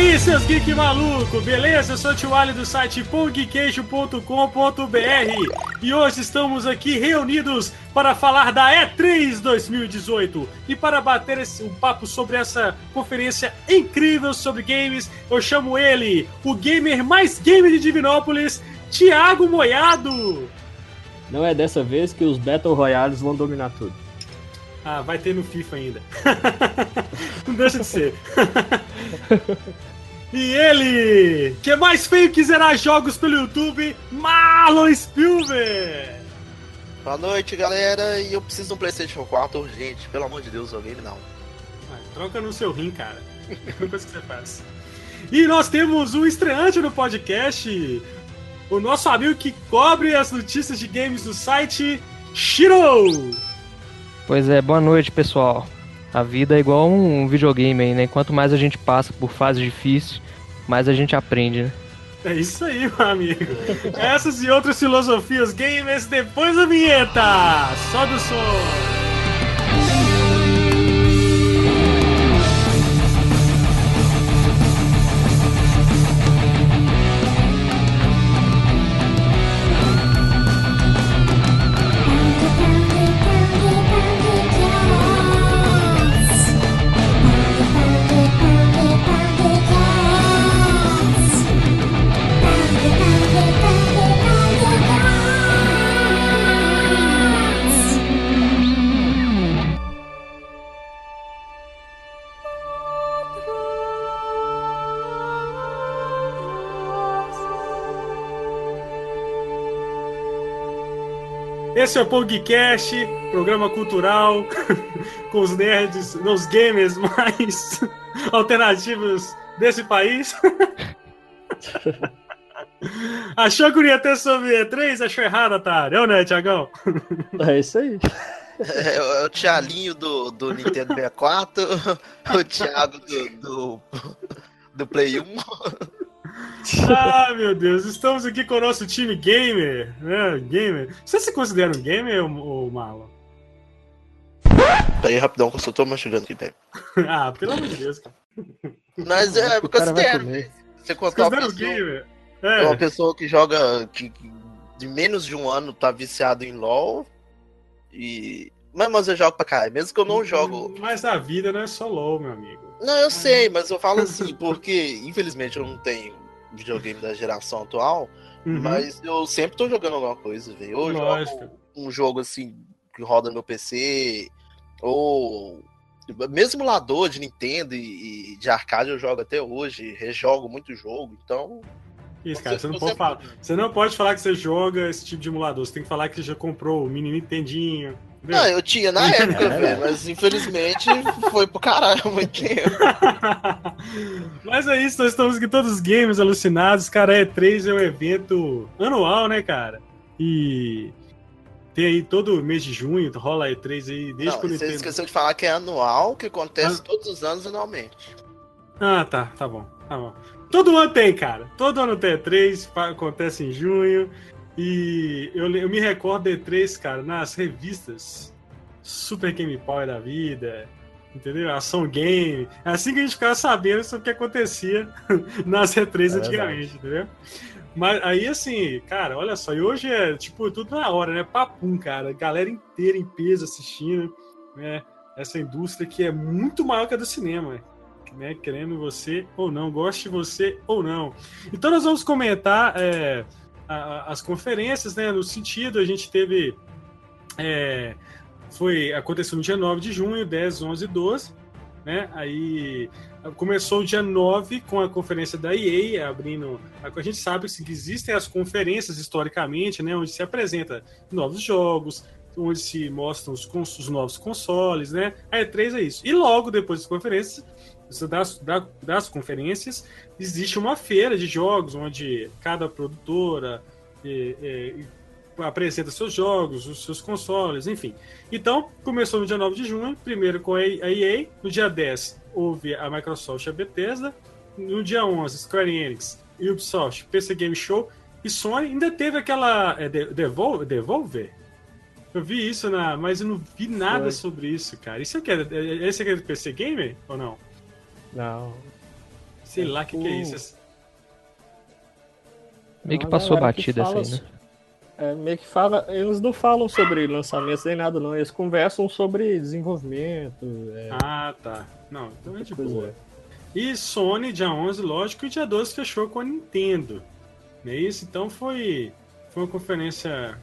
aí, seus geek maluco, beleza? Eu sou o Tio Ali do site pongqueijo.com.br e hoje estamos aqui reunidos para falar da E3 2018 e para bater esse, um papo sobre essa conferência incrível sobre games, eu chamo ele, o gamer mais gamer de Divinópolis, Thiago Moiado. Não é dessa vez que os Battle Royales vão dominar tudo. Ah, vai ter no FIFA ainda. Não deixa de ser. e ele, que é mais feio que zerar jogos pelo YouTube, Marlon Spielberg. Boa noite, galera. E eu preciso de um PlayStation 4 urgente. Pelo amor de Deus, alguém não. Troca no seu rim, cara. É a coisa que você faz. E nós temos um estreante no podcast, o nosso amigo que cobre as notícias de games do site, Shiro! Pois é, boa noite, pessoal. A vida é igual um videogame aí, né? Quanto mais a gente passa por fases difíceis, mais a gente aprende, né? É isso aí, meu amigo. Essas e outras filosofias gamers depois da vinheta. Sobe o som. Esse é o Pongcast, programa cultural com os nerds, os gamers mais alternativos desse país. Achou que eu ia ter sobre E3? Achou errado, otário. É ou não é, Tiagão? É isso aí. É, é o Tialinho do, do Nintendo 64, o Thiago do, do, do Play 1. ah, meu Deus, estamos aqui com o nosso time gamer, né? Gamer. Você se considera um gamer ou Marlon? Peraí, rapidão, que eu só tô mastigando aqui, peraí. ah, pelo amor de Deus, cara. Mas é, eu considero. Você contar uma pessoa, gamer? É. uma pessoa que joga que, de menos de um ano tá viciado em LOL e. Mas, mas eu jogo pra caralho, mesmo que eu não jogo. Mas a vida não é só LOL, meu amigo. Não, eu sei, mas eu falo assim, porque infelizmente eu não tenho videogame da geração atual, uhum. mas eu sempre tô jogando alguma coisa, velho. Ou jogo um jogo assim que roda no meu PC, ou mesmo emulador de Nintendo e, de arcade eu jogo até hoje, rejogo muito jogo, então. Isso, cara, você, você não, pode falar, você não pode falar que você joga esse tipo de emulador, você tem que falar que você já comprou o mini Nintendinho, não, eu tinha na época, velho, mas infelizmente foi pro caralho muito tempo. mas é isso, nós estamos aqui todos os games alucinados. Cara, E3 é um evento anual, né, cara? E tem aí todo mês de junho, rola E3 aí desde Não, quando Você esqueceu de falar que é anual, que acontece ah. todos os anos anualmente. Ah, tá, tá bom, tá bom. Todo ano tem, cara. Todo ano tem E3, acontece em junho. E eu, eu me recordo de três, cara, nas revistas Super Game Power da vida, entendeu? Ação Game. É assim que a gente ficava sabendo sobre o que acontecia nas E3 é antigamente, entendeu? Mas aí, assim, cara, olha só, e hoje é tipo tudo na hora, né? Papum, cara, galera inteira em peso assistindo, né? Essa indústria que é muito maior que a do cinema, né? Querendo você ou não, goste de você ou não. Então, nós vamos comentar. É, as conferências, né? No sentido, a gente teve. É, foi aconteceu no dia 9 de junho, 10, 11 e 12. Né? Aí começou o dia 9 com a conferência da EA, abrindo. A gente sabe que existem as conferências historicamente, né? Onde se apresenta novos jogos, onde se mostram os, os novos consoles, né? A E3 é isso. E logo depois das conferências, das, das conferências, existe uma feira de jogos onde cada produtora é, é, apresenta seus jogos, os seus consoles, enfim. Então, começou no dia 9 de junho, primeiro com a EA, no dia 10 houve a Microsoft e a Bethesda, no dia 11 Square Enix, Ubisoft, PC Game Show e Sony, ainda teve aquela é, Devolver, Devolver? Eu vi isso, na, mas eu não vi nada Foi. sobre isso, cara. Isso aqui é, esse aqui é do PC Gamer ou não? Não. Sei lá o que, que, é isso. Meio que passou batida essa aí, né? É, meio que fala. Eles não falam sobre lançamentos nem nada, não. Eles conversam sobre desenvolvimento. É... Ah, tá. Não, então é de boa. É. E Sony, dia 11, lógico, e dia 12 fechou com a Nintendo. Não é isso? Então foi, foi uma conferência.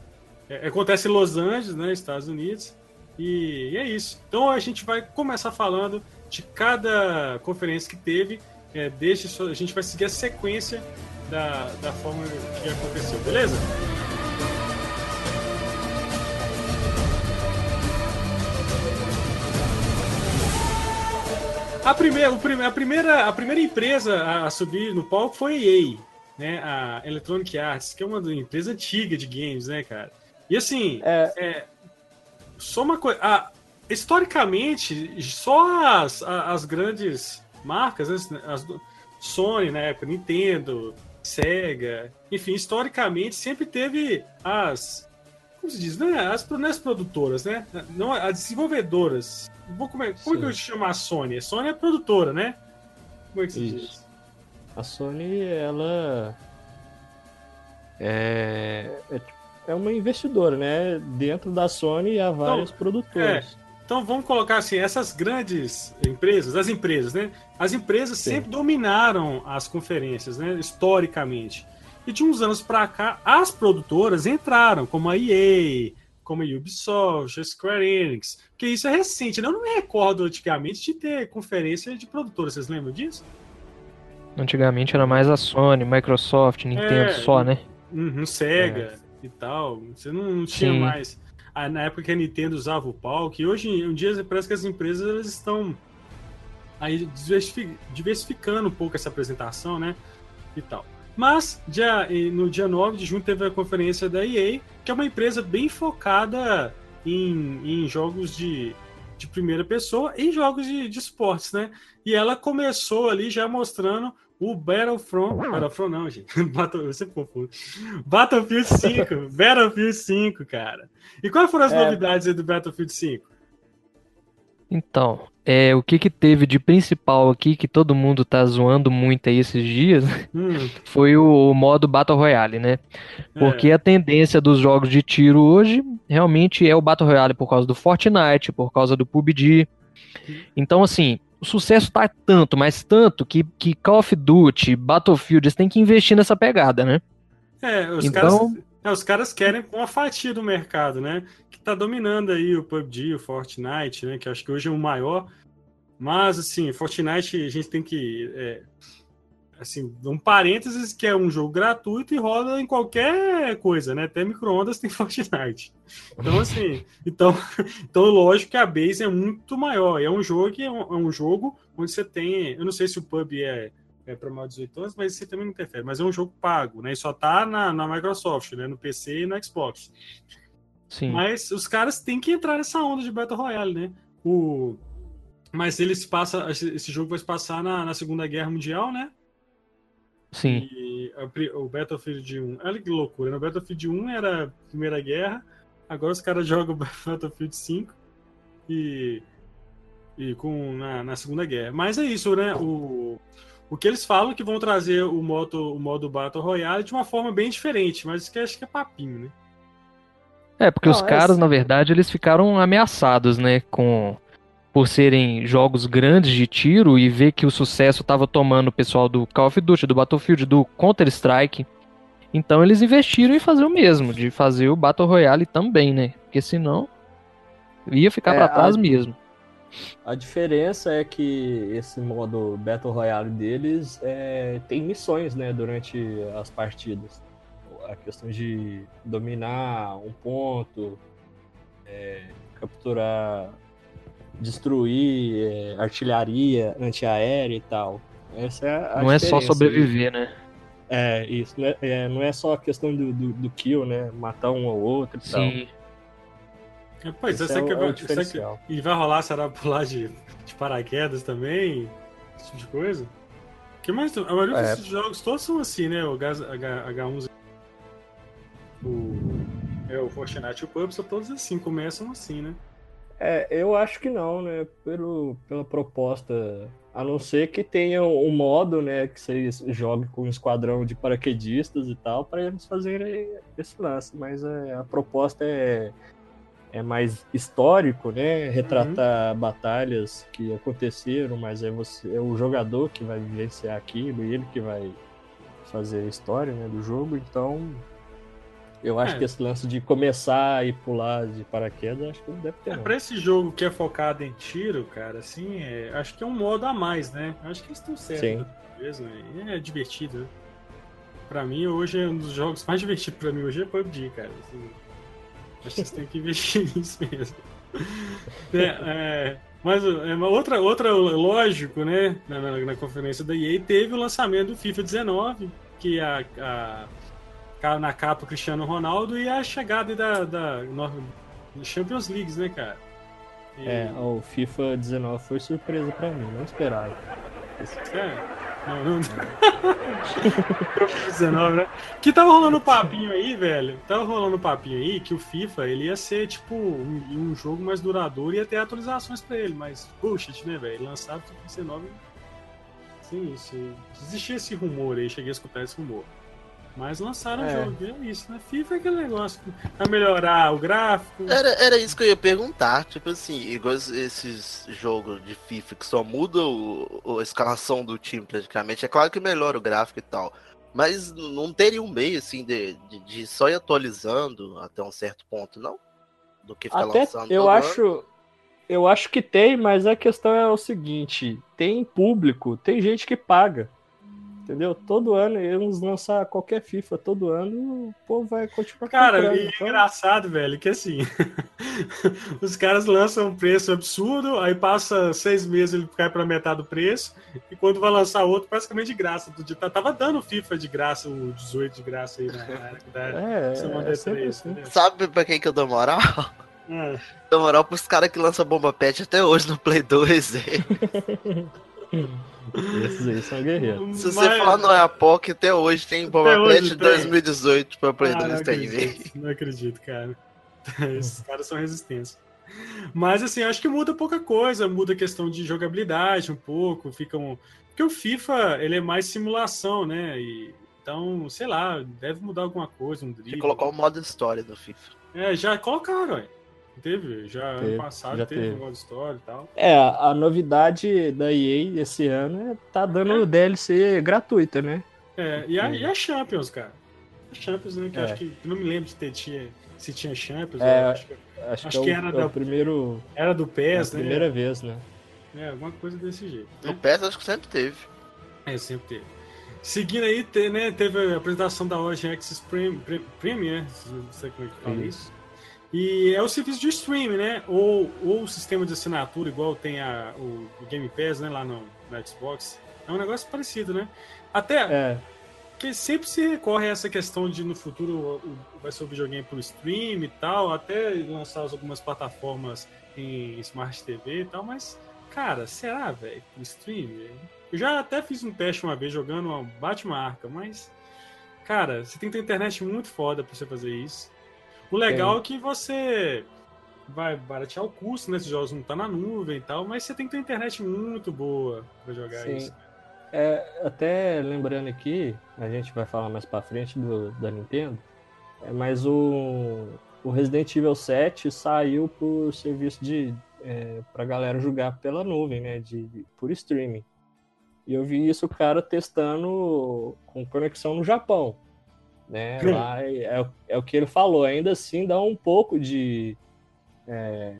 É, acontece em Los Angeles, né? Estados Unidos. E, e, é isso. Então a gente vai começar falando de cada conferência que teve. É, deixa, a gente vai seguir a sequência da, da forma que aconteceu, beleza? A primeira, a primeira, a primeira empresa a subir no palco foi a EA, né? A Electronic Arts, que é uma empresa antiga de games, né, cara? E assim, é... É, só uma coisa. Historicamente, só as, as grandes marcas, né, as, Sony na época, Nintendo, Sega, enfim, historicamente sempre teve as. Como se diz? Né? As, não é as produtoras, né? Não, as desenvolvedoras Vou como é, como é que eu chamo a Sony? A Sony é produtora, né? Como é que se Isso. diz? A Sony, ela. É, é, é uma investidora, né? Dentro da Sony há vários então, produtores. É. Então vamos colocar assim, essas grandes empresas, as empresas, né? As empresas Sim. sempre dominaram as conferências, né? Historicamente. E de uns anos para cá, as produtoras entraram, como a EA, como a Ubisoft, a Square Enix, porque isso é recente, né? Eu não me recordo antigamente de ter conferência de produtora, vocês lembram disso? Antigamente era mais a Sony, Microsoft, Nintendo é, só, né? Uhum, Sega é. e tal. Você não, não tinha Sim. mais. Na época que a Nintendo usava o palco, e hoje um dia parece que as empresas estão aí diversificando um pouco essa apresentação, né? E tal. Mas dia, no dia 9 de junho teve a conferência da EA, que é uma empresa bem focada em, em jogos de, de primeira pessoa e jogos de, de esportes, né? E ela começou ali já mostrando o Battlefront. Battlefront não, gente. Battle, eu sempre confundo. Battlefield 5. Battlefield 5, cara. E quais foram as é... novidades do Battlefield 5? Então, é, o que que teve de principal aqui, que todo mundo tá zoando muito aí esses dias, hum. foi o, modo Battle Royale, né? Porque é. a tendência dos jogos de tiro hoje realmente é o Battle Royale por causa do Fortnite, por causa do PUBG. Então, assim, o sucesso tá tanto, mas tanto, que, que Call of Duty, Battlefield, eles têm que investir nessa pegada, né? É, os então... caras... É, os caras querem uma fatia do mercado, né? Que tá dominando aí o PUBG, o Fortnite, né? Que acho que hoje é o maior. Mas, assim, Fortnite a gente tem que. É, assim, um parênteses que é um jogo gratuito e roda em qualquer coisa, né? Até micro-ondas tem Fortnite. Então, assim, então, então, lógico que a base é muito maior. É um jogo que é um, é um jogo onde você tem. Eu não sei se o pub é é, para maior de 18 anos, mas isso também não interfere. Mas é um jogo pago, né? E só tá na, na Microsoft, né? No PC e no Xbox. Sim. Mas os caras têm que entrar nessa onda de Battle Royale, né? O... Mas eles passa, esse jogo vai se passar na, na Segunda Guerra Mundial, né? Sim. E o Battlefield 1. Olha que loucura, né? O Battlefield 1 era a Primeira Guerra, agora os caras jogam Battlefield 5 e, e com, na, na Segunda Guerra. Mas é isso, né? O, o que eles falam que vão trazer o modo, o modo Battle Royale de uma forma bem diferente, mas isso que acho que é papinho, né? É, porque Não, os caras, na verdade, eles ficaram ameaçados, né, com por serem jogos grandes de tiro e ver que o sucesso estava tomando o pessoal do Call of Duty, do Battlefield, do Counter-Strike. Então eles investiram em fazer o mesmo, de fazer o Battle Royale também, né? Porque senão ia ficar é, para trás a... mesmo. A diferença é que esse modo Battle Royale deles é, tem missões, né, durante as partidas. A questão de dominar um ponto, é, capturar, destruir é, artilharia antiaérea e tal. Essa é a Não é só sobreviver, né? É, isso. Não é, é, não é só a questão do, do, do, kill, né? Matar um ou outro e Sim. tal. É, pois, esse é, que, é que, e vai rolar, será pular de, de paraquedas também? Esse tipo de coisa? que mais? A maioria é. desses jogos todos são assim, né? O H, 1 o, é, o Fortnite e o PUBG são todos assim, começam assim, né? É, eu acho que não, né? Pelo, pela proposta. A não ser que tenha um modo, né? Que você jogue com um esquadrão de paraquedistas e tal, para eles fazerem esse lance. Mas é, a proposta é, é mais histórico, né? Retratar uhum. batalhas que aconteceram, mas é, você, é o jogador que vai vivenciar aquilo e ele que vai fazer a história né, do jogo. Então, eu acho é. que esse lance de começar e pular de paraquedas, acho que não deve ter. É, pra esse jogo que é focado em tiro, cara, assim, é, acho que é um modo a mais, né? Acho que eles estão certos mesmo. Né? É divertido, né? Pra mim, hoje é um dos jogos mais divertidos pra mim hoje é PUBG, cara. Assim, acho que vocês têm que investir nisso mesmo. é, é, mas é, outra, outra, lógico, né? Na, na, na, conferência da EA teve o lançamento do FIFA 19, que a, a na capa o Cristiano Ronaldo e a chegada da, da, da Champions League, né, cara? E... É, o FIFA 19 foi surpresa pra mim, não esperava. É. Não, não. 19, né? Que tava rolando um papinho aí, velho. Tava rolando um papinho aí que o FIFA ele ia ser tipo um, um jogo mais duradouro e ia ter atualizações pra ele, mas bullshit, né, velho? Lançado o FIFA 19. Sim, isso. Existia esse rumor aí, cheguei a escutar esse rumor. Mas lançaram é. o jogo, é isso, né? FIFA é aquele negócio pra melhorar o gráfico. Era, era isso que eu ia perguntar, tipo assim, igual esses jogos de FIFA que só muda o, a escalação do time praticamente, é claro que melhora o gráfico e tal. Mas não teria um meio assim de, de, de só ir atualizando até um certo ponto, não? Do que ficar até lançando. Eu acho. Ano. Eu acho que tem, mas a questão é o seguinte: tem público, tem gente que paga. Entendeu? Todo ano, eles lançar qualquer FIFA todo ano, o povo vai continuar Cara, comprando, é então... engraçado, velho, que assim, os caras lançam um preço absurdo, aí passa seis meses ele cai para metade do preço, e quando vai lançar outro, praticamente de graça. Tá, tava dando FIFA de graça, o 18 de graça aí na é, é, 3, assim. Sabe pra quem que eu dou moral? Hum. Dou moral pros caras que lançam bomba pet até hoje no Play 2, Esses aí são guerreiros. Se você Mas... falar no Epoch, até hoje tem Bomba Pet 2018 pra Play ah, 2 tem Não acredito, cara. Esses caras são resistência. Mas assim, acho que muda pouca coisa, muda a questão de jogabilidade um pouco, fica um... Porque o FIFA, ele é mais simulação, né? E, então, sei lá, deve mudar alguma coisa, um drible. colocar o modo história do FIFA. É, já colocaram, ué. Teve, já teve, ano passado já teve, teve. modo história e tal. É, a novidade da EA esse ano é tá dando é. DLC gratuita, né? É, e a, e a Champions, cara. A Champions, né? Que é. acho que não me lembro se tinha, se tinha Champions. É, acho que, acho, acho que, é o, era é da, o primeiro. Era do PES, né? Primeira vez, né? É, alguma coisa desse jeito. No né? PES acho que sempre teve. É, sempre teve. Seguindo aí, te, né, teve a apresentação da Origin Access Premium, Premium né? Não sei como é que fala isso. E é o serviço de streaming, né? Ou, ou o sistema de assinatura, igual tem a, o, o Game Pass, né? Lá no, no Xbox. É um negócio parecido, né? Até é. que sempre se recorre a essa questão de no futuro o, vai ser o videogame por stream e tal, até lançar algumas plataformas em Smart TV e tal, mas, cara, será, velho, stream? Eu já até fiz um teste uma vez jogando uma Batman Arca, mas, cara, você tem que ter internet muito foda pra você fazer isso. O legal é, é que você vai baratear o custo, né? Esses jogos não tá na nuvem e tal, mas você tem que ter internet muito boa para jogar Sim. isso. É, até lembrando aqui, a gente vai falar mais para frente do, da Nintendo, é, mas o, o Resident Evil 7 saiu por serviço de é, para galera jogar pela nuvem, né? De, por streaming. E eu vi isso o cara testando com conexão no Japão. Né? Lá é, é, o que ele falou, ainda assim dá um pouco de, é,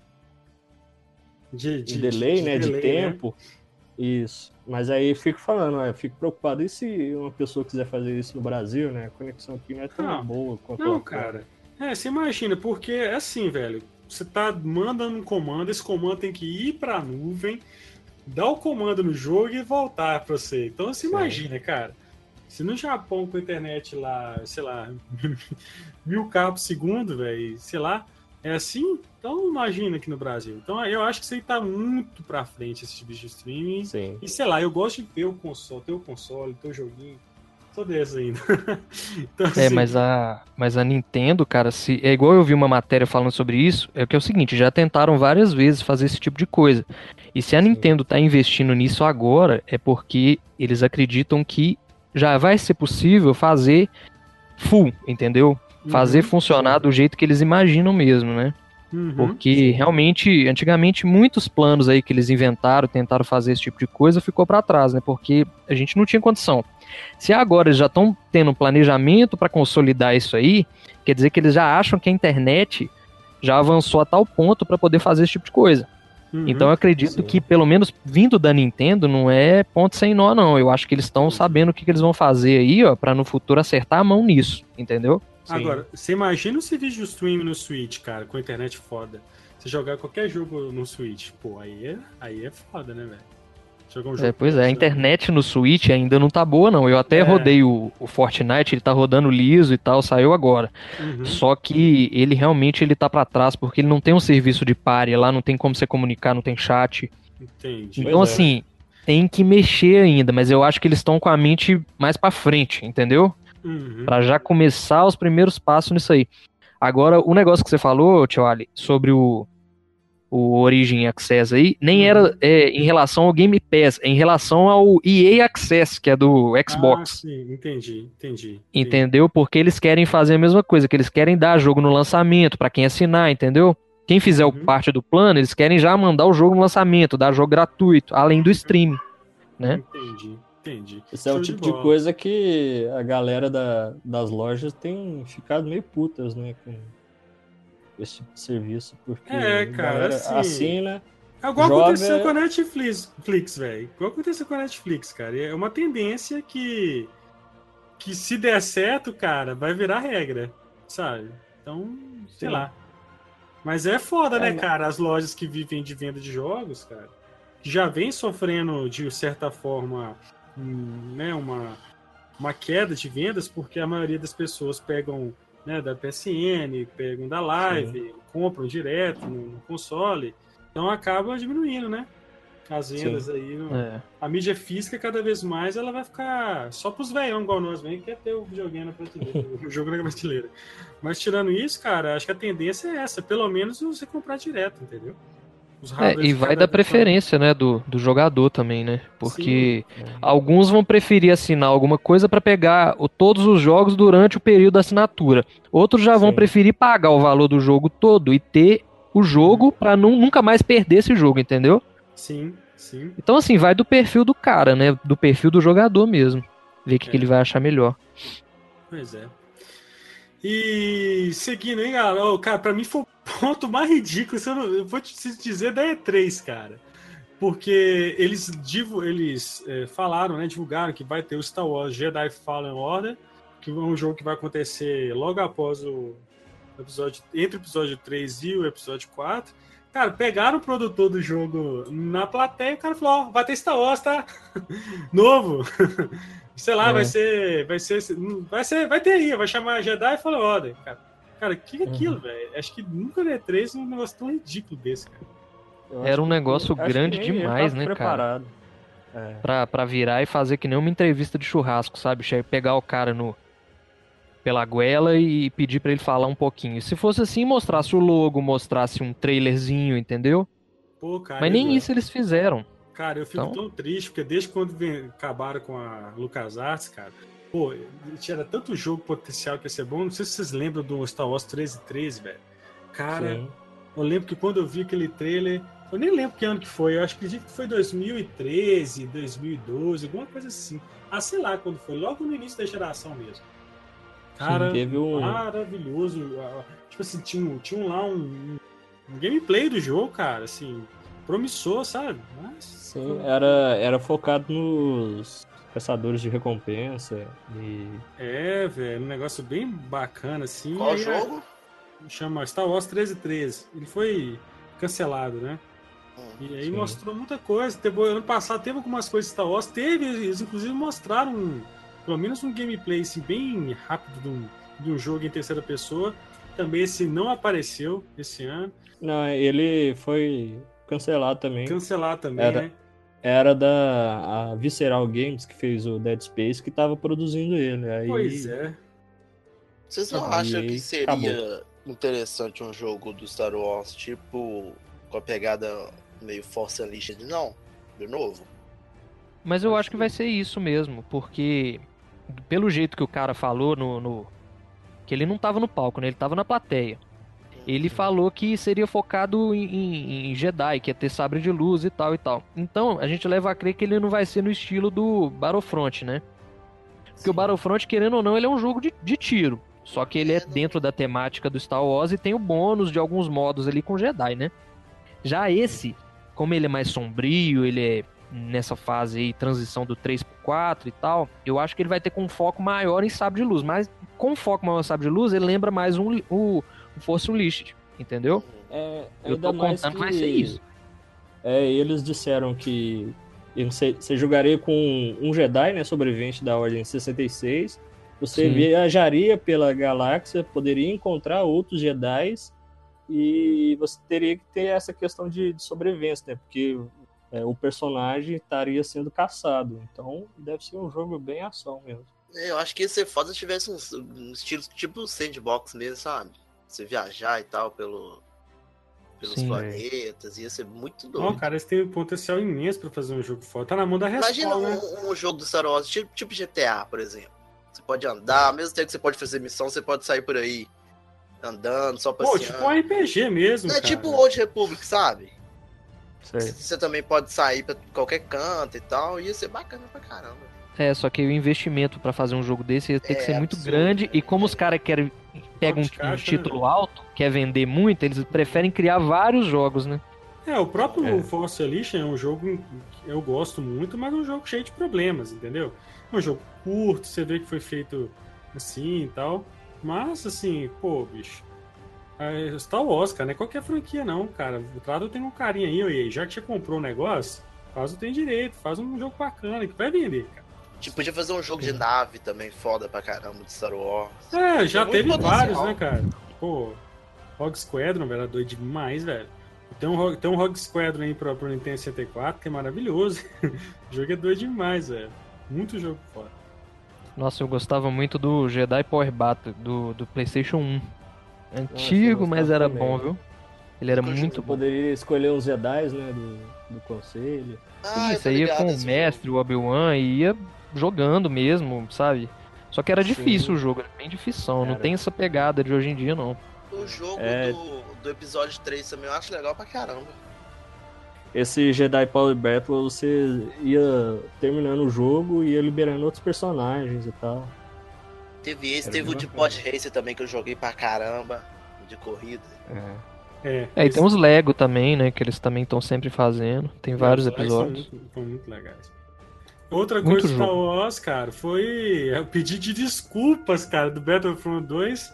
de, de, de, delay, de, né? De, delay, né? tempo. Né? Isso. Mas aí fico falando, eu fico preocupado. E se uma pessoa quiser fazer isso no Brasil, né? A conexão aqui não é tão não, boa quanto Não, cara. É, você imagina, porque é assim, velho. Você tá mandando um comando, esse comando tem que ir pra nuvem, dar o comando no jogo e voltar pra você. Então você Sim. imagina, cara. Se no Japão com a internet lá, sei lá, mil cabos segundo, velho, sei lá, é assim, então imagina aqui no Brasil. Então eu acho que isso aí tá muito pra frente, esse tipo de streaming. Sim. E sei lá, eu gosto de ter o console, ter o console, ter o joguinho. tô desse ainda. então, é, assim... Mas a, mas a Nintendo, cara, se é igual eu vi uma matéria falando sobre isso, é que é o seguinte, já tentaram várias vezes fazer esse tipo de coisa. E se a Sim. Nintendo tá investindo nisso agora, é porque eles acreditam que já vai ser possível fazer full, entendeu? Fazer uhum. funcionar do jeito que eles imaginam mesmo, né? Uhum, Porque realmente, antigamente, muitos planos aí que eles inventaram, tentaram fazer esse tipo de coisa, ficou para trás, né? Porque a gente não tinha condição. Se agora eles já estão tendo um planejamento para consolidar isso aí, quer dizer que eles já acham que a internet já avançou a tal ponto para poder fazer esse tipo de coisa. Uhum, então eu acredito sim. que, pelo menos vindo da Nintendo, não é ponto sem nó, não. Eu acho que eles estão sabendo o que, que, eles vão fazer aí, ó, pra no futuro acertar a mão nisso, entendeu? Sim. Agora, você imagina esse vídeo stream no Switch, cara, com a internet foda. Você jogar qualquer jogo no Switch, pô, aí é, aí é foda, né, velho? Um é, pois é, a internet no Switch ainda não tá boa, não. Eu até é. rodei o, o, Fortnite, ele tá rodando liso e tal, saiu agora. Uhum. Só que ele realmente ele tá para trás, porque ele não tem um serviço de pare lá, não tem como você comunicar, não tem chat. Entendi. Então, pois é. assim, é. tem que mexer ainda, mas eu acho que eles estão com a mente mais para frente, entendeu? Uhum. Para já começar os primeiros passos nisso aí. Agora, o negócio que você falou, Tio Ali, sobre o, o Origin Access aí, nem era uhum. é, em relação ao Game Pass, é em relação ao EA Access, que é do Xbox. Ah, sim, entendi, entendi. Entendeu? Porque eles querem fazer a mesma coisa, que eles querem dar jogo no lançamento para quem assinar, entendeu? Quem fizer uhum. parte do plano, eles querem já mandar o jogo no lançamento, dar jogo gratuito, além do stream, né? Entendi. Entendi. Esse é o tipo de, de, coisa que a galera da, das lojas tem ficado meio putas, né? Com esse tipo de serviço. Porque é, cara, assim, assina. É igual joga... aconteceu com a Netflix, velho. Igual aconteceu com a Netflix, cara. É uma tendência que. Que se der certo, cara, vai virar regra, sabe? Então, sei Sim. lá. Mas é foda, é, né, cara? As lojas que vivem de venda de jogos, cara, já vem sofrendo, de certa forma, né, uma, uma queda de vendas, porque a maioria das pessoas pegam né, da PSN, pegam da Live, Sim. compram direto no, no, console, então acaba diminuindo, né? As vendas Sim. aí. No... É. A mídia física, cada vez mais, ela vai ficar só pros velhão igual nós, vem, que quer ter o videogame na prateleira, o jogo na prateleira. Mas tirando isso, cara, acho que a tendência é essa, pelo menos você comprar direto, entendeu? É, e vai da preferência, né, do, do jogador também, né? Porque Sim. alguns vão preferir assinar alguma coisa para pegar o, todos os jogos durante o período da assinatura. Outros já Sim. vão preferir pagar o valor do jogo todo e ter o jogo para nunca mais perder esse jogo, entendeu? Sim, sim. Então, assim, vai do perfil do cara, né? Do perfil do jogador mesmo. Ver o que, é. que ele vai achar melhor. Pois é. E seguindo, hein, galera? Oh, cara, pra mim foi ponto mais ridículo. Eu, não, eu vou te dizer da E3, cara. Porque eles, eles é, falaram, né? Divulgaram que vai ter o Star Wars Jedi Fallen Order, que é um jogo que vai acontecer logo após o episódio. Entre o episódio 3 e o episódio 4. Cara, pegaram o produtor do jogo na plateia e o cara falou: Ó, vai ter Star Wars, tá? Novo. Sei lá, é. vai ser. Vai ser. Vai ser. Vai ter aí, vai chamar Jedi Fallen Order, cara. Cara, o que é aquilo, uhum. velho? Acho que nunca vi E3 um negócio tão ridículo desse, cara. Era um negócio grande demais, né, preparado. cara? É. Pra, pra virar e fazer que nem uma entrevista de churrasco, sabe? Pegar o cara no pela goela e pedir para ele falar um pouquinho. Se fosse assim, mostrasse o logo, mostrasse um trailerzinho, entendeu? Pô, cara, Mas nem isso eles fizeram. Cara, eu fico então... tão triste, porque desde quando vem, acabaram com a LucasArts, cara, pô, tinha tanto jogo potencial que ia ser bom. Não sei se vocês lembram do Star Wars 1313, velho. Cara, Sim. eu lembro que quando eu vi aquele trailer, eu nem lembro que ano que foi, eu acho que foi 2013, 2012, alguma coisa assim. Ah, sei lá quando foi, logo no início da geração mesmo. Cara, Sim, um... maravilhoso. Tipo assim, tinha, tinha lá um, um gameplay do jogo, cara, assim, promissor, sabe? Mas... Sim, era, era focado nos caçadores de recompensa e... É, velho, um negócio bem bacana, assim. Qual jogo? Chama Star Wars 1313. Ele foi cancelado, né? Hum, e aí Sim. mostrou muita coisa. Teve, ano passado teve algumas coisas Star Wars, teve, eles inclusive mostraram um, pelo menos um gameplay assim, bem rápido de um, de um jogo em terceira pessoa. Também esse não apareceu esse ano. Não, ele foi Cancelar também. Cancelar também, era, né? Era da a Visceral Games, que fez o Dead Space, que tava produzindo ele. Aí... Pois é. Vocês não acham que seria acabou. interessante um jogo do Star Wars, tipo, com a pegada meio Force Unleashed, não? De novo? Mas eu acho que vai ser isso mesmo, porque pelo jeito que o cara falou no, no que ele não tava no palco, né? Ele tava na plateia. Ele falou que seria focado em, em, em, Jedi, que ia ter sabre de luz e tal e tal. Então, a gente leva a crer que ele não vai ser no estilo do Battlefront, né? Porque Sim. o Battlefront, querendo ou não, ele é um jogo de, de tiro. Só que ele é dentro da temática do Star Wars e tem o bônus de alguns modos ali com Jedi, né? Já esse, como ele é mais sombrio, ele é nessa fase aí, transição do 3 pro 4 e tal, eu acho que ele vai ter com um foco maior em sabre de luz. Mas com foco maior em sabre de luz, ele lembra mais um, o, o Force Unleashed, entendeu? É, eu tô contando que vai ser isso. É, eles disseram que você, você jogaria com um Jedi, né, sobrevivente da Ordem 66, você Sim. viajaria pela galáxia, poderia encontrar outros Jedi e você teria que ter essa questão de, de sobrevivência, né? Porque é, o personagem estaria sendo caçado. Então deve ser um jogo bem ação mesmo. Eu acho que ia ser foda se tivesse uns, um estilo tipo sandbox mesmo, sabe? Você viajar e tal pelo, pelos Sim, planetas, ia ser muito doido. Não, cara, eles têm um potencial imenso pra fazer um jogo foda. Tá na mão da Respawn, Imagina né? um, um, jogo do Star Wars, tipo, tipo GTA, por exemplo. Você pode andar, ao mesmo tempo que você pode fazer missão, você pode sair por aí andando, só passeando. Pô, tipo um RPG mesmo, É cara. tipo Old Republic, sabe? Sei. Você também pode sair pra qualquer canto e tal, ia ser bacana pra caramba. É, só que o investimento para fazer um jogo desse ia ter é, que ser muito absurdo, grande, e como os caras querem pegam um, um, título né? alto, quer vender muito, eles preferem criar vários jogos, né? É, o próprio é. Force Unleashed é um jogo que eu gosto muito, mas é um jogo cheio de problemas, entendeu? É um jogo curto, você vê que foi feito assim e tal. Mas, assim, pô, bicho. É Star Wars, cara, não é qualquer franquia, não, cara. O Trado tem um carinho aí, aí, já que você comprou o um negócio, faz o tem direito, faz um jogo bacana que vai vender, cara. Tipo, podia fazer um jogo de nave também, foda pra caramba, de Star Wars. É, já teve vários, né, cara? Pô, Rogue Squadron, velho, é doido demais, velho. Tem um, tem um Rogue Squadron aí pro, pro Nintendo 64 que é maravilhoso. o jogo é doido demais, velho. Muito jogo foda. Nossa, eu gostava muito do Jedi Power Battle do, do PlayStation 1. Antigo, Nossa, mas era também. bom, viu? Ele era muito bom. Poderia escolher os Jedi, né, do, do conselho. Ah, Isso, aí ia com o mestre, o Obi-Wan, e ia jogando mesmo, sabe? Só que era Sim. difícil o jogo, era bem difícil. Não tem essa pegada de hoje em dia, não. O jogo é... do, do episódio 3 também eu acho legal pra caramba esse Jedi Power Battle você ia terminando o jogo e ia liberando outros personagens e tal. Teve esse, Era teve o de Pod Racer também que eu joguei pra caramba, de corrida. É. É, é e tem uns Lego também, né? Que eles também estão sempre fazendo. Tem vários episódios. São muito, são muito legais. Outra muito coisa Star Wars, cara, foi o pedido de desculpas, cara, do Battlefront 2,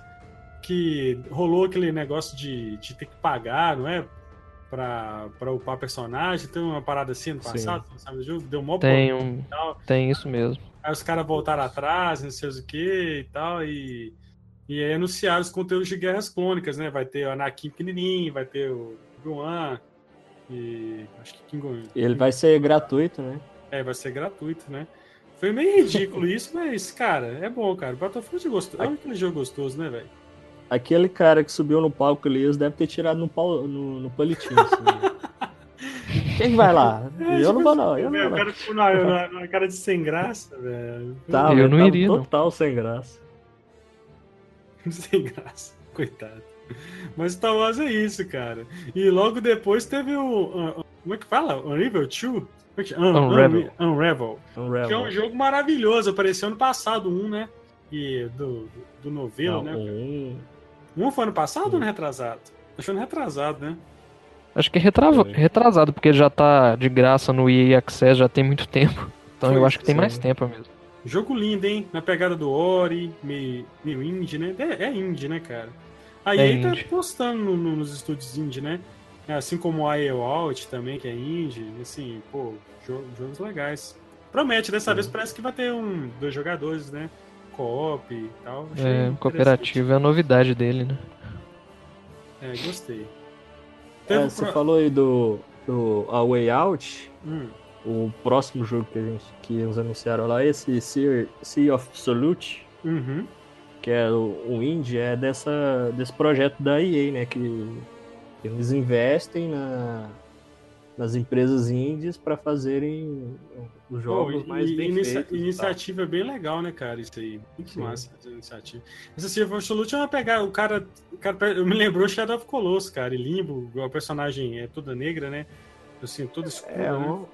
que rolou aquele negócio de, de ter que pagar, não é? pra, pra upar personagem. Tem uma parada assim no passado, sabe do jogo? Deu mó tem, um, tem isso mesmo. Aí os caras voltaram atrás, não sei o que e tal, e, e aí anunciaram os conteúdos de Guerras Clônicas, né? Vai ter o Anakin pequenininho, vai ter o Obi-Wan, e acho que King Ele vai ser gratuito, né? É, vai ser gratuito, né? Foi meio ridículo isso, mas, cara, é bom, cara. Battlefield é gostoso. É aquele jogo gostoso, né, velho? Aquele cara que subiu no palco ali, eles devem ter tirado no, pau, no, no palitinho. Assim. Quem vai lá? É, eu não vou, não. Eu não, vou, cara, tipo, não, eu, não, cara de sem graça, velho. Tá, eu não iria. Total não. sem graça. sem graça, coitado. Mas Star Wars é isso, cara. E logo depois teve o. como é que fala? Unravel 2? É Un Unravel. Unravel. Unravel. Que é um jogo maravilhoso. Apareceu ano passado, um, né? E do, do novelo, né? Um, um foi ano passado ou ano retrasado? Acho ano retrasado, né? Acho que é retrava... retrasado, porque já tá de graça no EA Access já tem muito tempo. Então foi, eu acho que tem mais tempo mesmo. Jogo lindo, hein? Na pegada do Ori, meio, meio indie, né? É, é indie, né, cara? A é tá postando no, no, nos estúdios indie, né? Assim como a Out também, que é indie. Assim, pô, jogos legais. Promete, dessa vez parece que vai ter um, dois jogadores, né? co-op e tal. é, cooperativo é a novidade dele, né? É, gostei. É, você pro... falou aí do, do A Way Out. Hum. o próximo jogo que, a gente, que eles anunciaram lá, esse Sea, sea of Solute, uhum. que é o, o indie, é dessa, desse projeto da EA, né? Que eles investem na, nas empresas indies para fazerem os jogos oh, mais bem inicia feitos. Iniciativa bem legal, né, cara? Isso aí. Muito Sim. massa essa iniciativa. Essa of Absolute é uma pegada. O cara, o cara. Eu me lembrou Shadow of Colossus, cara. E Limbo, o personagem é toda negra, né? Assim, toda escura. É, né?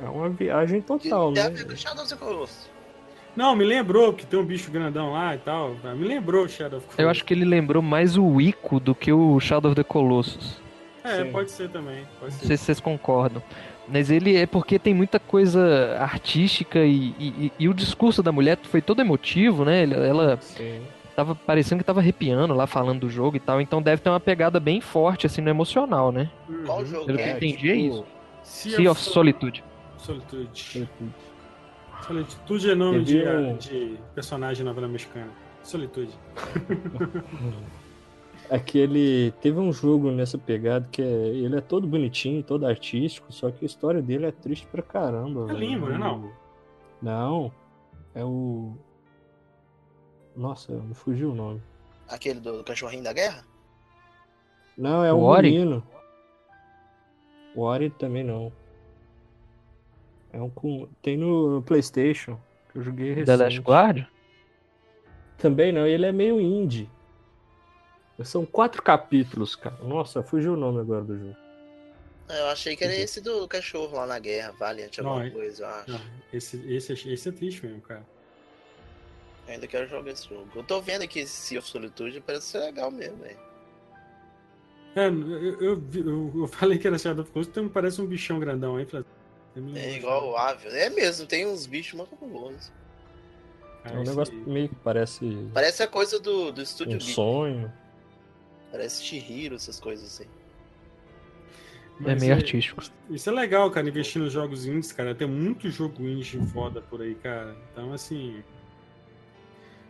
é uma viagem total, né? Não, me lembrou que tem um bicho grandão lá e tal. Me lembrou o Shadow of Colossus. Eu acho que ele lembrou mais o Ico do que o Shadow of the Colossus. É, Sim. pode ser também. Pode ser. Não sei se vocês concordam. Mas ele é porque tem muita coisa artística e, e, e o discurso da mulher foi todo emotivo, né? Ela Sim. tava parecendo que tava arrepiando lá falando do jogo e tal, então deve ter uma pegada bem forte assim no emocional, né? Qual jogo? Pelo que eu entendi é tipo... isso. Sea, sea of Solitude. Solitude. Solitude. Solitude é nome de, de personagem novela mexicana. Solitude. Aquele. Teve um jogo nessa pegada que é, ele é todo bonitinho, todo artístico, só que a história dele é triste pra caramba. É limbo, né? Não. Não. É o. Nossa, me fugiu o nome. Aquele do cachorrinho da guerra? Não, é o, o menino. O Ori também não. É um com. Tem no PlayStation. Que eu joguei recente. The Last Guard? Também não, ele é meio indie. São quatro capítulos, cara. Nossa, fugiu o nome agora do jogo. Eu achei que era esse do cachorro lá na guerra, Valiant, alguma não, coisa, eu acho. Não, esse, esse, esse é triste mesmo, cara. Eu ainda quero jogar esse jogo. Eu tô vendo aqui esse Sea of Solitude, parece ser legal mesmo, velho. É, eu, eu, eu, eu, falei que era Shadow of Colossus, então parece um bichão grandão aí. É igual o Ávio. É mesmo, tem uns bichos muito bons. É um negócio meio que parece. Parece a coisa do, do estúdio Um sonho. Parece Chihiro, essas coisas assim. É Mas é meio é, artístico. Isso é legal, cara, investir nos jogos indies, cara. Tem muito jogo indie foda por aí, cara. Então, assim.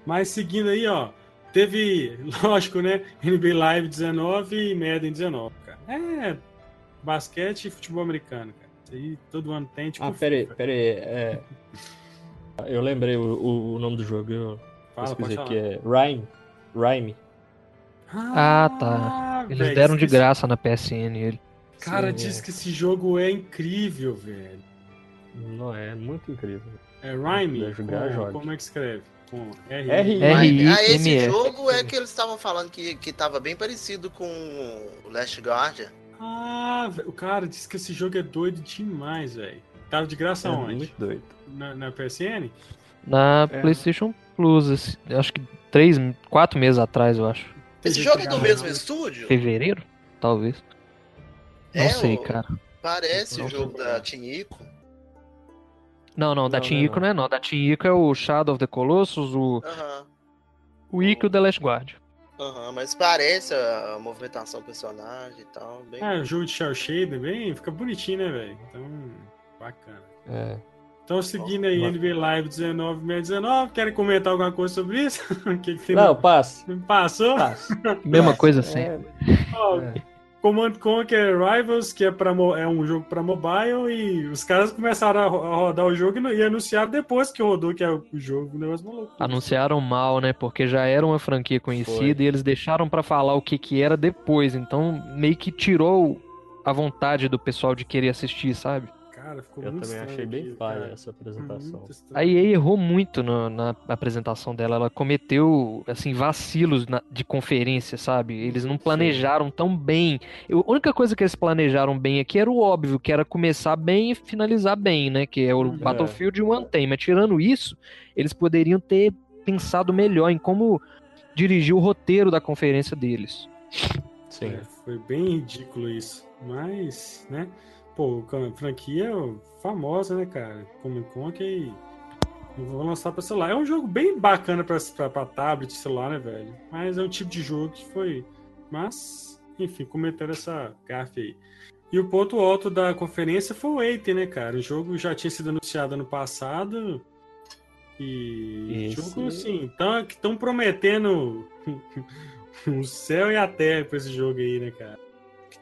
Mas seguindo aí, ó. Teve, lógico, né? NBA Live 19 e Madden 19, cara. É basquete e futebol americano, cara. Aí todo ano tem, tipo. Ah, peraí, peraí. É... Eu lembrei o, o nome do jogo. Eu Fala, pesquisei que é Rhyme. Rhyme. Ah, tá. Eles véio, deram de graça na PSN ele. Cara, Sim, diz é. que esse jogo é incrível, velho. Não é, muito incrível. É Rhyme? Jogar, como, como é que escreve? R R ah, esse jogo é que eles estavam falando que, que tava bem parecido com o Last Guardian. Ah, o cara disse que esse jogo é doido demais, velho. Tava de graça é onde? Muito doido. Na, na PSN? Na é. PlayStation Plus, acho que três, quatro meses atrás, eu acho. Esse jogo é do mesmo estúdio? Fevereiro? Talvez. Não é, sei, cara. Parece não o jogo da Tinico. Não, não, da Tinico não, é não. Da Tinico é o Shadow of the Colossus, o. Aham. O Ico e o The Last Guard. Aham, mas parece a movimentação do personagem e tal. Bem... Ah, o jogo de Shell Shader, bem. Fica bonitinho, né, velho? Então, bacana. É. Então, seguindo aí, NBA Live 19 19, querem comentar alguma coisa sobre isso? que que não, passa. Passou? Passa. Mesma coisa assim. É. Oh, é. Command Conquer Rivals, que é, pra, é um jogo para mobile, e os caras começaram a rodar o jogo e, anunciaram depois que rodou, que é o jogo, o negócio maluco. Anunciaram mal, né? Porque já era uma franquia conhecida Foi. e eles deixaram para falar o que, que era depois. Então, meio que tirou a vontade do pessoal de querer assistir, sabe? Cara, ficou eu muito também achei bem falha essa apresentação. A EA errou muito no, na apresentação dela. Ela cometeu, assim, vacilos na, de conferência, sabe? Eles não planejaram Sim. tão bem. Eu, a única coisa que eles planejaram bem aqui era o óbvio, que era começar bem e finalizar bem, né? Que é o é. Battlefield One Tem. Mas tirando isso, eles poderiam ter pensado melhor em como dirigir o roteiro da conferência deles. Sim. É, foi bem ridículo isso. Mas, né? Pô, franquia famosa, né, cara? Comic Con que vou lançar pra celular. É um jogo bem bacana pra tablet celular, né, velho? Mas é um tipo de jogo que foi. Mas, enfim, cometeram essa gafe aí. E o ponto alto da conferência foi o Eight, né, cara? O jogo já tinha sido anunciado ano passado. E Esse... jogo assim, estão prometendo o céu e a terra pra esse jogo aí, né, cara?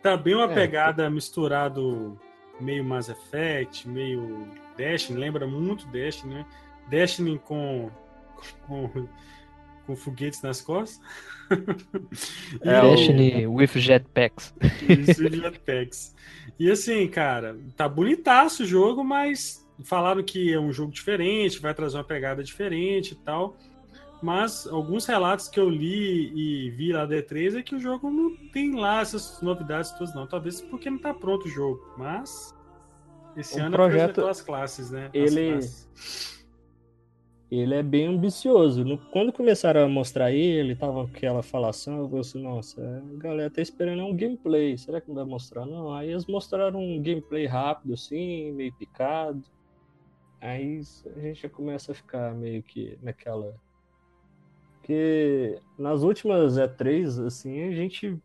Tá bem uma é, pegada misturado meio Mass Effect, meio Destiny, lembra muito Destiny, né? Destiny com, com, com foguetes nas costas. É, Destiny o... with jetpacks. Isso, jetpacks. E assim, cara, tá bonitaço o jogo, mas falaram que é um jogo diferente, vai trazer uma pegada diferente e tal. Mas alguns relatos que eu li e vi lá D3 é que o jogo não tem lá essas novidades todas, não. Talvez porque não tá pronto o jogo. Mas esse o ano projeto, as classes, né? Ele, classes. ele é bem ambicioso. Quando começaram a mostrar ele, tava aquela falação, eu falei assim, nossa, a galera tá esperando um gameplay. Será que não vai mostrar? Não. Aí eles mostraram um gameplay rápido, assim, meio picado. Aí a gente já começa a ficar meio que naquela porque nas últimas E3, assim, a gente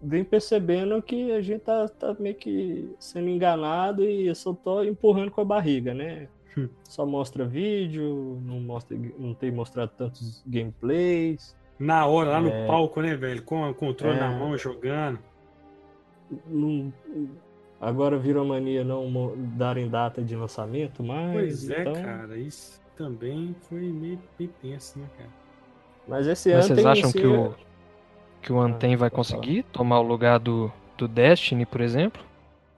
vem percebendo que a gente tá, tá meio que sendo enganado e eu só tô empurrando com a barriga, né? Hum. Só mostra vídeo, não, mostra, não tem mostrado tantos gameplays. Na hora, lá é... no palco, né, velho? Com o controle é... na mão, jogando. Não... Agora virou mania não darem data de lançamento, mas. Pois é, então... cara, isso também foi meio, meio tenso, né, cara? Mas esse Mas ano. Vocês acham que o, que o Anthem ah, vai conseguir falar. tomar o lugar do, do Destiny, por exemplo?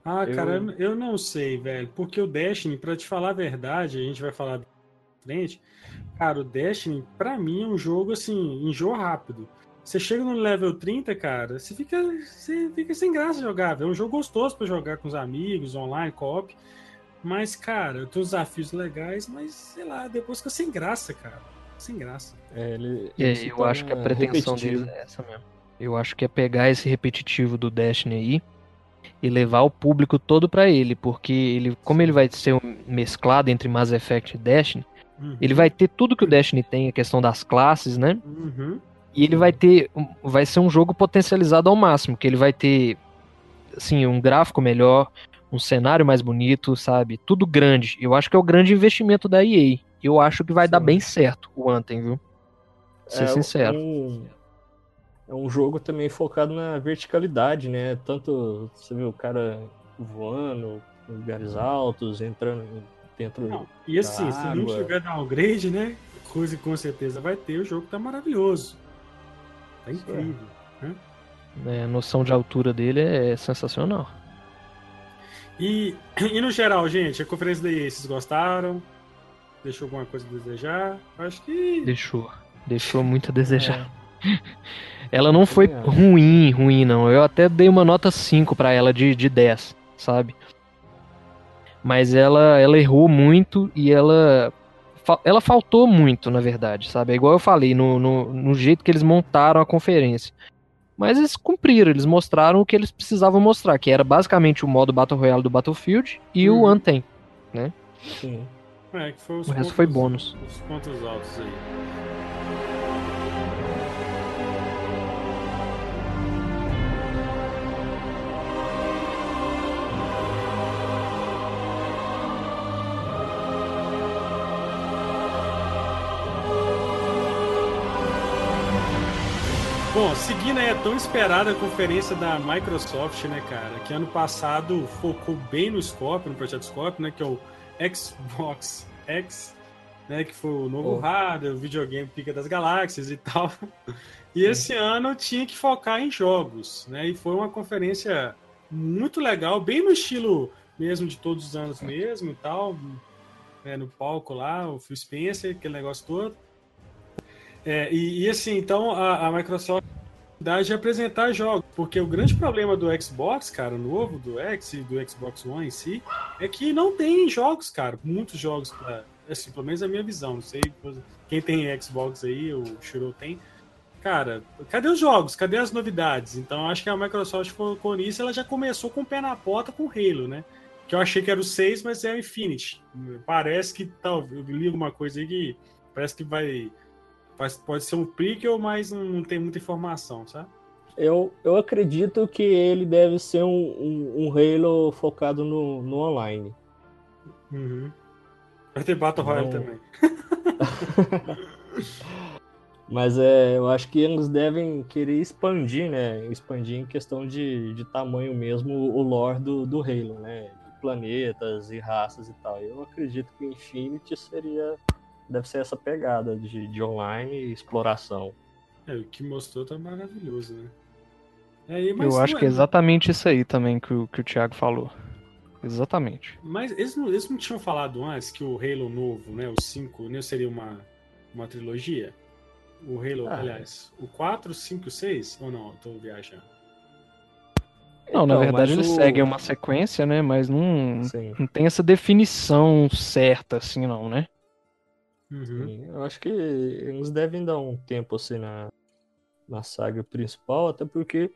Ah, eu... cara, eu não sei, velho. Porque o Destiny, para te falar a verdade, a gente vai falar frente. Cara, o Destiny, pra mim, é um jogo assim, enjoa rápido. Você chega no level 30, cara, você fica, você fica sem graça jogar. É um jogo gostoso para jogar com os amigos, online, co-op. Mas, cara, tem uns desafios legais, mas sei lá, depois fica sem graça, cara sem graça. É, ele, ele eu acho que a pretensão repetitivo. deles é essa mesmo. Eu acho que é pegar esse repetitivo do Destiny aí e levar o público todo para ele, porque ele, como ele vai ser um mesclado entre Mass Effect e Destiny, uhum. ele vai ter tudo que o Destiny tem, a questão das classes, né? Uhum. E ele vai ter, vai ser um jogo potencializado ao máximo, que ele vai ter, assim, um gráfico melhor, um cenário mais bonito, sabe? Tudo grande. Eu acho que é o grande investimento da EA eu acho que vai Sim. dar bem certo o Anthem, viu? Ser é, sincero. Um, é um jogo também focado na verticalidade, né? Tanto você vê o cara voando em lugares altos, entrando dentro não, E assim, se não tiver downgrade, né? Coisa que com certeza vai ter, o jogo tá maravilhoso. Tá incrível. Né? É, a noção de altura dele é sensacional. E, e no geral, gente, a conferência da EA, vocês gostaram? Deixou alguma coisa a desejar? Acho que. Deixou. Deixou muito a desejar. É. ela não foi ruim, ruim, não. Eu até dei uma nota 5 para ela de, de 10, sabe? Mas ela, ela errou muito e ela. Ela faltou muito, na verdade, sabe? É igual eu falei, no, no, no jeito que eles montaram a conferência. Mas eles cumpriram, eles mostraram o que eles precisavam mostrar, que era basicamente o modo Battle Royale do Battlefield e hum. o Anthem, né? Sim. É, que foi os o resto foi bônus. Os pontos altos aí. Bom, seguindo aí a tão esperada conferência da Microsoft, né, cara, que ano passado focou bem no Scorpio, no projeto Scorpio, né, que é o Xbox X, né, que foi o novo oh. hardware, o videogame Pica das Galáxias e tal. E esse ano tinha que focar em jogos, né? E foi uma conferência muito legal, bem no estilo mesmo de todos os anos mesmo e tal, né, no palco lá, o Phil Spencer, aquele negócio todo. É, e, e, assim, então a, a Microsoft de apresentar jogos, porque o grande problema do Xbox, cara, novo, do X e do Xbox One em si, é que não tem jogos, cara, muitos jogos, pra, assim, pelo menos a minha visão, não sei quem tem Xbox aí, o Shiro tem, cara, cadê os jogos? Cadê as novidades? Então acho que a Microsoft focou nisso, ela já começou com o pé na porta com o Halo, né? Que eu achei que era o 6, mas é o Infinity. Parece que talvez eu li alguma coisa aí que parece que vai Pode ser um prequel, mas não tem muita informação, sabe? Eu, eu acredito que ele deve ser um, um, um Halo focado no, no online. Uhum. Vai ter Battle Royale também. Mas é, eu acho que eles devem querer expandir, né? Expandir em questão de, de tamanho mesmo o lore do, do Halo, né? planetas e raças e tal. Eu acredito que o Infinity seria. Deve ser essa pegada de, de online e exploração. É, o que mostrou tá maravilhoso, né? É, eu acho que é exatamente isso aí também que o, que o Thiago falou. Exatamente. Mas eles não, eles não tinham falado antes que o Halo novo, né? O 5, não seria uma, uma trilogia? O Halo, ah. aliás, o 4, 5, 6? Ou não? Eu tô viajando. Não, então, na verdade eles o... seguem uma sequência, né? Mas não, não tem essa definição certa, assim, não, né? Uhum. eu acho que eles devem dar um tempo, assim, na, na saga principal, até porque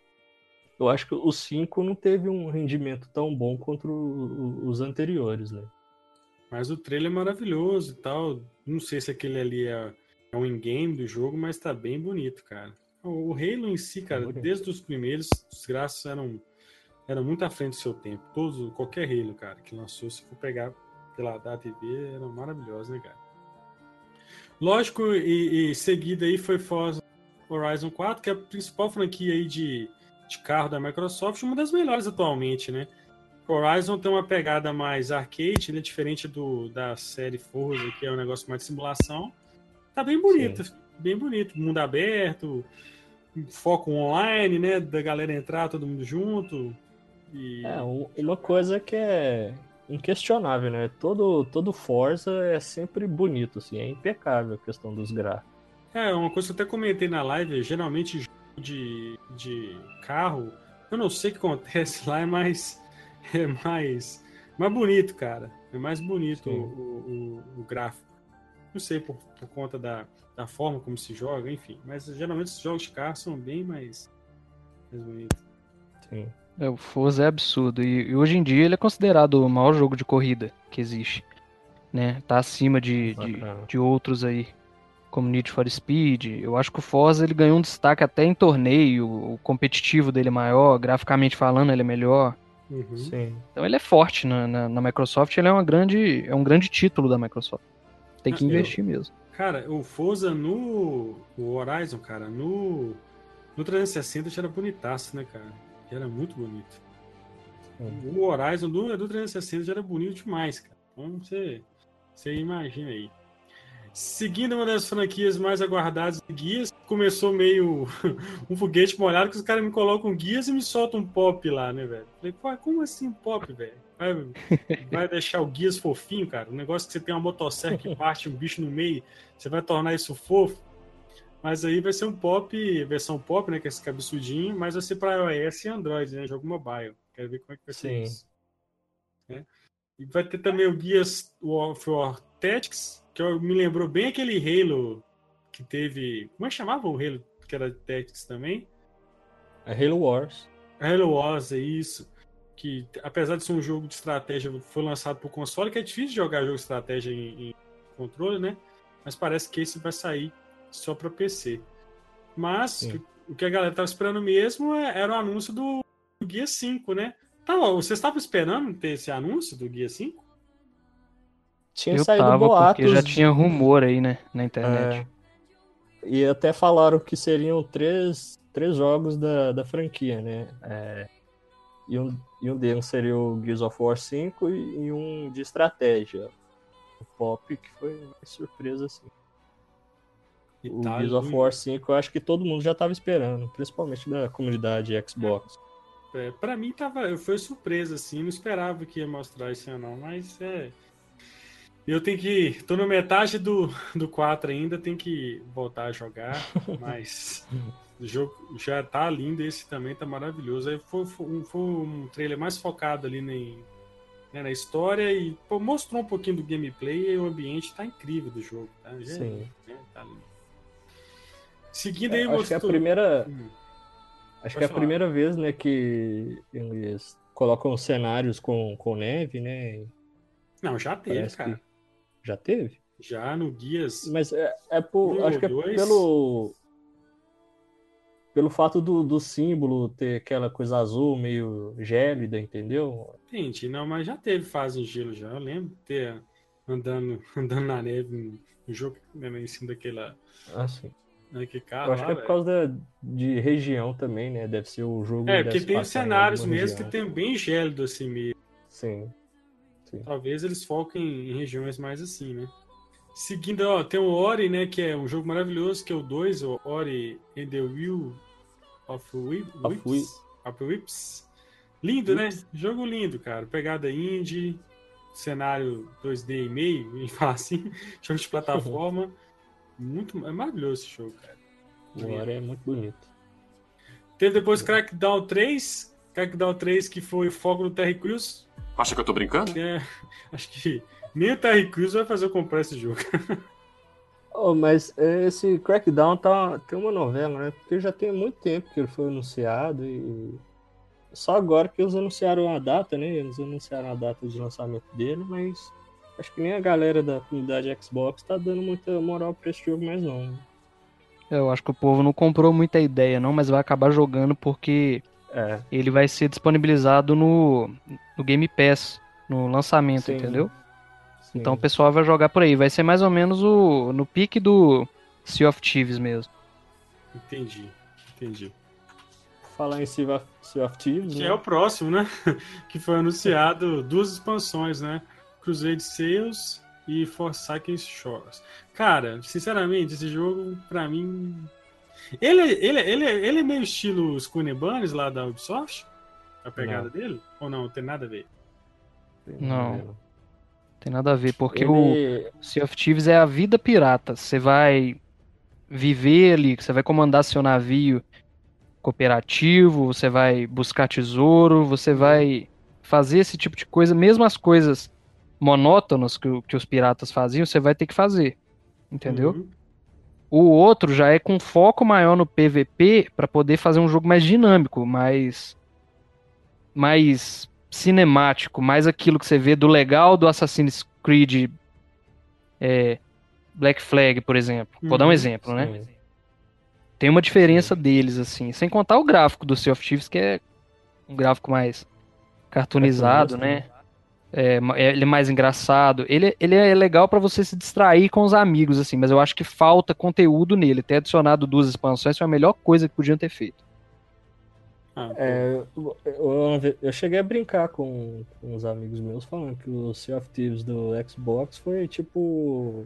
eu acho que o 5 não teve um rendimento tão bom quanto o, os anteriores, né? Mas o trailer é maravilhoso e tal. Não sei se aquele ali é, é um in-game do jogo, mas tá bem bonito, cara. O, Halo em si, cara, desde os primeiros, os gráficos eram era muito à frente do seu tempo. Todos, qualquer Halo, cara, que lançou, se for pegar pela da TV, era maravilhoso, né, cara? Lógico, e, e seguida aí foi Forza Horizon 4, que é a principal franquia aí de, de carro da Microsoft, uma das melhores atualmente, né? Horizon tem uma pegada mais arcade, né? Diferente do, da série Forza, que é um negócio mais de simulação. Tá bem bonito, Sim. bem bonito. Mundo aberto, foco online, né? Da galera entrar, todo mundo junto. E... É, uma coisa que é inquestionável, né? Todo, todo Forza é sempre bonito, assim, é impecável a questão dos gráficos. É, uma coisa que eu até comentei na live, geralmente de, de carro, eu não sei o que acontece lá, é mais, é mais, mais bonito, cara. É mais bonito o, o, o, gráfico. Não sei por, por conta da, da forma como se joga, enfim. Mas geralmente os jogos de carro são bem mais, mais bonitos. Sim. É, o Forza é absurdo. E, e, hoje em dia ele é considerado o maior jogo de corrida que existe. Né? Tá acima de, de, de, outros aí, como Need for Speed. Eu acho que o Forza ele ganhou um destaque até em torneio. O competitivo dele é maior, graficamente falando, ele é melhor. Uhum. Então ele é forte na, na, na, Microsoft, ele é, uma grande, é um grande título da Microsoft. Tem que ah, investir eu, mesmo. Cara, o Forza no o Horizon, cara, no, no 360 já era bonitaço, né, cara? Que era muito bonito. O Horizon do, do 360 já era bonito demais, cara. Então você, você imagina aí. Seguindo uma das franquias mais aguardadas de guias, começou meio um foguete molhado que os caras me colocam guias e me soltam um pop lá, né, velho? Falei, como assim pop, velho? Vai, vai, deixar o guias fofinho, cara? O negócio que você tem uma motosserra que parte um bicho no meio, você vai tornar isso fofo? Mas aí vai ser um pop, versão pop, né? Que é esse cabeçudinho, mas vai ser para iOS e Android, né? Jogo mobile. Quero ver como é que vai ser Sim. isso. É. E vai ter também o Guias of War Tactics, que me lembrou bem aquele Halo que teve. Como é que chamava o Halo que era Tactics também? É Halo Wars. Halo Wars, é isso. Que apesar de ser um jogo de estratégia, foi lançado por console, que é difícil jogar jogo de estratégia em, em controle, né? Mas parece que esse vai sair só para PC. Mas Sim. o que a galera tava esperando mesmo é, era o anúncio do Guia 5, né? Tá, vocês estavam esperando ter esse anúncio do Guia 5? Tinha Eu saído tava, boatos. Porque já tinha rumor aí, né, na internet. É... E até falaram que seriam três, três jogos da, da franquia, né? É... E, um, e um deles seria o Gears of War 5 e, e um de estratégia. O Pop, que foi uma surpresa, assim. E o tá Gears of War 5 eu acho que todo mundo já estava esperando, principalmente da comunidade Xbox. É, pra mim tava, foi surpresa, assim, não esperava que ia mostrar ano, não, mas é. Eu tenho que. tô na metade do, do 4 ainda, tenho que voltar a jogar, mas o jogo já tá lindo, esse também tá maravilhoso. Aí foi, foi, um, foi um trailer mais focado ali nem, né, na história e pô, mostrou um pouquinho do gameplay e o ambiente tá incrível do jogo, tá? Já, Sim. Né, tá lindo. Seguindo aí, é, Acho que é a primeira. Acho Pode que é a primeira vez, né, que eles colocam cenários com, com neve, né? Não, já teve, Parece cara. Já teve? Já no Guias. Mas é, é por. Um acho que é dois... pelo. Pelo fato do, do símbolo ter aquela coisa azul meio gélida, entendeu? Gente, não, mas já teve fase em gelo já. Eu lembro de ter andando, andando na neve no jogo né, em cima daquela. Ah, sim. Né? Que carro, Eu acho lá, que é por causa da, de região também, né? Deve ser o jogo. É, porque tem cenários mesmo região. que tem bem gélido assim mesmo. Sim. Sim. Talvez eles foquem em regiões mais assim, né? Seguindo, ó, tem o Ori, né, que é um jogo maravilhoso, que é o 2, o Ori and the Will of, Whip, of Whips. Of Whips. Lindo, né? Jogo lindo, cara. Pegada indie, cenário 2D e meio, e falar assim, jogo de plataforma. Muito, é maravilhoso esse jogo, cara. O Ori é muito bonito. Teve depois Crackdown 3, Crackdown 3 que foi Fogo no Terry Crews. Acha que eu tô brincando? É, acho que nem o Terry Crews vai fazer eu comprar esse jogo. oh, mas esse Crackdown tá, tem uma novela, né? Porque já tem muito tempo que ele foi anunciado e só agora que eles anunciaram a data, né? Eles anunciaram a data de lançamento dele, mas acho que nem a galera da comunidade Xbox tá dando muita moral pra esse jogo mais não. Né? Eu acho que o povo não comprou muita ideia não, mas vai acabar jogando porque é. ele vai ser disponibilizado no, no Game Pass, no lançamento, Sim. entendeu? Sim. Então o pessoal vai jogar por aí. Vai ser mais ou menos o no pique do Sea of Thieves mesmo. Entendi, entendi falar em Sea of, sea of Thieves. Que né? é o próximo, né? que foi anunciado duas expansões, né? Crusade Sales e Forsaken Shores. Cara, sinceramente, esse jogo, pra mim. Ele, ele, ele, ele é meio estilo Bunnies lá da Ubisoft? A pegada não. dele? Ou não? Tem nada a ver? Não. Tem nada a ver, porque ele... o Sea of Thieves é a vida pirata. Você vai viver ali, você vai comandar seu navio cooperativo, você vai buscar tesouro, você vai fazer esse tipo de coisa, mesmo as coisas monótonas que, que os piratas faziam, você vai ter que fazer. Entendeu? Uhum. O outro já é com foco maior no PVP para poder fazer um jogo mais dinâmico, mais mais cinemático, mais aquilo que você vê do legal do Assassin's Creed é, Black Flag, por exemplo. Vou dar um uhum. exemplo, né? Sim. Tem uma diferença deles, assim. Sem contar o gráfico do Sea of Thieves, que é um gráfico mais cartoonizado, né? É, é, ele é mais engraçado. Ele, ele é legal para você se distrair com os amigos, assim, mas eu acho que falta conteúdo nele. Ter adicionado duas expansões foi a melhor coisa que podiam ter feito. Ah, é, eu, eu, eu, cheguei a brincar com, com uns amigos meus falando que o Sea of Thieves do Xbox foi tipo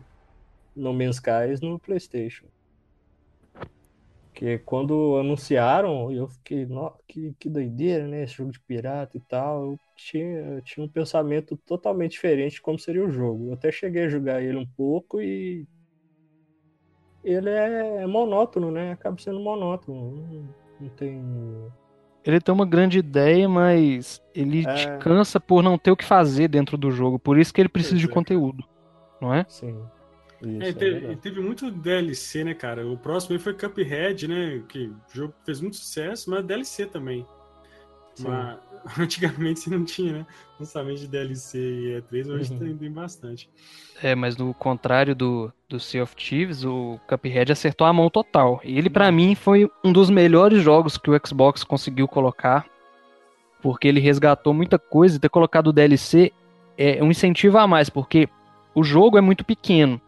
No Man's Skies no PlayStation. Porque quando anunciaram, eu fiquei, que, que doideira, né? Esse jogo de pirata e tal. Eu tinha, eu tinha um pensamento totalmente diferente de como seria o jogo. Eu até cheguei a jogar ele um pouco e. Ele é monótono, né? Acaba sendo monótono. Não, não tem. Ele tem uma grande ideia, mas ele é... te cansa por não ter o que fazer dentro do jogo. Por isso que ele precisa de conteúdo, não é? Sim. Isso, é, teve, é teve, muito DLC, né, cara? O próximo aí foi Cuphead, né? Que o jogo fez muito sucesso, mas DLC também. Mas, antigamente você não tinha, né? Lançamento de DLC e E3, hoje uhum. tem, bastante. É, mas no contrário do, do Sea of Thieves, o Cuphead acertou a mão total. E ele, para uhum. mim, foi um dos melhores jogos que o Xbox conseguiu colocar. Porque ele resgatou muita coisa e ter colocado o DLC é um incentivo a mais, porque o jogo é muito pequeno.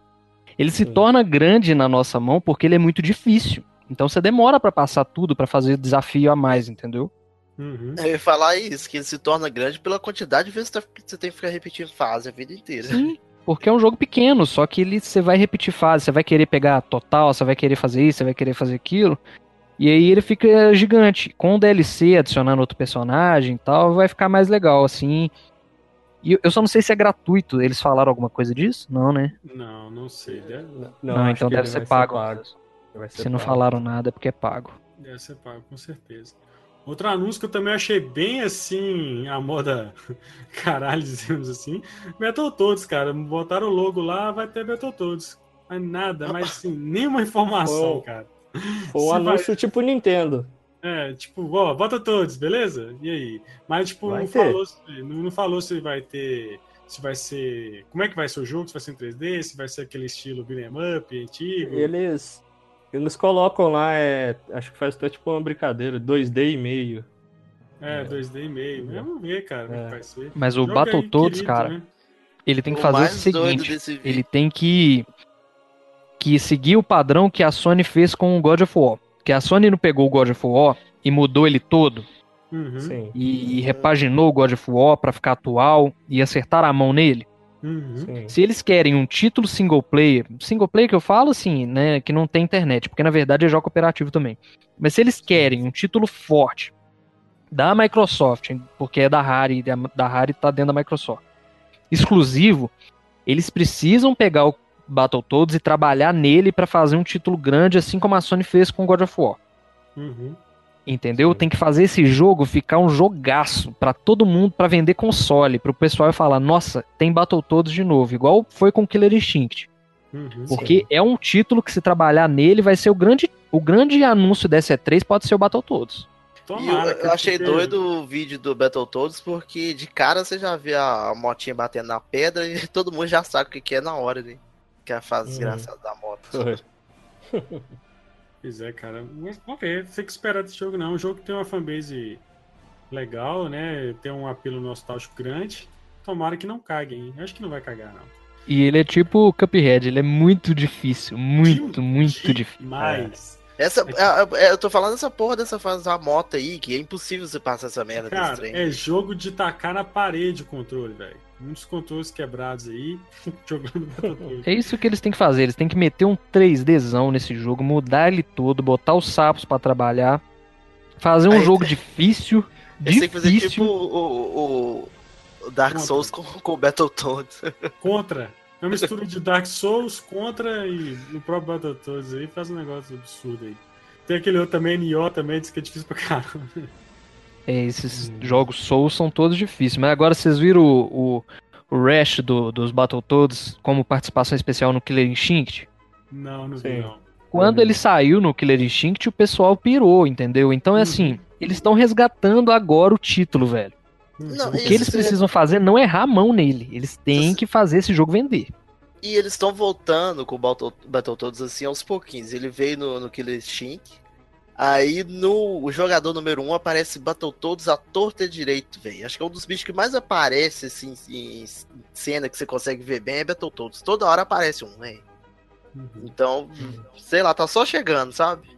Ele se Sim. torna grande na nossa mão porque ele é muito difícil. Então você demora para passar tudo, para fazer desafio a mais, entendeu? Uhum. Eu ia falar isso, que ele se torna grande pela quantidade de vezes que você tem que ficar repetindo fase a vida inteira. Sim, porque é um jogo pequeno, só que ele, você vai repetir fase, você vai querer pegar total, você vai querer fazer isso, você vai querer fazer aquilo. E aí ele fica gigante. Com o DLC adicionando outro personagem e tal, vai ficar mais legal, assim. E eu só não sei se é gratuito. Eles falaram alguma coisa disso? Não, né? Não, não sei. Deve... Não, não então deve ser pago. Ser pago. se pago. não falaram nada é porque é pago. Deve ser pago, com certeza. Outro anúncio que eu também achei bem assim, a moda caralho, dizemos assim. Battletoads, cara. Botaram o logo lá, vai ter Battletoads. Mas nada, mas assim, nenhuma informação, cara. Foi um anúncio vai... tipo Nintendo. É, tipo, ó, bota todos, beleza? E aí? Mas, tipo, não falou, não, não, falou se vai ter. Se vai ser. Como é que vai ser o jogo? Se vai ser em 3D, se vai ser aquele estilo beat'em up, antigo. Eles. Eles colocam lá, é, acho que faz até tipo uma brincadeira, 2D e meio. É, é. 2D e meio. É. Vamos ver, cara, é. vai ser. Mas o, o Battletoads, cara, né? ele tem que o fazer o seguinte: ele tem que. que seguir o padrão que a Sony fez com o God of War que a Sony não pegou o God of War e mudou ele todo, Uhum. E, e, repaginou o God of War pra ficar atual e acertar a mão nele. Uhum. Se eles querem um título single player, single player que eu falo assim, né, que não tem internet, porque na verdade é jogo cooperativo também. Mas se eles querem um título forte da Microsoft, porque é da Rare, da Rare tá dentro da Microsoft, exclusivo, eles precisam pegar o Battletoads e trabalhar nele para fazer um título grande, assim como a Sony fez com God of War. Uhum. Entendeu? Tem que fazer esse jogo ficar um jogaço para todo mundo, para vender console, para o pessoal falar, nossa, tem Battletoads de novo, igual foi com Killer Instinct. Uhum, Porque sim. é um título que se trabalhar nele vai ser o grande, o grande anúncio dessa E3 pode ser o Battletoads. Tomara, eu, eu achei doido o vídeo do Battletoads porque de cara você já vê a motinha batendo na pedra e todo mundo já sabe o que, que é na hora, né? Que é a fase uhum. desgraçada da moto. Pois é, cara. Mas vamos ver. Tem que esperar desse jogo, não. É um jogo que tem uma fanbase legal, né? Tem um apelo nostálgico grande. Tomara que não cague, hein? Acho que não vai cagar, não. E ele é tipo Cuphead, ele é muito difícil. Muito, muito difícil. Mas. Essa, é, é, eu tô falando dessa porra dessa fase da moto aí, que é impossível você passar essa merda Cara, desse trem. É jogo de tacar na parede o controle, velho. Muitos controles quebrados aí, jogando É isso que eles têm que fazer, eles têm que meter um 3Dzão nesse jogo, mudar ele todo, botar os sapos para trabalhar, fazer um aí, jogo difícil. Eles têm que fazer tipo o, o Dark Contra. Souls com, com o Battletoads. Contra. É uma mistura de Dark Souls contra e o próprio Battletoads aí faz um negócio absurdo aí. Tem aquele outro também, Nioh também, diz que é difícil pra caramba. É, esses hum. jogos Souls são todos difíceis. Mas agora vocês viram o, o, o Rash do, dos Battletoads como participação especial no Killer Instinct? Não, não vi não. Quando ele saiu no Killer Instinct, o pessoal pirou, entendeu? Então é assim, uhum. eles estão resgatando agora o título, velho. Não, o que eles precisam fazer não é errar a mão nele. Eles têm que fazer esse jogo vender. E eles estão voltando com o Battle, Battletoads assim aos pouquinhos. Ele veio no, no Killer Instinct. Aí no o jogador número 1 um, aparece Battletoads à torta direito, velho. Acho que é um dos bichos que mais aparece assim, em cena que você consegue ver bem é Battletoads. Toda hora aparece um, velho. Uhum. Então, sei lá, tá só chegando, sabe?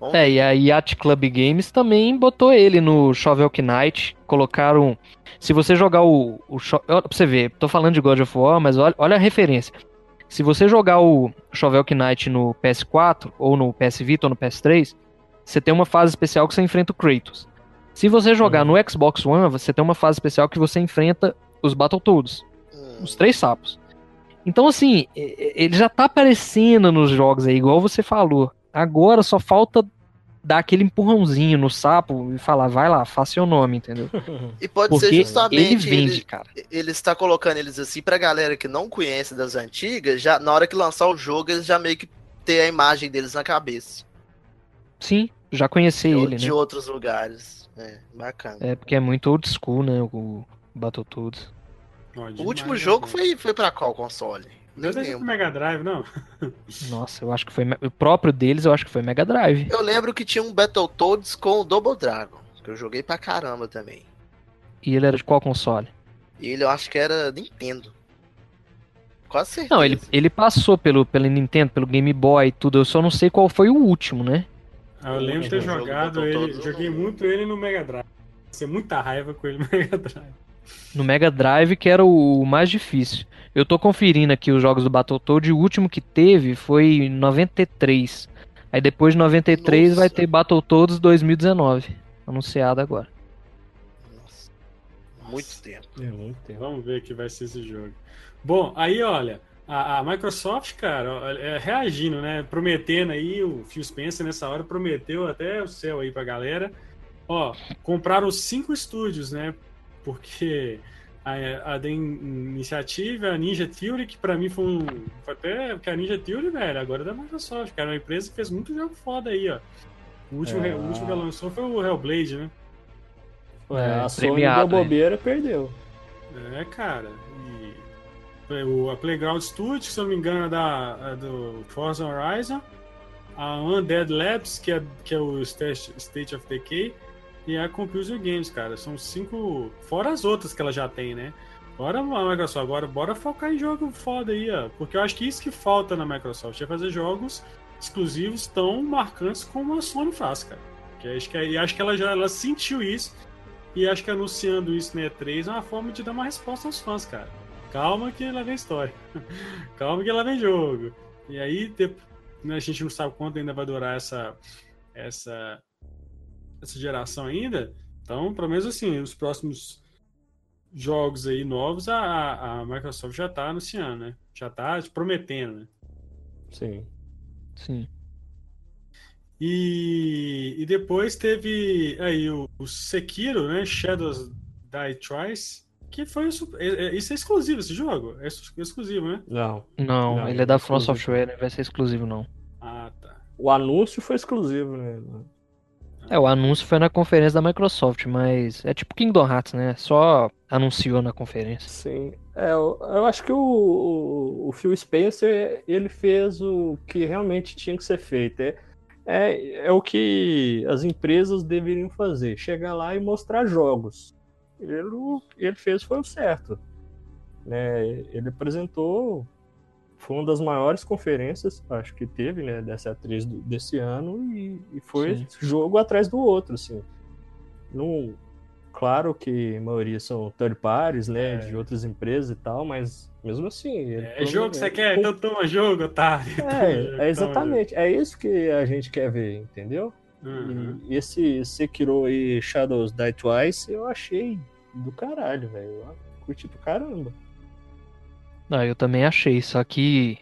Bom. É, e a Yacht Club Games também botou ele no Shovel Knight. Colocaram. Se você jogar o. o pra você ver, tô falando de God of War, mas olha, olha a referência. Se você jogar o Shovel Knight no PS4, ou no PS Vita, ou no PS3, você tem uma fase especial que você enfrenta o Kratos. Se você jogar uhum. no Xbox One, você tem uma fase especial que você enfrenta os Battletoads. Uhum. Os três sapos. Então, assim, ele já tá aparecendo nos jogos aí, igual você falou. Agora só falta dar aquele empurrãozinho no sapo e falar, vai lá, faça seu nome, entendeu? E pode Porque ser justamente ele vende, ele, cara. Ele está colocando eles assim pra galera que não conhece das antigas, já na hora que lançar o jogo, eles já meio que ter a imagem deles na cabeça. Sim, já conheci de, ele, de né? outros lugares. É, bacana. É, porque é muito old school, né, o Battletoads. O último jogo né? foi, foi pra qual console? Não deixa pro Mega Drive, não. Nossa, eu acho que foi. O próprio deles, eu acho que foi Mega Drive. Eu lembro que tinha um Battletoads com o Double Dragon, que eu joguei pra caramba também. E ele era de qual console? Ele eu acho que era Nintendo. Quase certeza. Não, ele, ele passou pelo, pelo Nintendo, pelo Game Boy e tudo. Eu só não sei qual foi o último, né? Ah, eu lembro de ter jogado ele. Joguei muito ele no Mega Drive. Ser muita raiva com ele no Mega Drive. No Mega Drive, que era o mais difícil. Eu tô conferindo aqui os jogos do Battletoad e o último que teve foi em 93. Aí depois de 93 Nossa. vai ter Battletoads 2019. Anunciado agora. Nossa. Muito tempo. É muito tempo. Vamos ver que vai ser esse jogo. Bom, aí olha, a, a Microsoft, cara, é, reagindo, né? Prometendo aí, o Phil Spencer nessa hora prometeu até o céu aí pra galera. Ó, compraram cinco estúdios, né? Porque a, a The Initiative, a Ninja Theory, que pra mim foi um. Foi até. Porque a Ninja Theory, velho, agora é da Microsoft, cara. É uma empresa que fez muito jogo foda aí, ó. O último, é, o último que ela lançou foi o Hellblade, né? É, a Sony deu bobeira perdeu. É, cara. O, a Playground Studios, se eu não me engano é da, é do Forza Horizon. A Undead Labs, que é, que é o State, State of Decay e a Computer Games, cara. São cinco. Fora as outras que ela já tem, né? Bora, Microsoft, agora bora focar em jogo foda aí, ó. Porque eu acho que isso que falta na Microsoft é fazer jogos exclusivos tão marcantes como a Sony faz, cara. Que acho que, e acho que ela já ela sentiu isso. E acho que anunciando isso na E3 é uma forma de dar uma resposta aos fãs, cara. Calma que lá vem história. Calma que lá vem jogo. E aí, né, a gente não sabe quanto ainda vai durar essa, essa, essa geração ainda. Então, pelo menos assim, os próximos jogos aí novos, a, a Microsoft já está anunciando, né? Já está prometendo, né? Sim. Sim. E, e depois teve aí o, o Sekiro, né? Shadows Die Twice. Que foi isso. É, é, isso é exclusivo esse jogo? É exclusivo, né? Não. Não, não ele é da From Software, não vai ser exclusivo, não. Ah, tá. O anúncio foi exclusivo, né? É, o anúncio foi na conferência da Microsoft, mas é tipo Kingdom Hearts, né? Só anunciou na conferência. Sim. É, eu, eu acho que o, o, o, Phil Spencer, ele fez o que realmente tinha que ser feito. É, é, é o que as empresas deveriam fazer. Chegar lá e mostrar jogos ele, ele fez foi o certo. Né? Ele apresentou, foi uma das maiores conferências, acho que teve, né, dessa atriz desse ano, e, e foi Sim. jogo atrás do outro, assim. Não, claro que a maioria são third parties, né, é. de outras empresas e tal, mas mesmo assim... É jogo que você quer, então toma jogo, tá? É, é exatamente, é isso que a gente quer ver, entendeu? Uhum. E esse Sekiro e Shadows Die Twice eu achei do caralho, velho. Eu curti pro caramba. Ah, eu também achei, só que.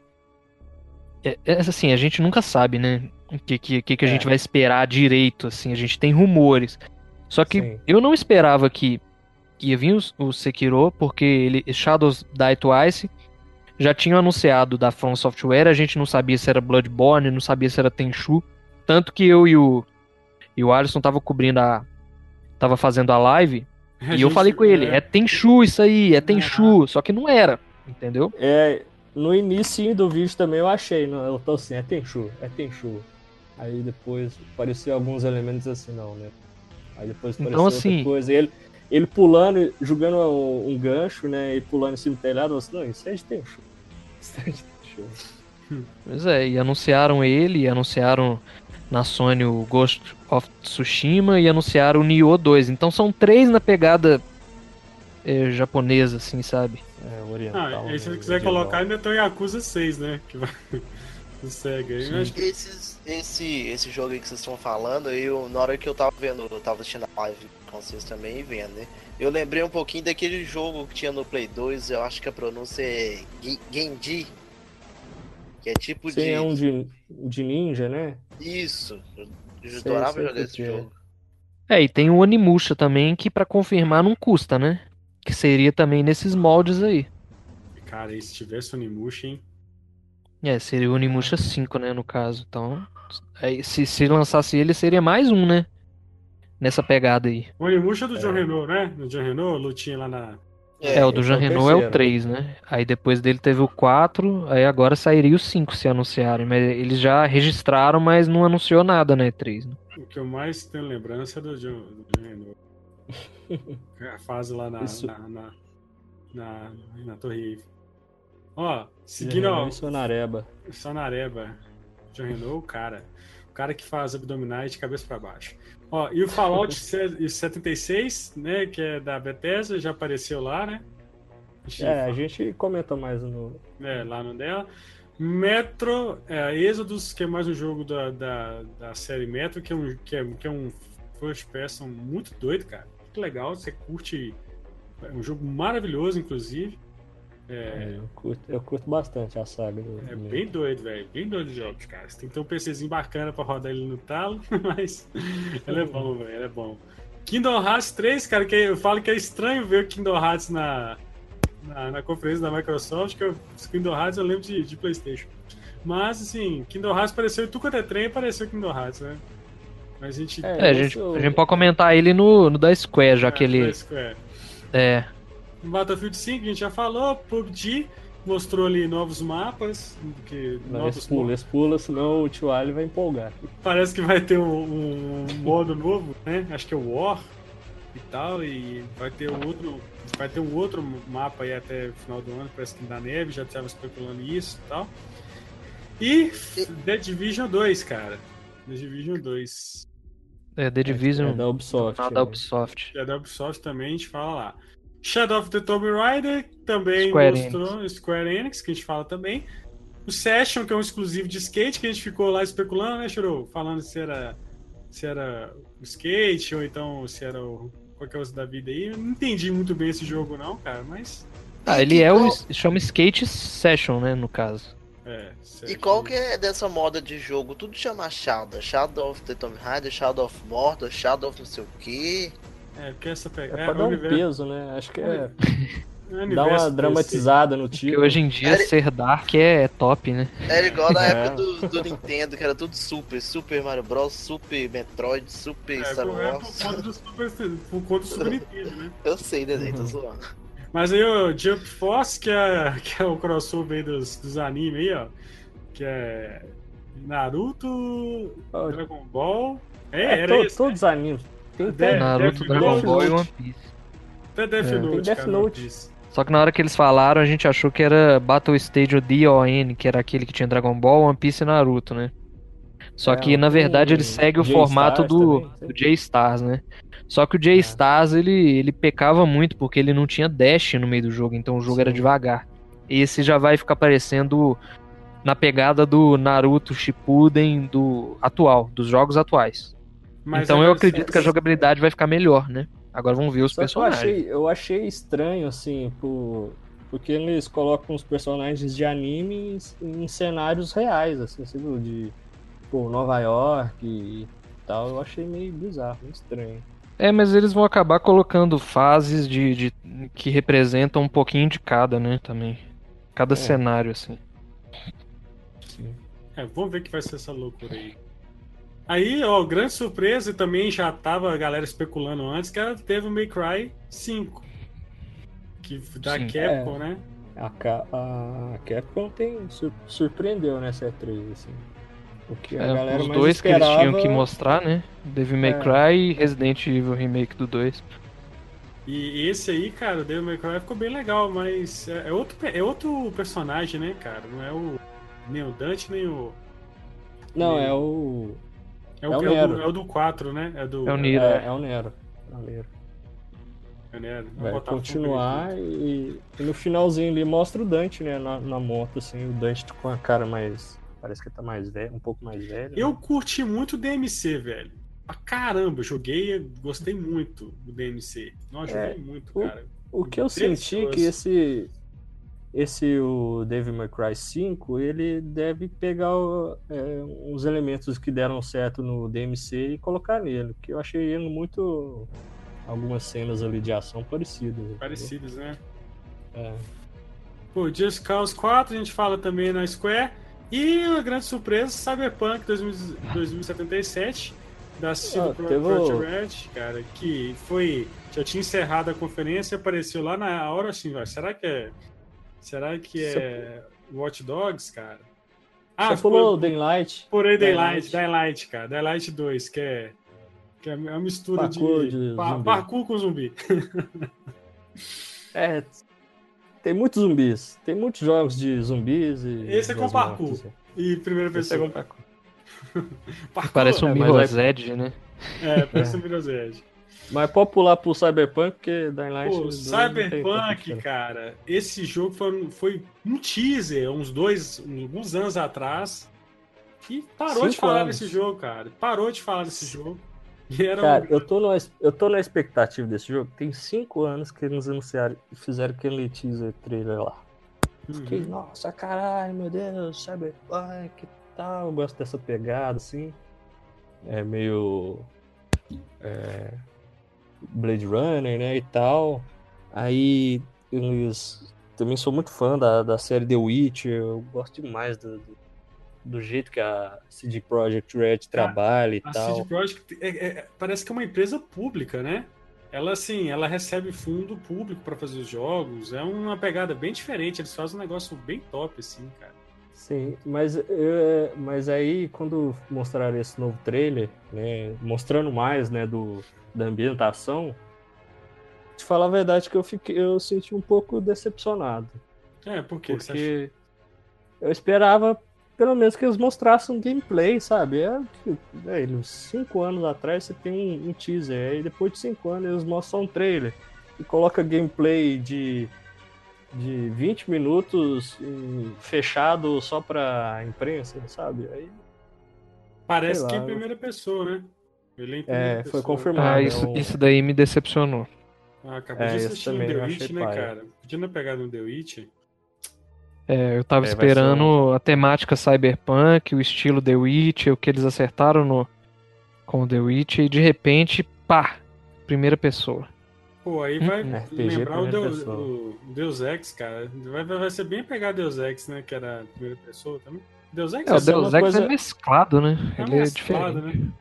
É, é assim, a gente nunca sabe, né? O que, que, que, a é. gente vai esperar direito, assim. A gente tem rumores. Só que Sim. eu não esperava que ia vir o, o Sekiro, porque ele, Shadows Die Twice já tinham anunciado da From Software, a gente não sabia se era Bloodborne, não sabia se era Tenchu. Tanto que eu e o, e o Alisson tava cobrindo a. tava fazendo a live. E eu falei com ele, é, é Tenchu isso aí, é Tenchu, só que não era, entendeu? É, no início do vídeo também eu achei, não, eu tô assim, é Tenchu, é Tenchu. Aí depois apareceu alguns elementos assim, não, né? Aí depois apareceu então, outra assim, coisa. Ele, ele pulando, jogando um, um, gancho, né? E pulando em cima do telhado, eu não, isso é de Tenchu. Isso é de Tenchu. Pois é, e anunciaram ele, anunciaram na Sony o Ghost of Tsushima e anunciaram o Nioh 2. Então são três na pegada é, japonesa, assim, sabe? É, oriental. Ah, e se você quiser colocar, ainda tem o Yakuza 6, né? Que vai. Segue aí. Acho que... Esses, esse, esse jogo aí que vocês estão falando, eu, na hora que eu tava vendo, eu tava assistindo a live com vocês também vendo, né? Eu lembrei um pouquinho daquele jogo que tinha no Play 2, eu acho que a pronúncia é Genji, que é tipo Sim, de. é um de, de ninja, né? Isso. Eu adorava jogar esse jogo. É, e tem o Onimusha também, que para confirmar não custa, né? Que seria também nesses moldes aí. Cara, e se tivesse Onimusha, hein? É, seria o Onimusha 5, né, no caso. Então, aí, se, se lançasse ele, seria mais um, né? Nessa pegada aí. O Onimusha é do é. John Renault, né? Do John Renault, lutinha lá na, é, é, o do Jean é Renault é o 3, né? Aí depois dele teve o 4, aí agora sairia o 5 se anunciarem. Mas eles já registraram, mas não anunciou nada na E3. Né? O que eu mais tenho lembrança é do Jean, do Jean Renault. A fase lá na, na, na, na, na Torre Eiffel. Ó, seguindo, ó. Sonareba. Sonareba. Jean Renault, o cara. O cara que faz abdominais de cabeça para baixo. Ó, e o Fallout 76, né, que é da Bethesda, já apareceu lá, né? É, a gente comenta mais no. É, lá no dela. Metro, é, Exodus, que é mais um jogo da, da, da série Metro, que é um, que é, que é um first person muito doido, cara. Muito legal, você curte. É um jogo maravilhoso, inclusive. É, é, eu, curto, eu curto bastante a saga. Do, é bem doido, velho. Bem doido de jogos, cara. Você tem que ter um PCzinho bacana pra rodar ele no talo, mas ele é bom, velho. Ele é bom. Kingdom Hearts 3, cara, que eu falo que é estranho ver o Kingdom Hearts na, na, na conferência da Microsoft, que o Kingdom Hearts eu lembro de, de PlayStation. Mas, assim, Kingdom Hearts apareceu em tudo quanto é trem apareceu Kingdom Hearts, né? Mas a gente. É, a gente, a gente pode comentar ele no, no da Square, já é, que ele. Square. É. Battlefield 5, a gente já falou, PUBG mostrou ali novos mapas. Que, Não, novos pula, pula, senão o tio Ali vai empolgar. Parece que vai ter um, um, modo novo, né? Acho que é o War e tal, e vai ter outro. Vai ter um outro mapa aí até o final do ano, parece que da neve, já estava especulando isso e tal. E The Division 2, cara. The Division 2. É, The Division. É da Ubisoft. É da Ubisoft. É da Ubisoft também, a gente fala lá. Shadow of the Tomb Raider também Square mostrou Enix. Square Enix, que a gente fala também. O Session, que é um exclusivo de skate, que a gente ficou lá especulando, né, Churou? Falando se era, se era o skate ou então se era o qualquer coisa da vida aí. Eu não entendi muito bem esse jogo, não, cara, mas. Ah, ele é o. chama Skate Session, né, no caso. É, e qual que é dessa moda de jogo? Tudo chama Shadow. Shadow of the Tomb Raider, Shadow of Mordor, Shadow of não sei o quê. É, porque essa pega. É, é pra dar um peso, né? Acho que é. é Dá uma dramatizada no tipo. Porque hoje em dia era... ser Dark é top, né? Era igual na é. época do, do, Nintendo, que era tudo Super. Super Mario Bros, Super Metroid, Super é, Star é Wars. É, por conta do Super, por conta do Super Nintendo, né? Eu sei, desenho, né, tô zoando. Mas aí o Jump Force, que é, que é o crossover aí dos, dos animes aí, ó que é Naruto, oh. Dragon Ball. É, é era to, esse, Todos os né? animes. Tem até Naruto, Death Dragon Ball e One Piece. Até Death é. Note, Death Note. Só que na hora que eles falaram, a gente achou que era Battle Stage DON, que era aquele que tinha Dragon Ball, One Piece e Naruto, né? Só é, que na verdade ele segue o formato do, do J-Stars, né? Só que o J-Stars ele, ele pecava muito porque ele não tinha dash no meio do jogo, então o jogo Sim. era devagar. Esse já vai ficar parecendo na pegada do Naruto Shippuden do atual, dos jogos atuais. Mas então eu acredito que a jogabilidade vai ficar melhor, né? Agora vamos ver os Só personagens. Eu achei, eu achei estranho, assim, por... porque eles colocam os personagens de anime em, em cenários reais, assim, assim, de pô, Nova York e tal. Eu achei meio bizarro, meio estranho. É, mas eles vão acabar colocando fases de, de que representam um pouquinho de cada, né? Também. Cada é. cenário, assim. É, vamos ver que vai ser essa loucura aí. Aí, ó, grande surpresa, e também já tava a galera especulando antes, que ela teve o May Cry 5. Que da Sim, Capcom, é. né? A, a Capcom tem, surpreendeu nessa E3, assim. O que a é, galera os dois esperava... que eles tinham que mostrar, né? Devil May é. Cry e Resident Evil Remake do 2. E esse aí, cara, o Devil May Cry ficou bem legal, mas é, é outro, é outro personagem, né, cara? Não é o nem o Dante, nem o. Não, nem... é o. É o, é o, é, o do, é o do 4, né? É, do... é o Nero. É, é o Nero. É o Nero. É Nero. Vai continuar e, e, no finalzinho ali mostra o Dante, né? Na, na moto, assim, o Dante com a cara mais. Parece que tá mais velho, um pouco mais velho. Eu né? curti muito o DMC, velho. Pra caramba, joguei, gostei muito do DMC. Nossa, joguei é, muito, o, cara. O que eu senti que esse, esse o Devil May Cry 5 ele deve pegar é, uns elementos que deram certo no DMC e colocar nele que eu achei ele muito algumas cenas ali de ação parecidas parecidas né? É. Pô, Just Cause 4 a gente fala também na Square. E uma grande surpresa Cyberpunk 2077 da CD ah, Red cara que foi já tinha encerrado a conferência apareceu lá na hora assim vai será que é Será que é Watch Dogs, cara? Ah, Você falou Daylight. Por aí Daylight, Daylight, cara. Daylight 2, que é, que é uma mistura parkour de, de pa parkour com zumbi. é, tem muitos zumbis. Tem muitos jogos de zumbis e. Esse é com parkour. Mortes, e primeira pessoa. É parkour. parkour. Parece um é, Mirror's Edge, né? É, parece um Mirror's Edge. Mas pode pular pro Cyberpunk, porque Dying Light... Pô, Cyberpunk, cara, esse jogo foi, foi um teaser, uns dois, alguns anos atrás, que parou Cinco de falar anos. desse jogo, cara. Parou de falar desse jogo. Cara, um... eu, tô no, eu tô na expectativa desse jogo. Tem cinco anos que eles anunciaram e fizeram aquele teaser trailer lá. Uhum. Fiquei, nossa, caralho, meu Deus, Cyberpunk que tal. Eu gosto dessa pegada, assim. É meio. É, Blade Runner, né, e tal. Aí eles também sou muito fã da, da série The Witcher, eu gosto demais do, do, do jeito que a CD Projekt Red trabalha e a tal. A CD Projekt é, é, parece que é uma empresa pública, né? Ela assim, ela recebe fundo público para fazer os jogos, é uma pegada bem diferente, eles fazem um negócio bem top assim, cara. Sim, mas, eu, mas aí quando mostraram esse novo trailer, né, mostrando mais, né, do, da ambientação, te falar a verdade que eu fiquei, eu senti um pouco decepcionado. É, por quê? Porque eu esperava pelo menos que eles mostrassem um gameplay, sabe? É, é, cinco anos atrás você tem um, um teaser, aí depois de cinco anos eles mostram um trailer e coloca gameplay de, de 20 minutos fechado só pra imprensa, sabe? Aí. Parece que é em primeira pessoa, né? Ele é, é foi confirmado. Ah, isso, isso daí me decepcionou. Ah, acabou é, de assistir no The Witch, né, cara? Podia não pegar no The Witch. É, eu tava é, esperando um... a temática cyberpunk, o estilo The Witch, o que eles acertaram no com o The Witch, e de repente, pá, primeira pessoa. Pô, aí vai hum, lembrar o Deus, o Deus Ex, cara. Vai, vai ser bem pegar Deus Ex, né? Que era a primeira pessoa também. Deus Ex é, o Deus Ex coisa... é mesclado, né? É Ele é mesclado, é diferente. Né?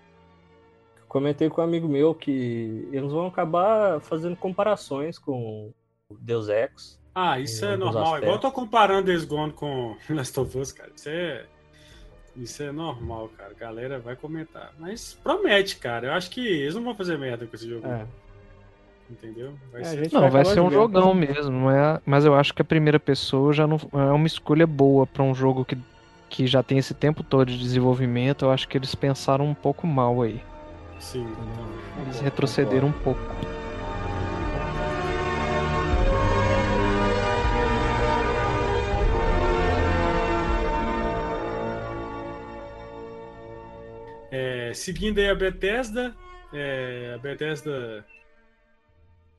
Comentei com um amigo meu que eles vão acabar fazendo comparações com Deus Ex ah, isso é normal. Aspectos. Igual eu tô comparando Days Gone com Last of Us, cara. Isso é. Isso é normal, cara. A galera vai comentar. Mas promete, cara. Eu acho que eles não vão fazer merda com esse jogo. É. Entendeu? Vai é, ser... Não, vai, vai ser um jogão mesmo. Não é... Mas eu acho que a primeira pessoa já não é uma escolha boa para um jogo que, que já tem esse tempo todo de desenvolvimento. Eu acho que eles pensaram um pouco mal aí. Sim. Eles retrocederam um pouco. É, seguindo aí a Bethesda, é, a Bethesda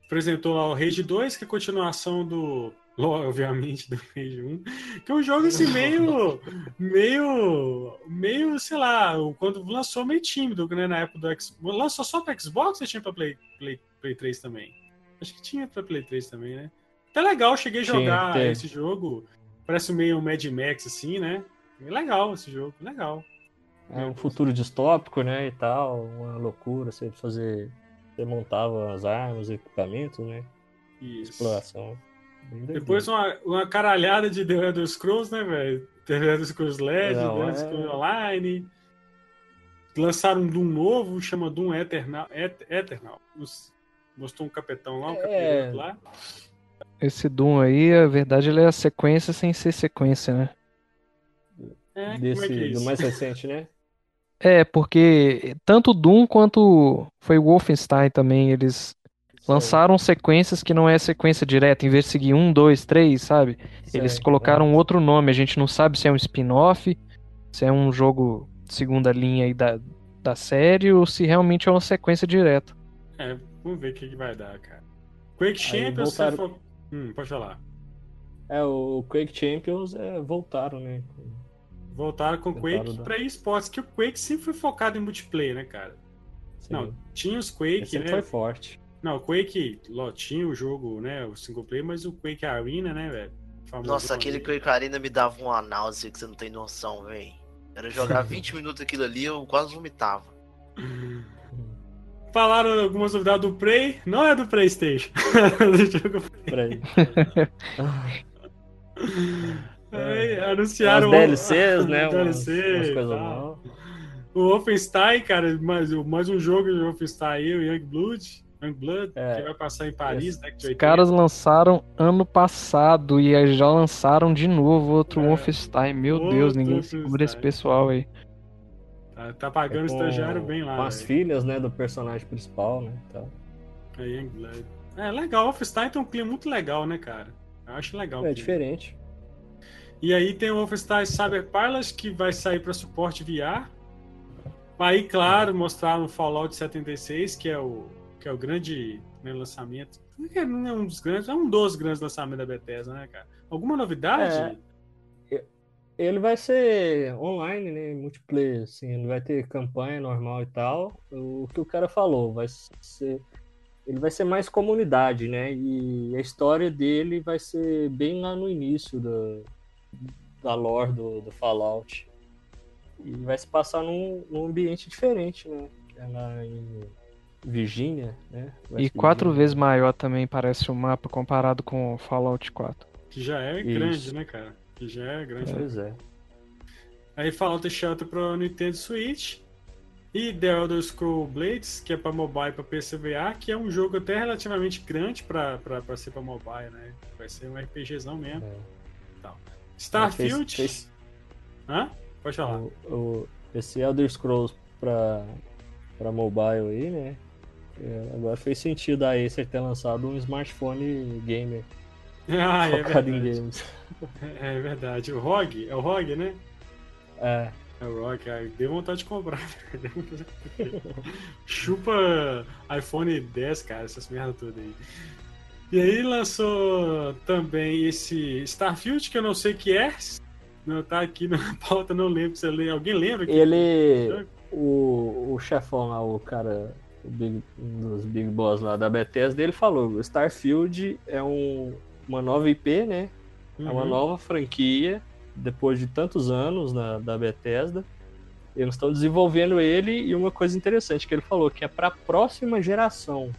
apresentou lá o Rage 2, que é a continuação do. Obviamente, do Rage 1. Que é um jogo assim meio. meio. meio, sei lá, quando lançou meio tímido, né? Na época do Xbox. Lançou só para Xbox ou tinha para Play, Play, Play 3 também? Acho que tinha para Play 3 também, né? Tá legal, cheguei a jogar tinha, esse jogo. Parece meio um Mad Max, assim, né? Legal esse jogo, legal. É um futuro distópico, né, e tal, uma loucura, você fazer, você montava as armas, os equipamentos, né, Isso. exploração. Depois uma, uma caralhada de The Elder Scrolls, né, velho, The Elder Scrolls LED, The Elder é. Scrolls Online, lançaram um Doom novo, chama Doom Eternal, Et, Eternal, mostrou um capetão lá, um é... lá. Esse Doom aí, a verdade, ele é a sequência sem ser sequência, né? É, Desse, é, é do mais recente, né? É, porque tanto Doom quanto foi o Wolfenstein também, eles lançaram sequências que não é sequência direta, em vez de seguir um, dois, três, sabe? Eles colocaram é. outro nome, a gente não sabe se é um spin-off, se é um jogo segunda linha aí da, da série ou se realmente é uma sequência direta. É, vamos ver o que, que vai dar, cara. Quake Champions, voltaram... for... hum, pode falar. É, o Quake Champions é, voltaram, né? Voltaram com o Quake da... pra esportes, que o Quake sempre foi focado em multiplayer, né, cara? Sim. Não, tinha os Quake, né? foi forte. Não, o Quake, ó, tinha o jogo, né, o single player, mas o Quake Arena, né, velho? Nossa, aquele Quake Arena me dava uma náusea que você não tem noção, velho. Era jogar 20 minutos aquilo ali, eu quase vomitava. Falaram algumas novidades do Prey, não é do PlayStation. do jogo Prey. É, anunciaram. Os DLCs, o, né? DLC, umas, umas o Wolfenstein, cara, mais, mais um jogo de Wolfenstein aí, o Youngblood. Youngblood, é. que vai passar em Paris, né? Os caras lançaram ano passado e já lançaram de novo outro é. Wolfenstein. Meu outro Deus, ninguém segura esse pessoal aí. Tá, tá pagando é estagiário bem lá. Com as filhas, né, do personagem principal, né? Então. É Youngblood. É legal, o Wolfenstein tem um clima muito legal, né, cara? Eu acho legal. É diferente. E aí tem o Wolfenstein Cyber Pillars, que vai sair para suporte VR. Aí, claro, mostraram o Fallout 76, que é o, que é o grande né, lançamento. Não é um dos grandes, é um dos grandes lançamentos da Bethesda, né, cara? Alguma novidade? É, ele vai ser online, né? Multiplayer, assim, ele vai ter campanha normal e tal. O que o cara falou, vai ser. Ele vai ser mais comunidade, né? E a história dele vai ser bem lá no início da, da lore do, do Fallout. E vai se passar num, num ambiente diferente, né? Que é lá em Virgínia, né? e quatro vezes maior também parece o mapa comparado com o Fallout 4. Que já é Isso. grande, né, cara? Que já é grande. Pois é. Aí Fallout Shelter pro Nintendo Switch. E The Elder Scrolls Blades, que é para mobile e para PCVA, que é um jogo até relativamente grande para ser para mobile, né? Vai ser um RPGzão mesmo. É. Starfield. Fez, fez, Hã? Pode falar. O, o, esse Elder Scrolls pra, pra mobile aí, né? É, agora fez sentido a Acer ter lançado um smartphone gamer. Ah, é focado é em games. É verdade. O ROG? É o ROG, né? É. É o ROG, deu vontade de comprar. Chupa iPhone 10, cara, essas merdas todas aí. E aí lançou também esse Starfield, que eu não sei o que é. Não tá aqui na pauta, não lembro se lê. Alguém lembra? Que Ele. O, o chefão lá, o cara Big, um dos Big Boss lá da Bethesda, ele falou: Starfield é um, uma nova IP, né? Uhum. É uma uhum. nova franquia, depois de tantos anos na, da Bethesda. Eles estão desenvolvendo ele e uma coisa interessante que ele falou, que é para a próxima geração.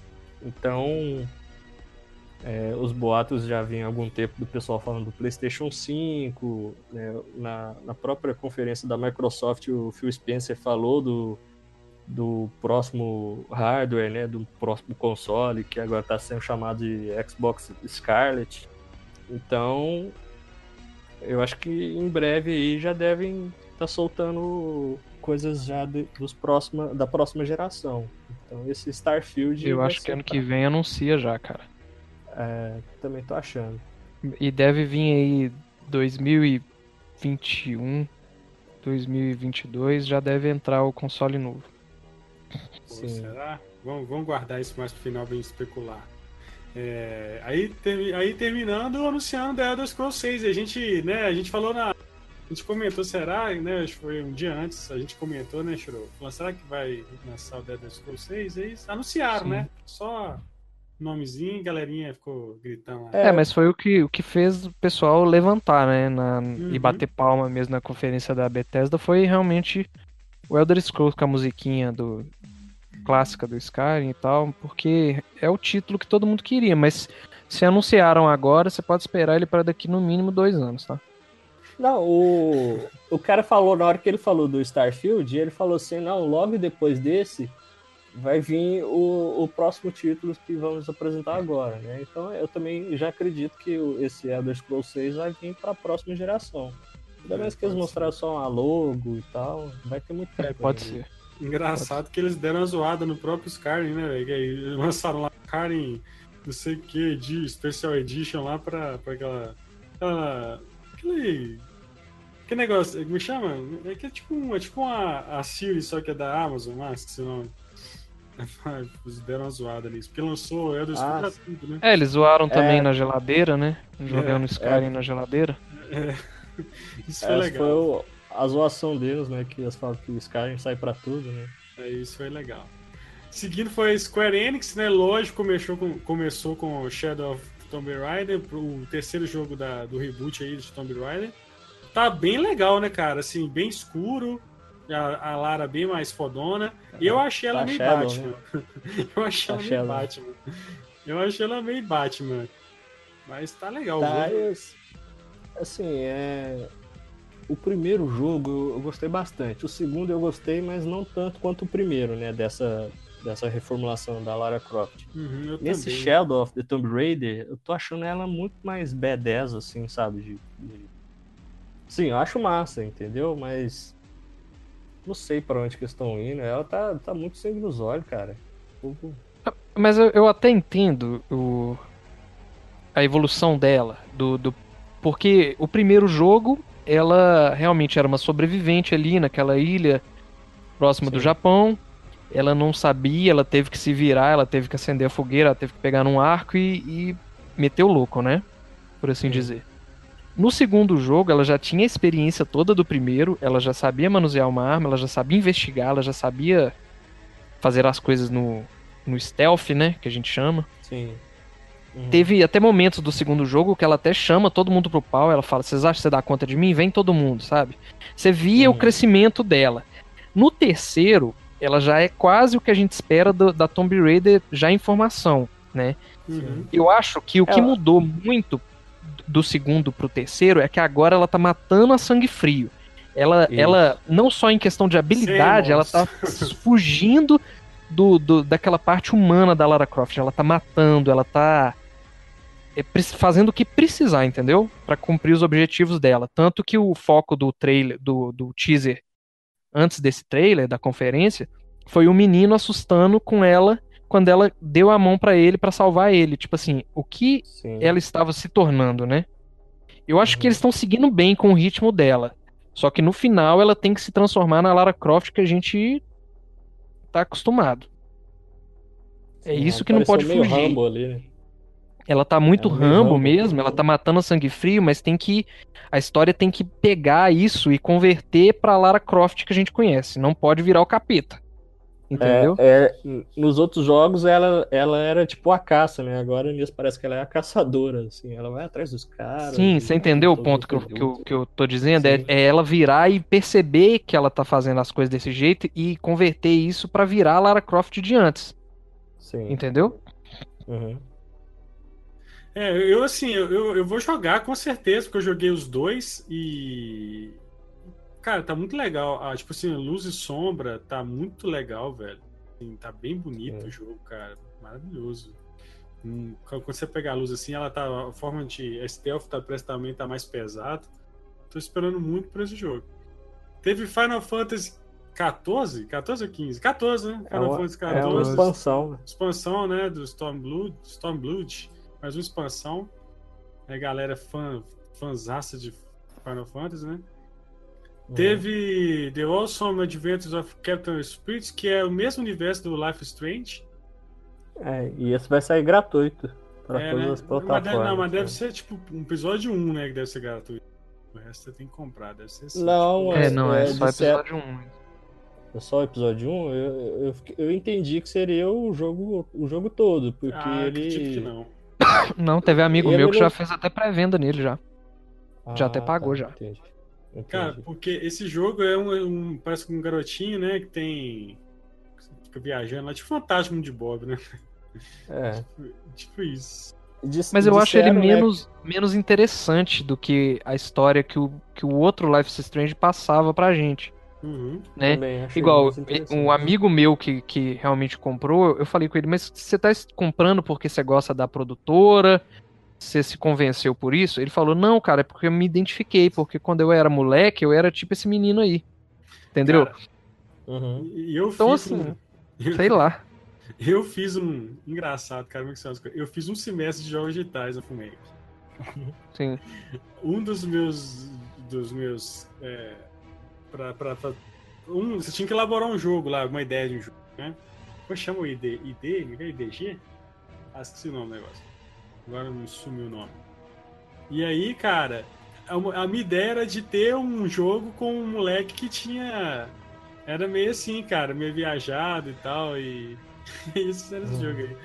Então, é, os boatos já vinham há algum tempo do pessoal falando do PlayStation 5. Né? Na, na própria conferência da Microsoft, o Phil Spencer falou do, do próximo hardware, né, do próximo console, que agora está sendo chamado de Xbox Scarlet. Então, eu acho que em breve aí já devem estar tá soltando coisas já de, dos próxima, da próxima geração. Então, esse Starfield. Eu acho que ano que vem anuncia já, cara. É, também tô achando. E deve vir aí 2021, 2022, já deve entrar o console novo. Pô, será? Vamos, vamos guardar isso mais pro final bem especular. É, aí, ter, aí terminando, anunciando The Elder Scrolls 6. A gente, né, a gente falou na. A gente comentou, será, né? Acho que foi um dia antes, a gente comentou, né, Churou? Falou, será que vai lançar o The Elder Scrolls 6? Aí anunciaram, Sim. né? Só nomezinho, galerinha ficou gritando lá. É, mas foi o que, o que fez o pessoal levantar, né? Na, uhum. E bater palma mesmo na conferência da Bethesda foi realmente o Elder Scrolls com a musiquinha do clássica do Skyrim e tal, porque é o título que todo mundo queria, mas se anunciaram agora, você pode esperar ele para daqui no mínimo dois anos, tá? Não, o, o cara falou, na hora que ele falou do Starfield, ele falou assim, não, logo depois desse vai vir o, o próximo título que vamos apresentar agora, né? Então eu também já acredito que esse Elder Scrolls 6 vai vir para a próxima geração. Ainda mais que eles mostraram só uma logo e tal, vai ter muito tempo. É, pode ser. Engraçado pode. que eles deram uma zoada no próprio Skyrim, né, velho? Eles lançaram lá Skyrim, não sei o que, de Special Edition lá pra, pra aquela. aquela aquele. Que negócio, me chama? É que é tipo, é tipo uma a Siri, só que é da Amazon, mas que senão. Eles deram uma zoada ali, porque lançou Elder Scrolls ah, tudo, né? É, eles zoaram também é. na geladeira, né? Jogando é, Skyrim é. na geladeira. É. Isso foi legal. Foi o, a zoação deles, né? Que eles falam que o Skyrim sai pra tudo, né? É, isso foi legal. Seguindo foi a Square Enix, né? Lógico, começou com, começou com Shadow of Tomb Raider, o terceiro jogo da, do reboot aí de Tomb Raider. Tá bem legal, né, cara? Assim, bem escuro, a, a Lara bem mais fodona. E eu achei ela tá meio Shadow, Batman. Né? eu achei tá ela meio Batman. Eu achei ela meio Batman. Mas tá legal. Tá, assim, é... O primeiro jogo eu gostei bastante. O segundo eu gostei, mas não tanto quanto o primeiro, né? Dessa, dessa reformulação da Lara Croft. Uhum, Nesse também. Shadow of the Tomb Raider, eu tô achando ela muito mais B10, assim, sabe? De, de... Sim, eu acho massa, entendeu? Mas não sei para onde que estão indo. Ela tá, tá muito sangue nos olhos, cara. Mas eu, eu até entendo o, a evolução dela, do, do porque o primeiro jogo ela realmente era uma sobrevivente ali naquela ilha próxima Sim. do Japão. Ela não sabia, ela teve que se virar, ela teve que acender a fogueira, ela teve que pegar num arco e, e meter o louco, né? Por assim Sim. dizer. No segundo jogo, ela já tinha a experiência toda do primeiro, ela já sabia manusear uma arma, ela já sabia investigar, ela já sabia fazer as coisas no, no stealth, né? Que a gente chama. Sim. Uhum. Teve até momentos do segundo jogo que ela até chama todo mundo pro pau. Ela fala: Vocês acham que você dá conta de mim? Vem todo mundo, sabe? Você via uhum. o crescimento dela. No terceiro, ela já é quase o que a gente espera do, da Tomb Raider já em formação, né? Uhum. Eu acho que o que mudou muito do segundo pro terceiro é que agora ela tá matando a sangue frio. Ela, ela não só em questão de habilidade, Sim, ela tá fugindo do, do, daquela parte humana da Lara Croft. Ela tá matando, ela tá é, fazendo o que precisar, entendeu? Para cumprir os objetivos dela. Tanto que o foco do trailer, do, do teaser, antes desse trailer, da conferência, foi o menino assustando com ela quando ela deu a mão para ele para salvar ele. Tipo assim, o que Sim. ela estava se tornando, né? Eu acho uhum. que eles estão seguindo bem com o ritmo dela. Só que no final ela tem que se transformar na Lara Croft que a gente tá acostumado. É isso que não pode fugir. Ali, né? Ela tá muito é Rambo, Rambo mesmo, ela tá matando a sangue frio, mas tem que. A história tem que pegar isso e converter pra Lara Croft que a gente conhece. Não pode virar o capeta. Entendeu? É, é, nos outros jogos ela, ela era tipo a caça, né? Agora nisso parece que ela é a caçadora, assim. Ela vai atrás dos caras. Sim, você entendeu o ponto que eu, que, eu, que eu tô dizendo? É, é, ela virar e perceber que ela tá fazendo as coisas desse jeito e converter isso para virar a Lara Croft de antes. Sim. Entendeu? Uhum. É, eu assim, eu, eu vou jogar com certeza, porque eu joguei os dois e. Cara, tá muito legal. Ah, tipo assim, luz e sombra tá muito legal, velho. Assim, tá bem bonito é. o jogo, cara. Maravilhoso. Hum, quando você pegar a luz assim, ela tá. A forma de. Stealth tá, parece também tá mais pesado. Tô esperando muito por esse jogo. Teve Final Fantasy 14? 14 ou 15? 14, né? Final é uma, Fantasy 14. É uma expansão. Expansão, né? Do Stormblood. Stormblood mais uma expansão. É galera fã, fãzaça de Final Fantasy, né? Teve The Awesome Adventures of Captain Spirit, que é o mesmo universo do Life Strange. É, e esse vai sair gratuito para é, todas né? as plataformas. Mas deve, não, mas deve ser tipo um episódio 1, né? Que deve ser gratuito. O resto você tem que comprar, deve ser assim. Não, tipo, é, não, é, é só episódio 1. É só o episódio 1? Eu, eu, eu, entendi que seria o jogo, o jogo todo, porque ah, ele. Tipo que não. Não, teve amigo meu que já fez até pré-venda nele já. Ah, já até pagou tá, já. Entendi. Entendi. Cara, porque esse jogo é um, um, Parece um garotinho, né? Que tem. Fica viajando lá, tipo fantasma de Bob, né? É. tipo, tipo isso. Mas eu acho ele né? menos, menos interessante do que a história que o, que o outro Life is Strange passava pra gente. Uhum. Né? Igual, um amigo meu que, que realmente comprou, eu falei com ele, mas você tá comprando porque você gosta da produtora? Você se convenceu por isso? Ele falou, não, cara, é porque eu me identifiquei, porque quando eu era moleque, eu era tipo esse menino aí. Entendeu? Cara, uhum. eu então, assim, um... sei lá. Eu fiz um. Engraçado, cara, eu fiz um semestre de jogos digitais eu fumei. Sim. Um dos meus. Dos meus. É pra, pra, pra, um, você tinha que elaborar um jogo lá, uma ideia de um jogo, né? Como chama o ID? ID? É IDG? Ah, esqueci o nome do negócio. Agora me sumiu o nome. E aí, cara, a, a minha ideia era de ter um jogo com um moleque que tinha. Era meio assim, cara, meio viajado e tal. E. Isso era esse uhum. jogo aí.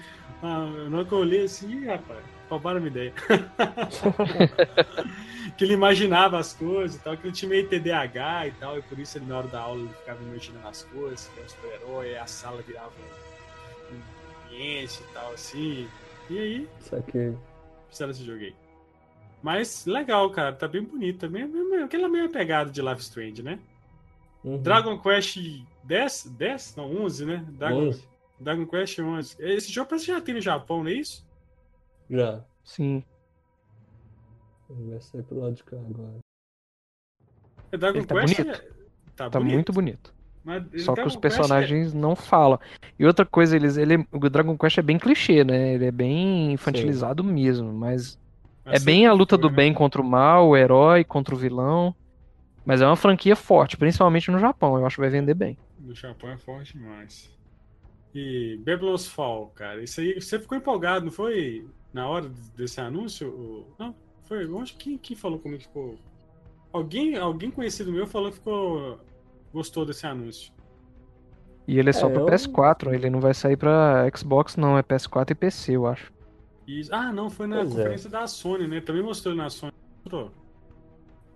Ah, eu nunca olhei assim, rapaz, roubaram a minha ideia. que ele imaginava as coisas e tal, que ele tinha meio TDAH e tal, e por isso ele na hora da aula ele ficava imaginando as coisas, que era um super-herói, a sala virava um ambiente e tal, assim. E aí. Isso aqui. Fizeram esse jogo aí. Mas legal, cara, tá bem bonito também. Aquela mesma pegada de Life Strange, né? Uhum. Dragon Quest 10? 10? Não, 11, né? Dragon, 11. Dragon Quest 11. Esse jogo parece que já tem no Japão, não é isso? Já. Sim. Vai sair pro lado de cá agora. É Dragon Ele tá Quest bonito. É... Tá, tá bonito. muito bonito. Só que os personagens é... não falam. E outra coisa, eles, ele, o Dragon Quest é bem clichê, né? Ele é bem infantilizado Sim. mesmo, mas, é bem a luta do né? bem contra o mal, o herói contra o vilão. Mas é uma franquia forte, principalmente no Japão. Eu acho que vai vender bem. No Japão é forte demais. E Babylon's Fall, cara, isso aí você ficou empolgado, não foi? Na hora desse anúncio? Não? Foi, eu acho que quem falou comigo ficou. Alguém, alguém conhecido meu falou que ficou. Gostou desse anúncio. E ele é só é, pro eu... PS4, ele não vai sair pra Xbox, não, é PS4 e PC, eu acho. Ah, não, foi na pois é. conferência é. da Sony, né? Também mostrou na Sony. Mostrou?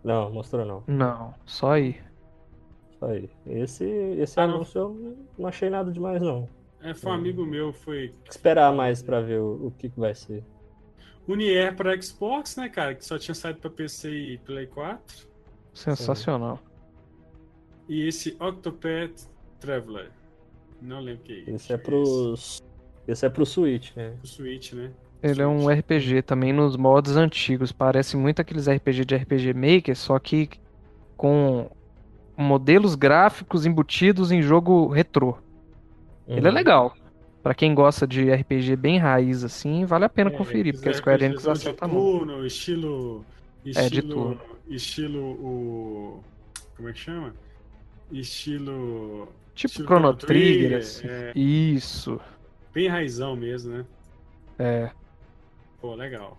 Não, mostrou não. Não, só aí. Só aí. Esse, esse ah, anúncio não. eu não achei nada demais, não. É, foi um amigo meu, foi. Esperar mais pra ver o, o que, que vai ser. Unier para Xbox, né, cara? Que só tinha saído para PC e Play 4. Sensacional. E esse Octopath Traveler. Não lembro o que é Esse é pros. Esse é pro Switch, né? Pro Switch, né? Ele é um RPG também nos modos antigos. Parece muito aqueles RPG de RPG Maker, só que com modelos gráficos embutidos em jogo retrô. Uhum. Ele é uhum. legal. Para quem gosta de RPG bem raiz assim, vale a pena é, conferir, porque a Square Enix acerta muito. Estilo, estilo, é, de turno. Estilo o como é que chama? Estilo tipo estilo Chrono Trigger, Trigger assim. é... Isso. Bem raizão mesmo, né? É. Pô, legal.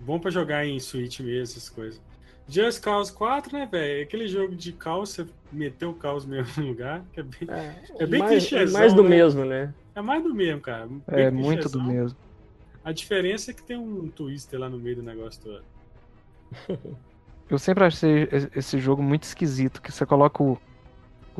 Bom para jogar em Switch mesmo, essas coisas. Just Cause 4, né, velho? Aquele jogo de caos, você meteu o caos no mesmo lugar, que é bem, é, é bem mais, É mais do né? mesmo, né? É mais do mesmo, cara. Bem é muito do mesmo. A diferença é que tem um twister lá no meio do negócio todo. Eu sempre achei esse jogo muito esquisito, que você coloca o,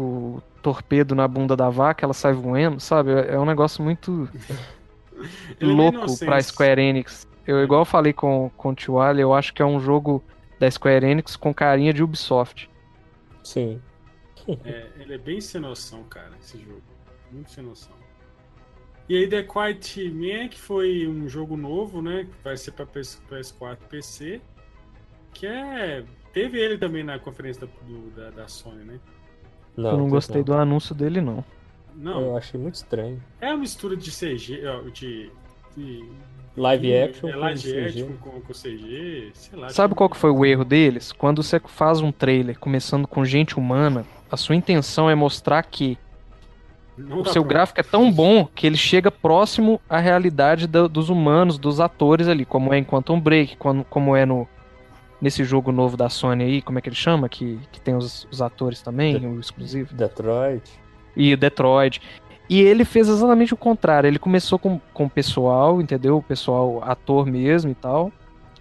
o torpedo na bunda da vaca, ela sai voando, sabe? É, é um negócio muito é louco pra Square Enix. Eu igual falei com, com o Tiwali, eu acho que é um jogo da Square Enix com carinha de Ubisoft. Sim. é, ele é bem sem noção, cara, esse jogo. Muito sem noção. E aí The Quiet Man, que foi um jogo novo, né? Que vai ser pra PS4 e PC. Que é. Teve ele também na conferência da, do, da, da Sony, né? Não, eu não gostei não. do anúncio dele, não. Não. Eu achei muito estranho. É uma mistura de CG, de, de Live action, é, live com, action CG. Com, com CG, sei lá. Sabe qual que foi o erro deles? Quando você faz um trailer começando com gente humana, a sua intenção é mostrar que Não o seu gráfico é tão bom que ele chega próximo à realidade do, dos humanos, dos atores ali, como é em Quantum Break, como, como é no nesse jogo novo da Sony aí, como é que ele chama? Que, que tem os, os atores também, De o exclusivo. Detroit. E o Detroit. E ele fez exatamente o contrário. Ele começou com, com o pessoal, entendeu? O pessoal ator mesmo e tal.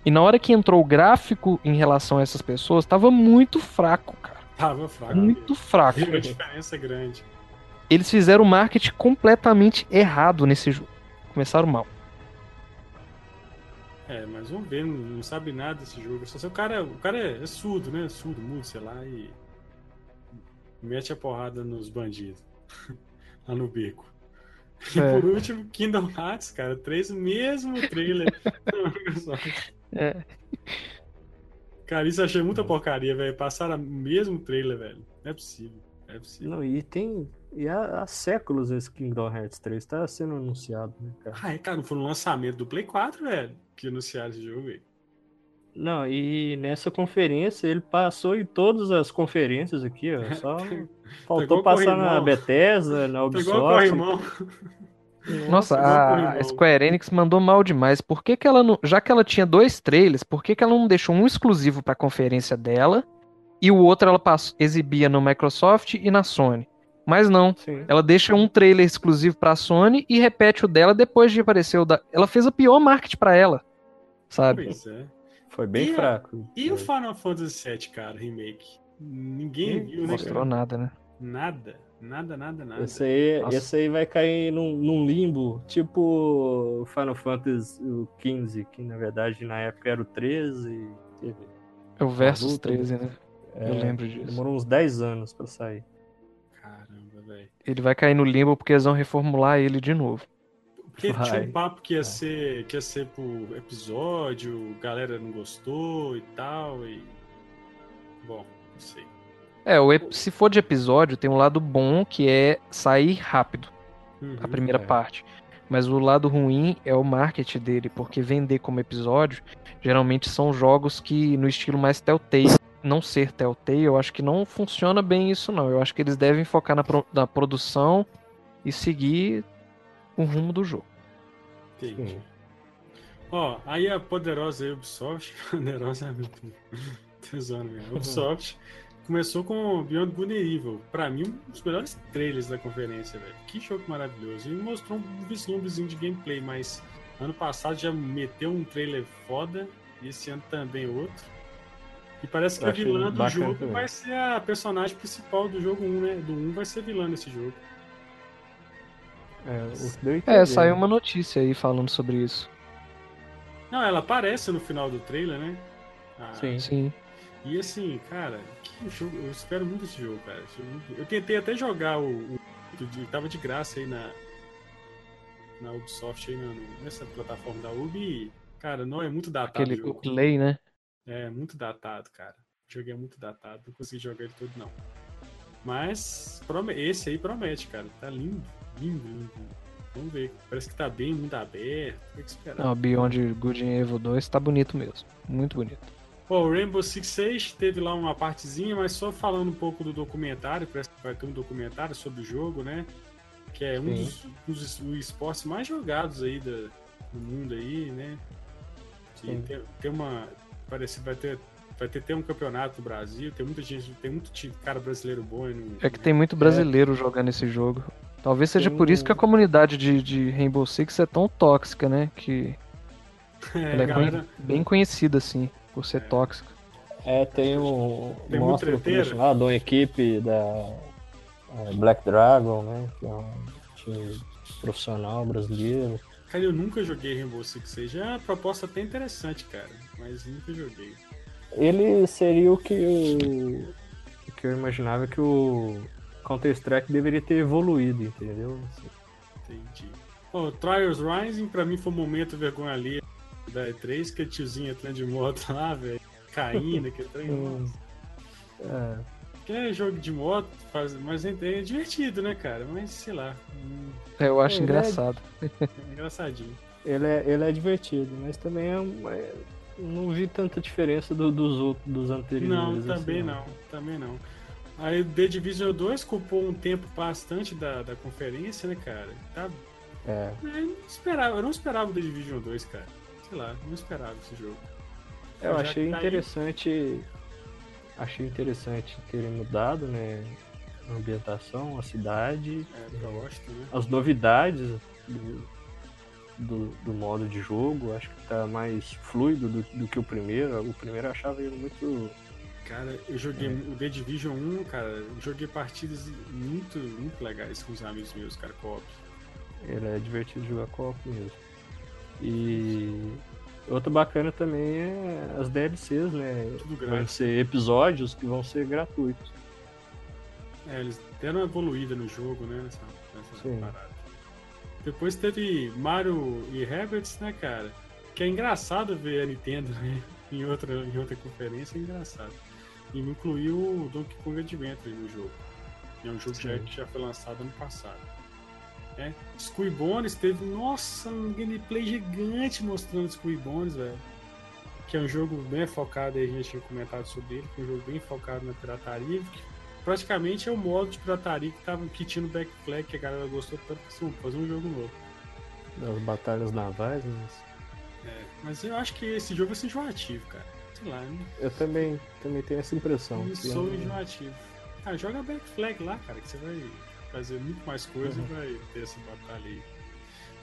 E na hora que entrou o gráfico em relação a essas pessoas, tava muito fraco, cara. Tava fraco. Muito fraco. Viu a diferença grande. Eles fizeram o marketing completamente errado nesse jogo. Começaram mal. É, mas vamos ver, não, não sabe nada desse jogo. Só se o cara, o cara é, é surdo, né? Surdo, mudo, sei lá, e mete a porrada nos bandidos. lá no beco. E é. por último, Kingdom Hearts, cara, três mesmo trailer. é. Cara, isso eu achei muita porcaria, velho. Passaram o mesmo trailer, velho. Não é possível. É possível. Não, e tem. E há, há, séculos esse Kingdom Hearts 3 tá sendo anunciado, né, cara? Ah, é, cara, não foi no lançamento do Play 4, velho, que anunciaram esse jogo, velho. Não, e nessa conferência ele passou em todas as conferências aqui, ó. Só faltou passar na Bethesda, na Ubisoft. Nossa, a Square Enix mandou mal demais. Por que, que ela não. Já que ela tinha dois trailers, por que, que ela não deixou um exclusivo pra conferência dela e o outro ela passou, exibia no Microsoft e na Sony? Mas não. Sim. Ela deixa um trailer exclusivo pra Sony e repete o dela depois de aparecer o da. Ela fez a pior marketing pra ela. Sabe? Pois é. Foi bem e fraco. A, e o Final Fantasy VII, cara, remake? Ninguém viu, né? Mostrou nada, né? Nada. Nada, nada, nada. Esse aí, esse aí vai cair num, num, limbo, tipo Final Fantasy XV, que na verdade na época era o 13. Teve é o Versus 13, né? É, Eu lembro disso. Demorou uns 10 anos pra sair. Velho. Ele vai cair no limbo porque eles vão reformular ele de novo. Porque Vai. tinha um papo que ia, ser, que ia ser por episódio, galera não gostou e tal, e. Bom, não sei. É, o, se for de episódio, tem um lado bom que é sair rápido. Uhum, a primeira é. parte. Mas o lado ruim é o marketing dele, porque vender como episódio geralmente são jogos que no estilo mais Telltale, não ser Telltale, eu acho que não funciona bem isso não. Eu acho que eles devem focar na, pro, na produção e seguir o rumo do jogo. Entendi. Ó, aí a poderosa Ubisoft, poderosa é muito tesouro mesmo. Ubisoft começou com Beyond Good and Evil. Pra mim, um dos melhores trailers da conferência, velho. Que jogo maravilhoso. E mostrou um vislumbrezinho de gameplay, mas ano passado já meteu um trailer foda. E esse ano também outro. E parece que a vilã do jogo também. vai ser a personagem principal do jogo 1, né? Do 1 vai ser vilã nesse jogo. É, é saiu uma notícia aí falando sobre isso. Não, ela aparece no final do trailer, né? Ah, sim. Sim. E assim, cara, que jogo. Eu espero muito esse jogo, cara. Eu tentei até jogar o. o tava de graça aí na. na Ubisoft aí, nessa plataforma da Ubi. Cara, não é muito datado. Aquele o Play, né? É, muito datado, cara. O jogo é muito datado, não consegui jogar ele todo, não. Mas esse aí promete, cara. Tá lindo, lindo, lindo. Vamos ver. Parece que tá bem mundo aberto. Tem que esperar. Não, Beyond Good and Evil 2 tá bonito mesmo. Muito bonito. O Rainbow Six Siege teve lá uma partezinha, mas só falando um pouco do documentário, parece que vai ter um documentário sobre o jogo, né? Que é um dos, dos, dos, esportes mais jogados aí da, do mundo aí, né? Tem, tem, uma. Parece que vai ter. Vai ter, ter um campeonato no Brasil, tem muita gente, tem muito cara brasileiro bom. No, é que tem muito brasileiro é. jogando esse jogo. Talvez seja tem por isso que a comunidade de, de Rainbow Six é tão tóxica, né? Que é, ela é galera... bem conhecida, assim, por ser é. tóxica. É, tem um. Tem mostra um lá de uma equipe da é, Black Dragon, né? Que é um time profissional brasileiro. Cara, eu nunca joguei Rainbow Six Siege. É uma proposta até interessante, cara, mas nunca joguei. Ele seria o que eu, o que eu imaginava que o Counter-Strike deveria ter evoluído, entendeu? Entendi. Oh, Trials Rising, pra mim, foi um momento vergonha ali da E3, que a tiozinha entrando de moto lá, velho, caindo, que trem. Hum. é. Que é jogo de moto, faz, mas é, é divertido, né, cara? Mas sei lá. Hum. Eu acho é, engraçado. É... engraçadinho. Ele é, ele é divertido, mas também é, é não vi tanta diferença do, dos outros, dos anteriores. Não, assim, também assim, não. também não. Aí o The Division 2 culpou um tempo bastante da, da conferência, né, cara? Tá... É. Eu não, esperava, eu não esperava o The Division 2, cara. Sei lá, não esperava esse jogo. Eu achei tá interessante. Aí... Achei interessante terem mudado, né? A ambientação, a cidade. É, gosto, né? As novidades do, do, do, modo de jogo. Acho que tá mais fluido do, do que o primeiro. O primeiro eu achava ele muito Cara, eu joguei é. o The Division 1, cara, joguei partidas muito, muito legais com os amigos meus, cara, co-op. Ele é divertido jogar co-op mesmo. E outra bacana também é as DLCs, né? Tudo Vão ser episódios que vão ser gratuitos. É, eles deram uma evoluída no jogo, né? Nessa, nessa parada. Depois teve Mario e Rabbids, né, cara? Que é engraçado ver a Nintendo né? em, outra, em outra conferência, é engraçado. E incluiu o Donkey Kong Adventure no jogo. É um jogo já, que já foi lançado ano passado. É. Bones teve, nossa, um gameplay gigante mostrando Skull Bones, velho. Que é um jogo bem focado, aí a gente tinha comentado sobre ele, que é um jogo bem focado na pirataria. Que praticamente é o modo de pirataria que, tava, que tinha no Flag, que a galera gostou tanto que assim, fazer um jogo novo. Das batalhas navais, mas... É, mas eu acho que esse jogo vai ser enjoativo, cara sei lá, né? Eu também, também tenho essa impressão. Eu sou enjoativo. Ah, joga Back Flag lá, cara, que você vai fazer muito mais coisa uhum. e vai ter essa batalha aí.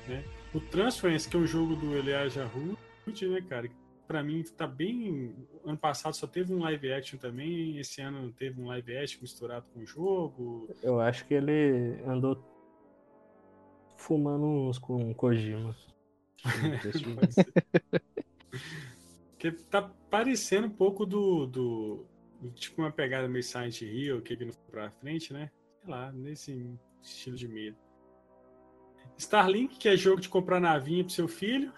Né? O Transference, que é um jogo do Elijah Hood, né, cara? Pra mim tá bem. Ano passado só teve um live action também, esse ano teve um live action misturado com o jogo. Eu acho que ele andou fumando uns com Kojima. Que tá parecendo um pouco do, do, tipo uma pegada meio Silent Hill, que ele não foi pra frente, né? Sei lá, nesse estilo de medo. Starlink, que é jogo de comprar navinha pro seu filho.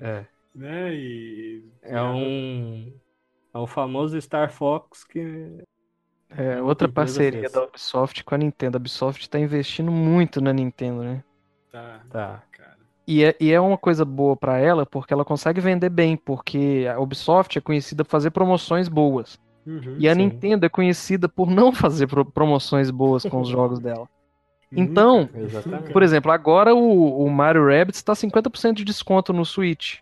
É. né? E. É um. É o famoso Star Fox que. É, outra parceria da Ubisoft com a Nintendo. A Ubisoft tá investindo muito na Nintendo, né? Tá. Tá. E é, e é uma coisa boa para ela porque ela consegue vender bem, porque a Ubisoft é conhecida por fazer promoções boas. Uhum, e a sim. Nintendo é conhecida por não fazer pro promoções boas com os jogos dela. Então, por exemplo, agora o, o Mario Rabbids está 50% de desconto no Switch.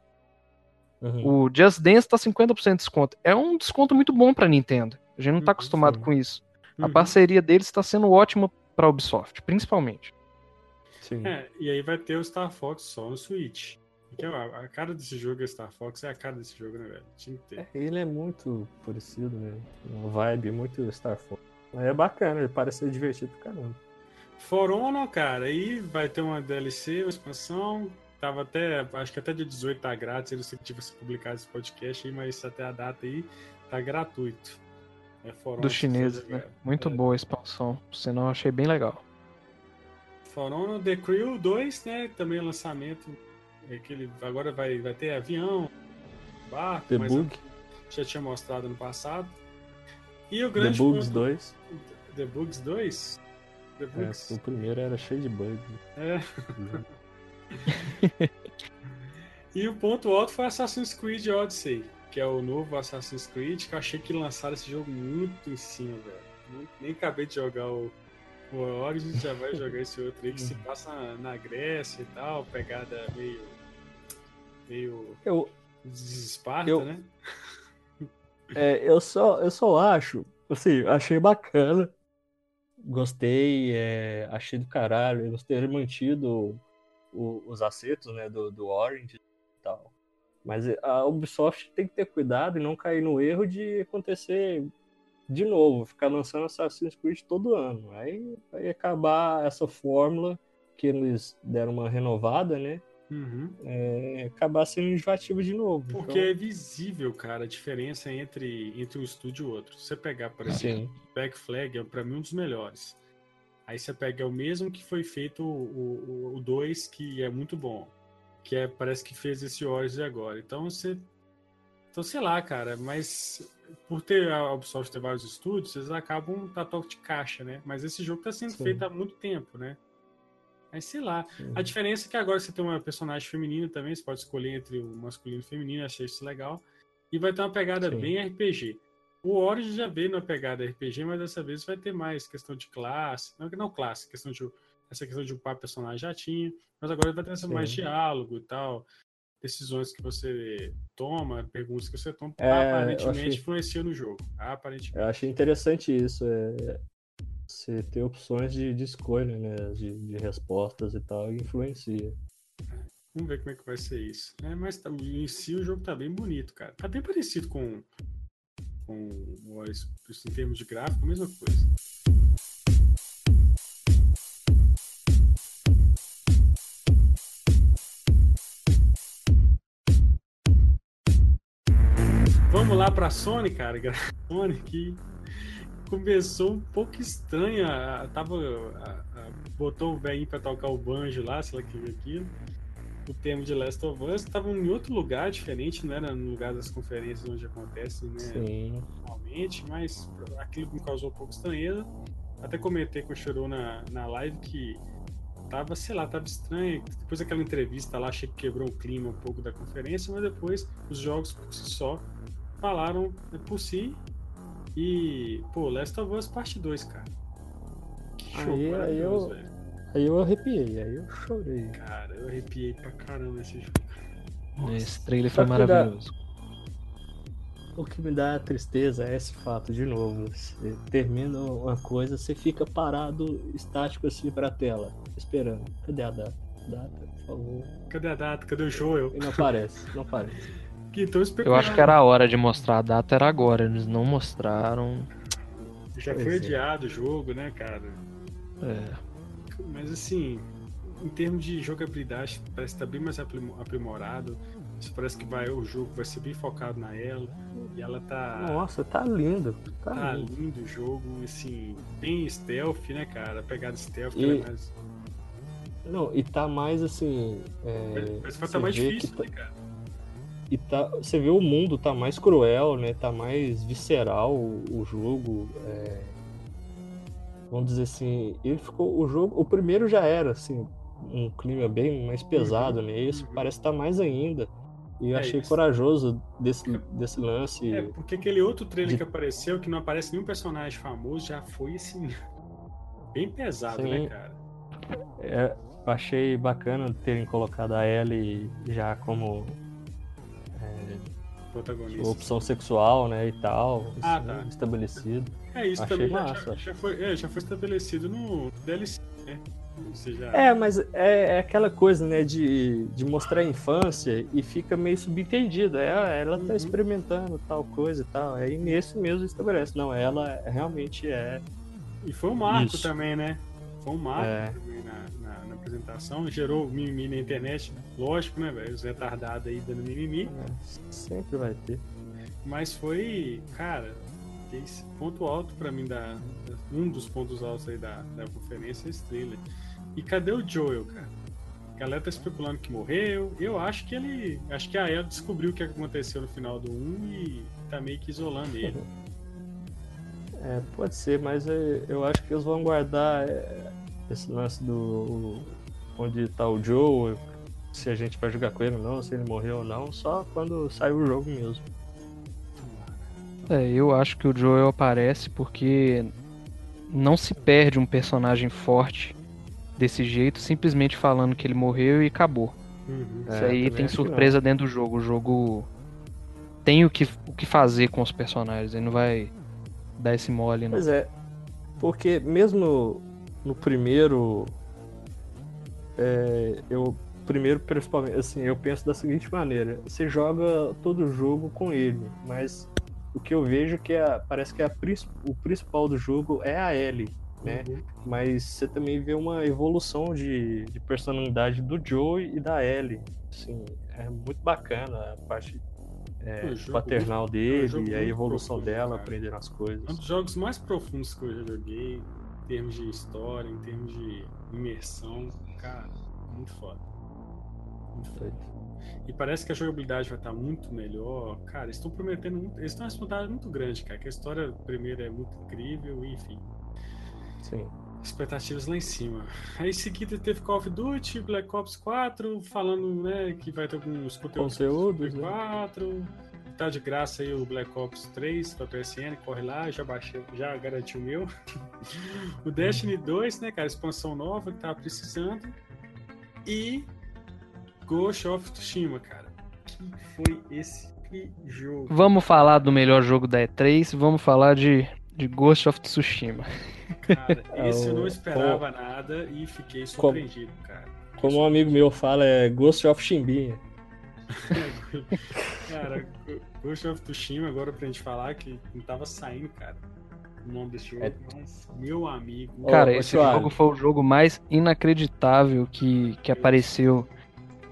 Uhum. O Just Dance está 50% de desconto. É um desconto muito bom para Nintendo. A gente não está uhum, acostumado sim. com isso. A uhum. parceria deles está sendo ótima para a Ubisoft, principalmente. Sim. É, e aí vai ter o Star Fox só no Switch. Porque a, a cara desse jogo é Star Fox, é a cara desse jogo, né, velho? Tinha que ter. É, ele é muito parecido, né? Uma vibe muito Star Fox. Mas é bacana, ele parece ser divertido pra caramba. For Honor, cara, aí vai ter uma DLC, uma expansão. Tava até, acho que até dia 18 tá grátis, eu não sei se tivesse publicado esse podcast aí, mas até a data aí tá gratuito. É For Honor. Do chinês, né? Muito é. boa a expansão, senão eu achei bem legal. For Honor, The Crew 2, né? Também é lançamento. É que ele agora vai, vai ter avião, barco, The mas Bug. já tinha mostrado no passado. E o grande The Bugs ponto... 2. The Bugs 2? The Bugs... É, o primeiro era cheio de bugs. É. e o ponto alto foi Assassin's Creed Odyssey, que é o novo Assassin's Creed, que eu achei que lançaram esse jogo muito em cima, velho. Nem acabei de jogar o, o Origin, já vai jogar esse outro aí que se passa na, na Grécia e tal, pegada meio. meio. Eu. Esparta, eu, né? É, eu só, eu só acho, assim, achei bacana. Gostei, é, achei do caralho. Eles terem mantido o, os acertos né, do, do Orange e tal. Mas a Ubisoft tem que ter cuidado e não cair no erro de acontecer de novo, ficar lançando Assassin's Creed todo ano. Aí vai acabar essa fórmula que eles deram uma renovada, né? Uhum. É, acabar sendo enjoativo de novo. Porque então... é visível, cara, a diferença entre, entre um estúdio e outro. Se você pegar, por exemplo, Sim. Back Flag é para mim um dos melhores. Aí você pega o mesmo que foi feito o 2, que é muito bom. Que é, parece que fez esse Origins agora. Então você. Então, sei lá, cara, mas por ter a Ubisoft ter vários estúdios, eles acabam tá toque de caixa, né? Mas esse jogo tá sendo Sim. feito há muito tempo, né? Mas sei lá. Sim. A diferença é que agora você tem uma personagem feminina também, você pode escolher entre o masculino e o feminino, achei isso legal. E vai ter uma pegada Sim. bem RPG. O Origin já veio na pegada RPG, mas dessa vez vai ter mais questão de classe. Não, não classe, questão de. Essa questão de upar personagem já tinha. Mas agora vai ter essa mais diálogo e tal. Decisões que você toma, perguntas que você toma, é, aparentemente achei... influencia no jogo. Aparentemente. Eu achei interessante isso. É... Você ter opções de, de escolha, né? De, de respostas e tal, e influencia. Vamos ver como é que vai ser isso. É, mas tá, em si o jogo tá bem bonito, cara. Tá bem parecido com com isso em termos de gráfico, a mesma coisa. Vamos lá para a Sony, cara. Sony que começou um pouco estranha. Tava, a, a, botou o velhinho para tocar o banjo lá, sei lá que aquilo o tema de Last of Us estava em outro lugar diferente, não era no lugar das conferências onde acontece, né? Sim. Normalmente, mas aquilo me causou um pouco estranheza. Até comentei com o Chorou na, na live que tava, sei lá, tava estranho. Depois daquela entrevista lá, achei que quebrou o clima um pouco da conferência, mas depois os jogos por si só falaram né, por si. E, pô, Last of Us parte 2, cara. Que show aí, aí eu, velho. Aí eu arrepiei, aí eu chorei. Cara, eu arrepiei pra caramba esse jogo. Nossa. Esse trailer foi maravilhoso. O que me dá tristeza é esse fato, de novo. Você termina uma coisa, você fica parado, estático assim pra tela, esperando. Cadê a data? Data, por favor. Cadê a data? Cadê o Joel? E não aparece, não aparece. Que então eu acho que era a hora de mostrar a data, era agora. Eles não mostraram. Já foi é. adiado o jogo, né, cara? É. Mas assim, em termos de jogabilidade, parece que tá bem mais aprimorado. Isso parece que vai, o jogo vai ser bem focado na ela. E ela tá. Nossa, tá lindo. Tá, tá lindo. lindo. o jogo, assim, bem stealth, né, cara? Pegada stealth e... é mais. Não, e tá mais assim. É... Parece que tá mais difícil, tá... né, cara? E tá, você vê o mundo tá mais cruel, né? Tá mais visceral o, o jogo. É vamos dizer assim, ele ficou o jogo, o primeiro já era assim, um clima bem mais pesado, uhum, né? Esse uhum. parece estar tá mais ainda. E eu é achei isso. corajoso desse, desse lance. É, porque aquele outro trailer de... que apareceu, que não aparece nenhum personagem famoso, já foi assim, bem pesado, né, Sim. né, cara? É, eu achei bacana terem colocado a Ellie já como protagonista. Opção sexual, né, e tal. Ah, tá. Estabelecido. É, isso Achei também massa. Já, já, foi, é, já foi estabelecido no DLC, né? Seja... É, mas é, é, aquela coisa, né, de, de mostrar a infância e fica meio subentendido. Ela, é, ela tá uhum. experimentando tal coisa e tal. Aí nesse mesmo estabelece. Não, ela realmente é. E foi um marco Isso. também, né? Foi um marco é. também na, na, na, apresentação. Gerou mimimi na internet, lógico, né, velho? Os retardados aí dando mimimi. É, sempre vai ter. Mas foi, cara, esse ponto alto para mim da, um dos pontos altos aí da, da conferência é esse. E cadê o Joel, cara? A galera tá especulando que morreu. Eu acho que ele. Acho que a Ela descobriu o que aconteceu no final do 1 e tá meio que isolando ele. É, pode ser, mas eu acho que eles vão guardar é, esse lance do. onde tá o Joe, se a gente vai jogar com ele ou não, se ele morreu ou não, só quando sair o jogo mesmo. É, eu acho que o Joel aparece porque não se perde um personagem forte desse jeito, simplesmente falando que ele morreu e acabou. Uhum. Isso é, aí tem surpresa dentro do jogo. O jogo tem o que, o que fazer com os personagens, ele não vai dar esse mole, não. Pois é, porque mesmo no primeiro. É, eu primeiro principalmente assim eu penso da seguinte maneira você joga todo o jogo com ele mas o que eu vejo que é, parece que é a, o principal do jogo é a Ellie, né? Uhum. Mas você também vê uma evolução de, de personalidade do Joe e da Ellie. Assim, é muito bacana a parte é, jogo, paternal dele e a evolução profundo, dela, cara. aprendendo as coisas. Um dos jogos mais profundos que eu já joguei, em termos de história, em termos de imersão, cara, muito foda. Muito foda. E parece que a jogabilidade vai estar muito melhor. Cara, eles estão prometendo muito. Eles estão responsabilidade muito grande, cara. Que a história primeira é muito incrível, enfim. Sim. Expectativas lá em cima. Aí em seguida teve Call of Duty, Black Ops 4, falando né, que vai ter alguns conteúdos. Conteúdos, 4. Né? Tá de graça aí o Black Ops 3 pra PSN, corre lá, já baixei, já garanti o meu. o Destiny 2, né, cara, expansão nova que tava precisando. E Ghost of Tsushima, cara. Que foi esse jogo? Vamos falar do melhor jogo da E3, vamos falar de, de Ghost of Tsushima. Cara, esse eu não esperava nada e fiquei surpreendido, como, cara. Como um amigo meu fala, é Ghost of Chimbinha. cara, Ghost of Tsushima, agora pra gente falar que não tava saindo, cara. O nome desse jogo, é... mas meu amigo. Cara, oh, esse jogo foi o jogo mais inacreditável que, que apareceu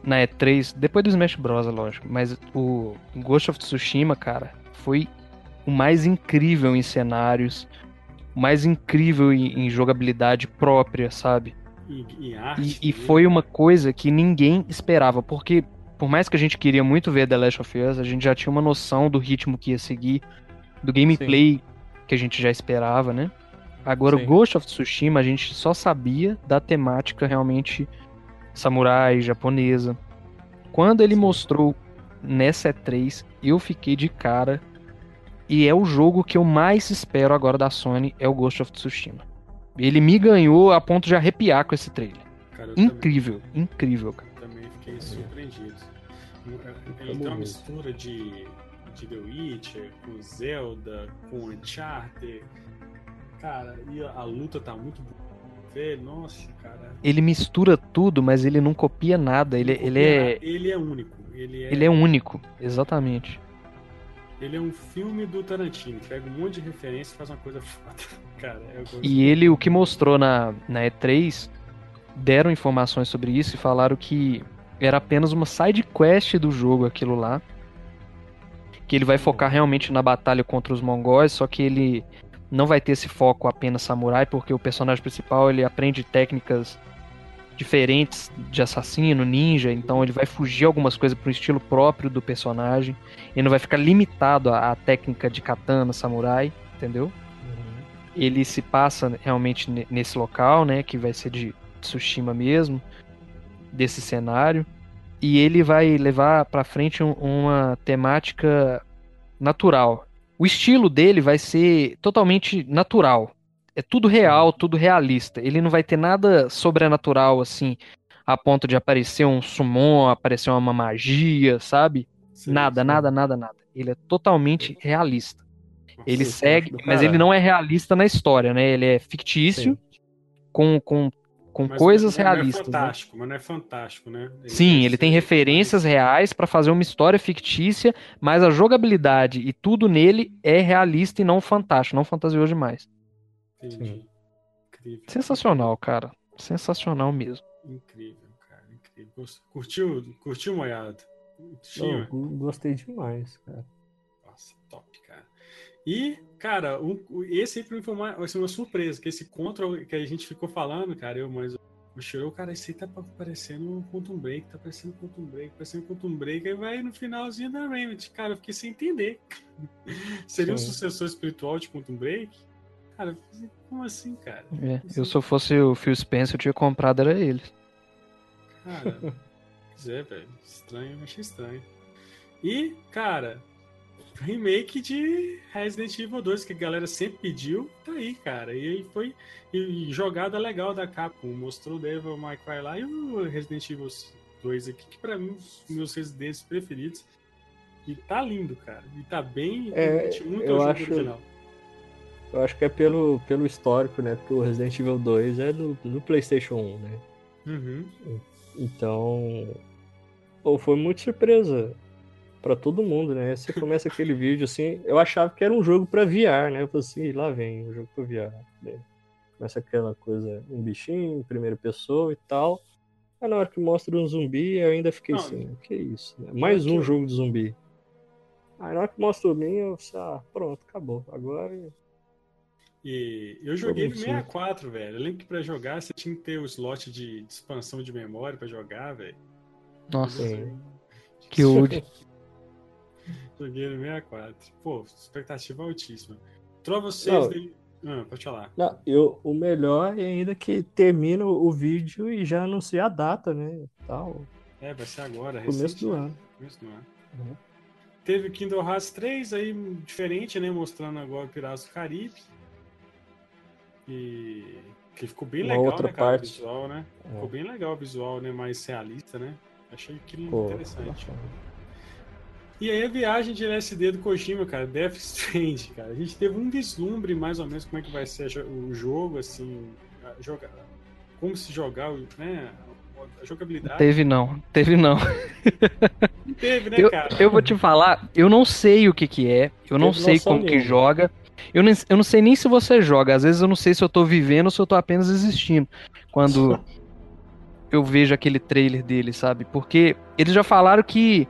na E3, depois do Smash Bros, lógico, mas o Ghost of Tsushima, cara, foi o mais incrível em cenários, o mais incrível em, em jogabilidade própria, sabe? E, e, arte, e, e foi uma coisa que ninguém esperava, porque por mais que a gente queria muito ver The Last of Us, a gente já tinha uma noção do ritmo que ia seguir, do gameplay Sim. que a gente já esperava, né? Agora, Sim. o Ghost of Tsushima, a gente só sabia da temática realmente samurai japonesa. Quando ele mostrou nessa E3, eu fiquei de cara. E é o jogo que eu mais espero agora da Sony, é o Ghost of Tsushima. Ele me ganhou a ponto de arrepiar com esse trailer. Cara, incrível, também, incrível, cara. Também fiquei surpreendido. Ele tem uma mistura de, de The Witcher, com Zelda, com Uncharted. Cara, e a, a luta tá muito boa Velho, nossa, cara. Ele mistura tudo, mas ele não copia nada. Ele, copia ele é. Ele é único. Ele é... ele é único, exatamente. Ele é um filme do Tarantino. Pega um monte de referência e faz uma coisa foda. Cara, e ele, o que mostrou na, na E3, deram informações sobre isso e falaram que era apenas uma side quest do jogo aquilo lá. Que ele vai focar realmente na batalha contra os mongóis, só que ele não vai ter esse foco apenas samurai, porque o personagem principal ele aprende técnicas diferentes de assassino, ninja, então ele vai fugir algumas coisas para o estilo próprio do personagem. Ele não vai ficar limitado à, à técnica de katana, samurai, entendeu? Uhum. Ele se passa realmente nesse local, né, que vai ser de Tsushima mesmo, desse cenário, e ele vai levar para frente um, uma temática natural, o estilo dele vai ser totalmente natural. É tudo real, tudo realista. Ele não vai ter nada sobrenatural assim, a ponto de aparecer um summon, aparecer uma magia, sabe? Sim, nada, sim. nada, nada, nada. Ele é totalmente realista. Ele sim, segue, mas ele não é realista na história, né? Ele é fictício, com, com com mas coisas não realistas. Não é né? fantástico, né? mas não é fantástico, né? Ele Sim, ele tem referências reais para fazer uma história fictícia, mas a jogabilidade e tudo nele é realista e não fantástico, não fantasioso demais. Entendi. Incrível. Sensacional, cara. Sensacional mesmo. Incrível, cara. Incrível. Curtiu, curtiu Moiado? Gostei demais, cara. Nossa, top. E Cara, um, esse aí pra mim foi uma, assim, uma surpresa, que esse contra que a gente ficou falando, cara, eu mais o O Shiro, cara, isso aí tá parecendo um Quantum Break, tá parecendo um Quantum Break, parecendo um Quantum Break, aí vai no finalzinho da Remedy. Cara, eu fiquei sem entender. Seria um sucessor espiritual de Quantum Break? Cara, como assim, cara? É, assim? eu se eu fosse o Phil Spencer, eu tinha comprado, era ele. Cara, pois é, velho. Estranho, achei estranho. E, cara, remake de Resident Evil 2, que a galera sempre pediu, tá aí, cara. E aí foi e jogada legal da Capcom. Mostrou o Devil May Cry lá e o Resident Evil 2 aqui, que pra mim, os meus residentes preferidos. E tá lindo, cara. E tá bem. É, muito eu acho, original. Eu acho que é pelo, pelo histórico, né? Porque o Resident Evil 2 é do, do PlayStation 1, né? Uhum. Então. Pô, foi muito surpresa para todo mundo, né? Você começa aquele vídeo assim, eu achava que era um jogo para VR, né? Eu falei assim, lá vem um jogo para VR. Começa aquela coisa, um bichinho, primeira pessoa e tal. Aí na hora que mostra um zumbi, eu ainda fiquei Não, assim, que isso, né? Mais um jogo de zumbi. Aí na hora que mostra o mim, eu falei, ah, pronto, acabou. Agora. E eu joguei no 64, velho. Eu lembro que pra jogar você tinha que ter o slot de, de expansão de memória pra jogar, velho. Nossa. Que old. Joguei no 64. Pô, expectativa altíssima. Trova 6 dele. Ah, pode falar. Não, eu, o melhor é ainda que termina o vídeo e já anuncia a data, né? Tal. É, vai ser agora. Começo do ano. Começo do ano. Uhum. Teve Kingdom Hearts 3 aí, diferente, né? Mostrando agora Piratas do Caribe. E que ficou bem Uma legal, outra né, cara, parte. o visual, né? É. Ficou bem legal o visual, né? Mais realista, né? Achei aquilo Pô, interessante. Bacana. E aí a viagem de LSD do Kojima, cara, Death Strand, cara. A gente teve um vislumbre mais ou menos como é que vai ser o jogo, assim, jogar, como se jogar, né? A jogabilidade. Teve não, teve não. Teve, né, eu, cara? Eu vou te falar, eu não sei o que que é, eu não sei como que joga. Eu não, eu não sei nem se você joga, às vezes eu não sei se eu tô vivendo ou se eu tô apenas existindo. Quando eu vejo aquele trailer dele, sabe? Porque eles já falaram que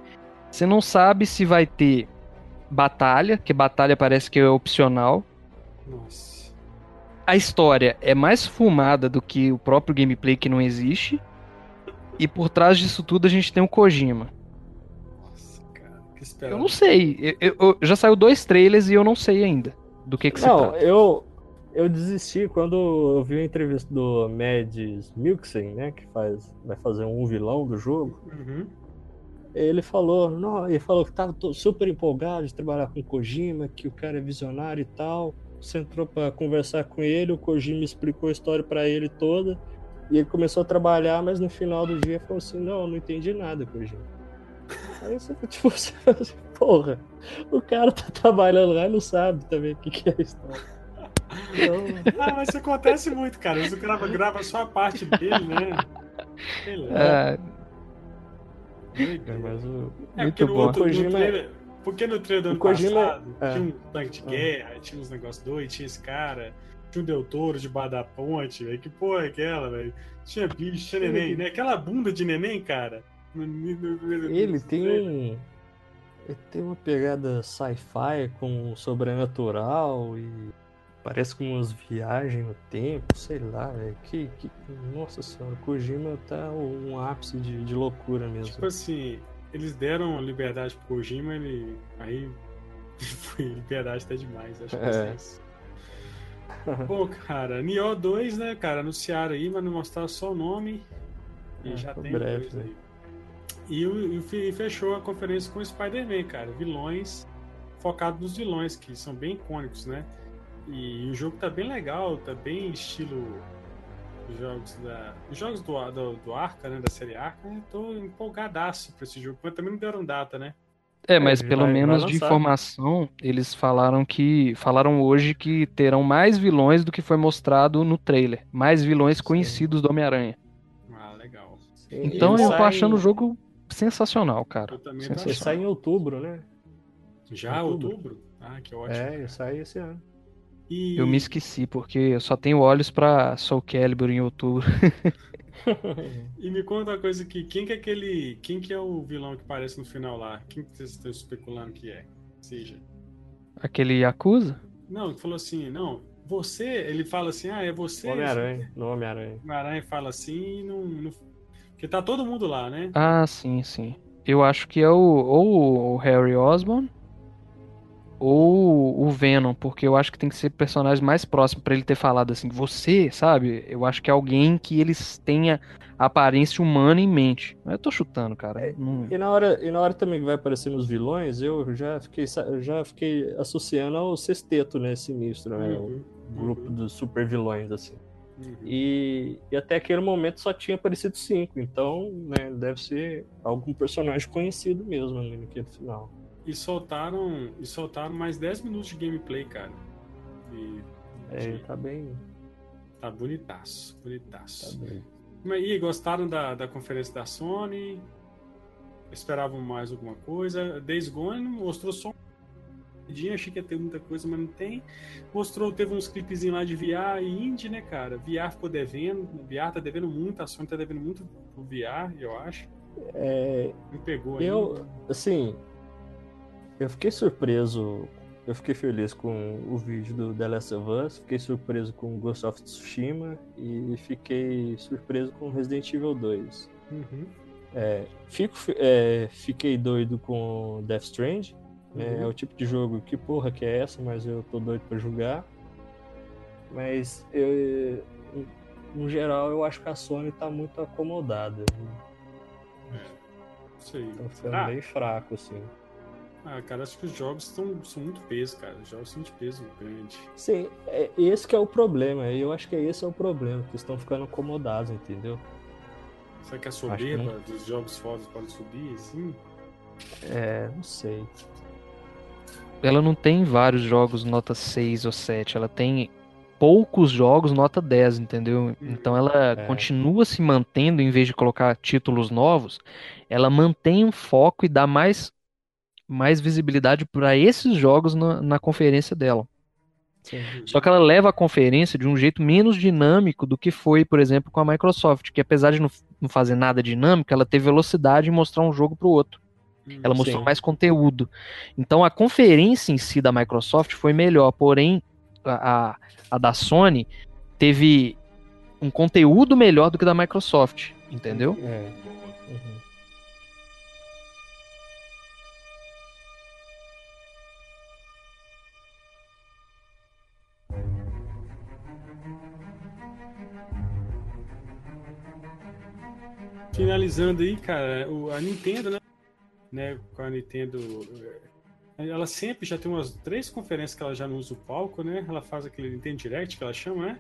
você não sabe se vai ter batalha, que batalha parece que é opcional. Nossa. A história é mais fumada do que o próprio gameplay que não existe. E por trás disso tudo a gente tem o Kojima. Nossa, cara, que Eu não sei. Eu, eu, já saiu dois trailers e eu não sei ainda do que, que não, se trata. Eu, eu desisti quando eu vi a entrevista do Mads Mikkelsen, né? Que faz, vai fazer um vilão do jogo. Uhum ele falou, não, ele falou que estava super empolgado de trabalhar com o Kojima, que o cara é visionário e tal. Você entrou para conversar com ele, o Kojima explicou a história para ele toda, e ele começou a trabalhar, mas no final do dia falou assim: "Não, não entendi nada, Kojima". Aí você, tipo, você assim, porra, o cara tá trabalhando lá e não sabe também o que, que é a história. Então... Ah, mas isso acontece muito, cara. O cara grava só a parte dele, né? Sei lá. É é, mas o... É, Muito bom. Outro, Kojima... no trailer, porque no trailer do ano Kojima... passado é... tinha um tanque de guerra, ah. tinha uns negócios doidos, tinha esse cara, tinha um Del Toro debaixo da ponte, velho. Que porra é aquela, velho? Tinha bicho, tinha neném, né? Aquela bunda de neném, cara. Ele tem. Ele tem uma pegada sci-fi com sobrenatural e Parece com umas viagens no tempo, sei lá, é que, que. Nossa senhora, Kojima tá um ápice de, de loucura mesmo. Tipo assim, eles deram liberdade pro Kojima, ele. Aí foi liberdade até demais, acho que é. isso. Pô, cara, Nioh 2, né, cara, anunciaram aí, mas não mostraram só o nome. E é, já tem breve, dois né? aí. E, e fechou a conferência com Spider-Man, cara. Vilões, focado nos vilões, que são bem icônicos, né? E o jogo tá bem legal, tá bem estilo jogos da. Os jogos do, do, do Arca, né? Da série Arca, eu tô empolgadaço pra esse jogo, mas também não deram data, né? É, mas é, pelo vai, menos vai de informação, eles falaram que. Falaram hoje que terão mais vilões do que foi mostrado no trailer. Mais vilões Sim. conhecidos do Homem-Aranha. Ah, legal. Então eu tô achando o jogo sensacional, cara. Eu também Ele sai em outubro, né? Já, outubro? outubro? Ah, que ótimo. É, sai esse ano. E... Eu me esqueci, porque eu só tenho olhos pra Soul Calibur em outubro. e me conta uma coisa aqui, quem que é aquele. Quem que é o vilão que aparece no final lá? Quem que vocês estão especulando que é? Seja. Aquele Yakuza? Não, que falou assim, não, você, ele fala assim, ah, é você. Homem-Aranha, no Homem-Aranha. Homem-Aranha fala assim e não, não. Porque tá todo mundo lá, né? Ah, sim, sim. Eu acho que é o, ou o Harry Osborn ou o Venom, porque eu acho que tem que ser personagem mais próximo para ele ter falado assim, você, sabe? Eu acho que é alguém que eles tenha aparência humana em mente. Eu tô chutando, cara. É, não... e, na hora, e na hora também que vai aparecer nos vilões, eu já fiquei, já fiquei associando ao sexteto, né? Sinistro, né? Uhum, o grupo uhum. dos super vilões, assim. Uhum. E, e, até aquele momento só tinha aparecido cinco, então né, deve ser algum personagem conhecido mesmo ali naquele final. E soltaram, e soltaram mais 10 minutos de gameplay, cara. E, é, tá bem. Tá bonitaço, bonitaço. Tá bem. E gostaram da, da conferência da Sony? Esperavam mais alguma coisa? Days Gone mostrou só um achei que ia ter muita coisa, mas não tem. Mostrou, teve uns clipezinhos lá de VR e indie, né, cara? VR ficou devendo, VR tá devendo muito, a Sony tá devendo muito pro VR, eu acho. É, Me pegou eu, ainda. assim, eu fiquei surpreso. Eu fiquei feliz com o vídeo do The Last of Us, fiquei surpreso com Ghost of Tsushima e fiquei surpreso com Resident Evil 2. Uhum. É, fico, é, fiquei doido com Death Strand. Né? Uhum. É, o tipo de jogo que porra que é essa, mas eu tô doido pra jogar. Mas eu, no geral eu acho que a Sony tá muito acomodada. É, isso aí. Tá ficando ah. bem fraco, assim. Ah, cara, acho que os jogos estão, são muito peso, cara. Os jogos são de peso grande. Sim, é, esse que é o problema. Eu acho que esse é o problema, que estão ficando acomodados, entendeu? Será que a soberba que dos jogos fodas pode subir, assim? É, não sei. Ela não tem vários jogos nota 6 ou 7, ela tem poucos jogos nota 10, entendeu? Então ela é. continua se mantendo, em vez de colocar títulos novos, ela mantém um foco e dá mais mais visibilidade para esses jogos na, na conferência dela. Sim. Só que ela leva a conferência de um jeito menos dinâmico do que foi, por exemplo, com a Microsoft, que apesar de não, não fazer nada dinâmico, ela teve velocidade em mostrar um jogo para o outro. Hum, ela mostrou Sim. mais conteúdo. Então a conferência em si da Microsoft foi melhor, porém a, a, a da Sony teve um conteúdo melhor do que da Microsoft, entendeu? É. Uhum. Finalizando aí, cara, a Nintendo, né? né? Com a Nintendo. Eh, ela sempre já tem umas três conferências que ela já não usa o palco, né? Ela faz aquele Nintendo Direct que ela chama, né?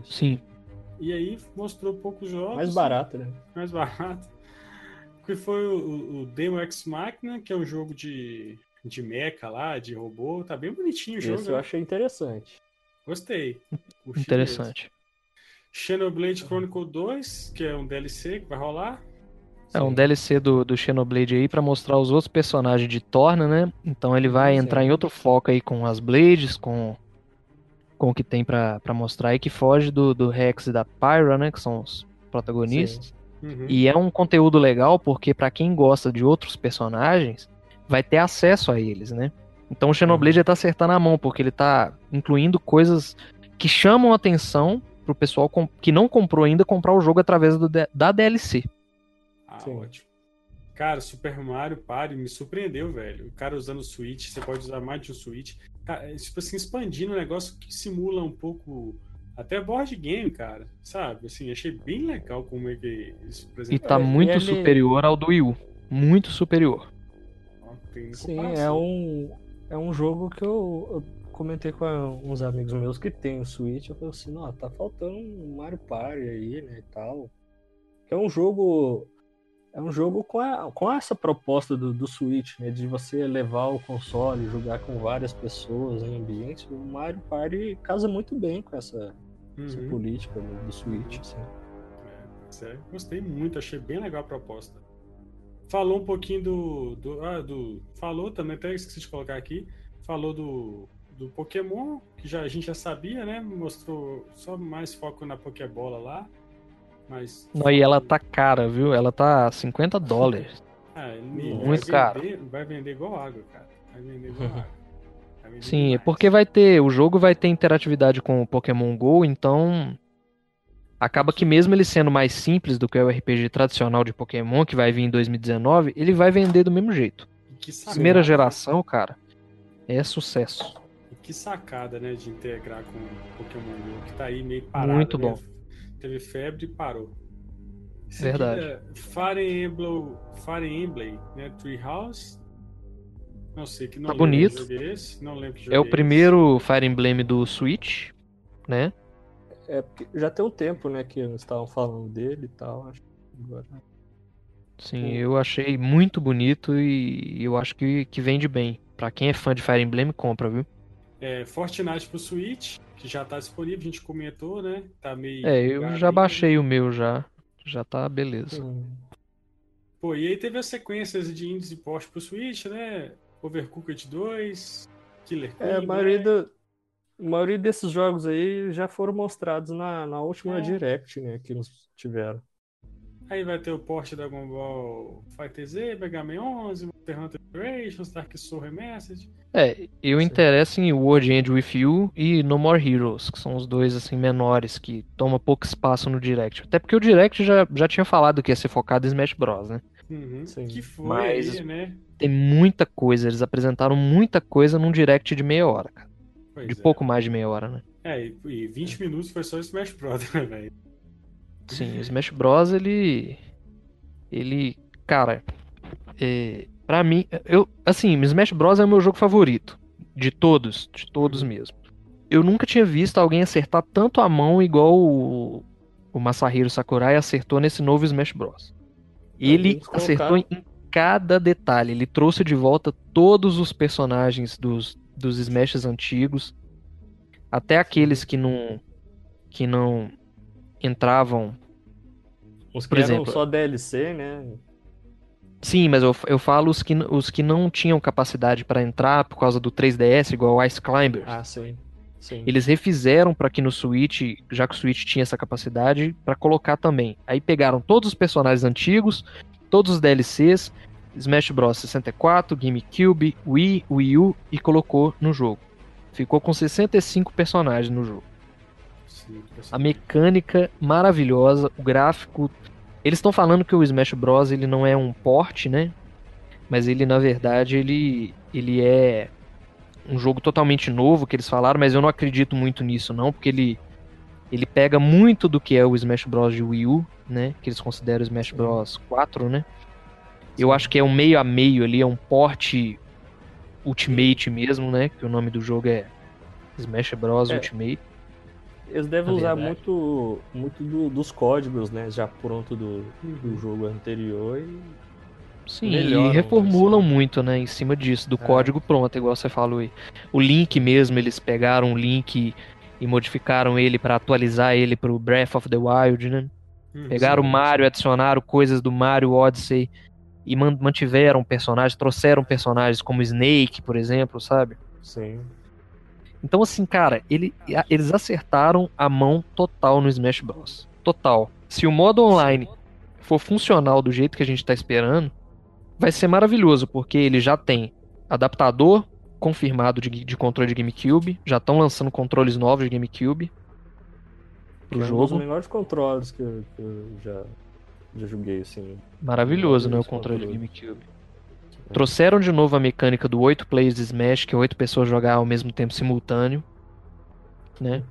Isso. Sim. E aí mostrou poucos jogos. Mais barato, né? Mais barato. Que foi o, o Demo X Machina, que é um jogo de, de mecha lá, de robô. Tá bem bonitinho o jogo. Isso eu né? achei interessante. Gostei. Interessante. Xenoblade Chronicle 2, que é um DLC que vai rolar. É um DLC do, do Xenoblade aí para mostrar os outros personagens de Torna, né? Então ele vai Sim. entrar em outro foco aí com as Blades, com, com o que tem para mostrar aí, que foge do, do Rex e da Pyra, né? Que são os protagonistas. Uhum. E é um conteúdo legal porque para quem gosta de outros personagens, vai ter acesso a eles, né? Então o Xenoblade uhum. tá acertando a mão, porque ele tá incluindo coisas que chamam atenção pro pessoal que não comprou ainda comprar o jogo através do, da DLC. Ah, Sim. ótimo. Cara, Super Mario Party me surpreendeu, velho. O cara usando o Switch, você pode usar mais de um Switch. Cara, é, tipo assim, expandindo um negócio que simula um pouco até board game, cara. Sabe? Assim, achei bem legal como é que isso E tá muito ele... superior ao do Wii U. Muito superior. Sim, é um, é um jogo que eu, eu comentei com uns amigos meus que tem o Switch, eu falei assim, não, tá faltando um Mario Party aí, né, e tal. Que é um jogo é um jogo com, a, com essa proposta do, do Switch, né, de você levar o console, jogar com várias pessoas em ambiente. O Mario Party casa muito bem com essa, uhum. essa política né, do Switch, assim. É, gostei muito, achei bem legal a proposta. Falou um pouquinho do, do, ah, do falou também, até esqueci de colocar aqui, falou do do Pokémon, que já, a gente já sabia, né? Mostrou só mais foco na Pokébola lá. Mas. Não, e ela tá cara, viu? Ela tá 50 dólares. Ah, Muito vai caro. Vender, vai vender igual água, cara. Vai vender igual água. Sim, é porque vai ter. O jogo vai ter interatividade com o Pokémon GO, então. Acaba que mesmo ele sendo mais simples do que o RPG tradicional de Pokémon, que vai vir em 2019, ele vai vender do mesmo jeito. Primeira geração, cara, é sucesso. Que sacada, né, de integrar com o Pokémon GO, que tá aí meio parado. Muito bom. Teve febre e parou. Verdade. É Fire Emblem, Fire Emblem, né, Treehouse. Não sei que não tá bonito. esse, não lembro que É o primeiro Fire Emblem do Switch, né? É, porque já tem um tempo, né, que eles estavam falando dele e tal, acho agora. Sim, eu achei muito bonito e eu acho que, que vende bem. Pra quem é fã de Fire Emblem, compra, viu? É, Fortnite pro Switch, que já tá disponível, a gente comentou, né? Tá meio. É, eu já baixei o meu já. Já tá beleza. Hum. Pô, e aí teve as sequências de indies e post pro Switch, né? Overcooked 2, Killer Queen, É, a maioria, do, a maioria desses jogos aí já foram mostrados na, na última é. Direct, né? Que nos tiveram. Aí vai ter o porte da Dragon Ball Fighter Z, Mega Man 11, Monster Hunter Generations, Dark Souls Remastered. É, eu interesso em World End With You e No More Heroes, que são os dois assim menores que tomam pouco espaço no Direct. Até porque o Direct já, já tinha falado que ia ser focado em Smash Bros, né? Uhum, que foi Mas aí, né? Tem muita coisa, eles apresentaram muita coisa num Direct de meia hora, cara. Pois de é. pouco mais de meia hora, né? É, e 20 minutos foi só Smash Bros, né, velho? Sim, o Smash Bros, ele. Ele. Cara. É, pra mim. Eu, assim, Smash Bros é o meu jogo favorito. De todos. De todos uhum. mesmo. Eu nunca tinha visto alguém acertar tanto a mão igual o, o Masahiro Sakurai acertou nesse novo Smash Bros. Ele acertou em cada detalhe. Ele trouxe de volta todos os personagens dos, dos Smashes antigos. Até aqueles que não. que não entravam. Os que por exemplo, só DLC, né? Sim, mas eu, eu falo os que, os que não tinham capacidade para entrar por causa do 3DS, igual o Ice Climbers. Ah, sim. sim. Eles refizeram para que no Switch, já que o Switch tinha essa capacidade, para colocar também. Aí pegaram todos os personagens antigos, todos os DLCs, Smash Bros 64, GameCube, Wii, Wii U e colocou no jogo. Ficou com 65 personagens no jogo. A mecânica maravilhosa, o gráfico. Eles estão falando que o Smash Bros ele não é um port, né? Mas ele na verdade ele ele é um jogo totalmente novo que eles falaram, mas eu não acredito muito nisso não, porque ele ele pega muito do que é o Smash Bros de Wii U, né? Que eles consideram o Smash Bros 4, né? Eu acho que é um meio a meio ali, é um port Ultimate mesmo, né? Que o nome do jogo é Smash Bros é. Ultimate. Eles devem usar muito, muito do, dos códigos, né? Já pronto do, do uhum. jogo anterior e. Sim, e reformulam assim. muito, né? Em cima disso, do é. código pronto, igual você falou aí. O link mesmo, eles pegaram o link e modificaram ele para atualizar ele pro Breath of the Wild, né? Hum, pegaram sim, o Mario, adicionaram coisas do Mario Odyssey e mantiveram personagens, trouxeram personagens como Snake, por exemplo, sabe? Sim. Então, assim, cara, ele, eles acertaram a mão total no Smash Bros. Total. Se o modo online for funcional do jeito que a gente tá esperando, vai ser maravilhoso, porque ele já tem adaptador confirmado de, de controle de GameCube, já estão lançando controles novos de GameCube pro é jogo. Um dos melhores controles que eu, que eu já, já joguei, assim. Maravilhoso, né, o controle, controle de GameCube. Trouxeram de novo a mecânica do 8 players de Smash, que é 8 pessoas jogar ao mesmo tempo simultâneo. Né?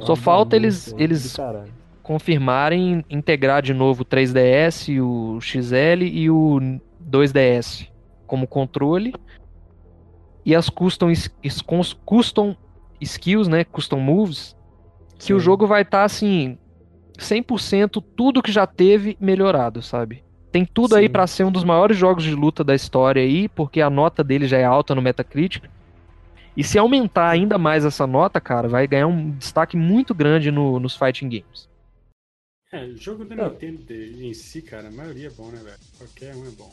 Só falta eles, eles confirmarem integrar de novo o 3DS, o XL e o 2DS como controle. E as custom, custom skills, né? Custom moves. Que Sim. o jogo vai estar tá, assim. 100% tudo que já teve melhorado, sabe? Tem tudo Sim. aí para ser um dos maiores jogos de luta da história aí, porque a nota dele já é alta no Metacritic. E se aumentar ainda mais essa nota, cara, vai ganhar um destaque muito grande no, nos fighting games. É, o jogo da Nintendo em si, cara, a maioria é bom, né, velho? Qualquer um é bom.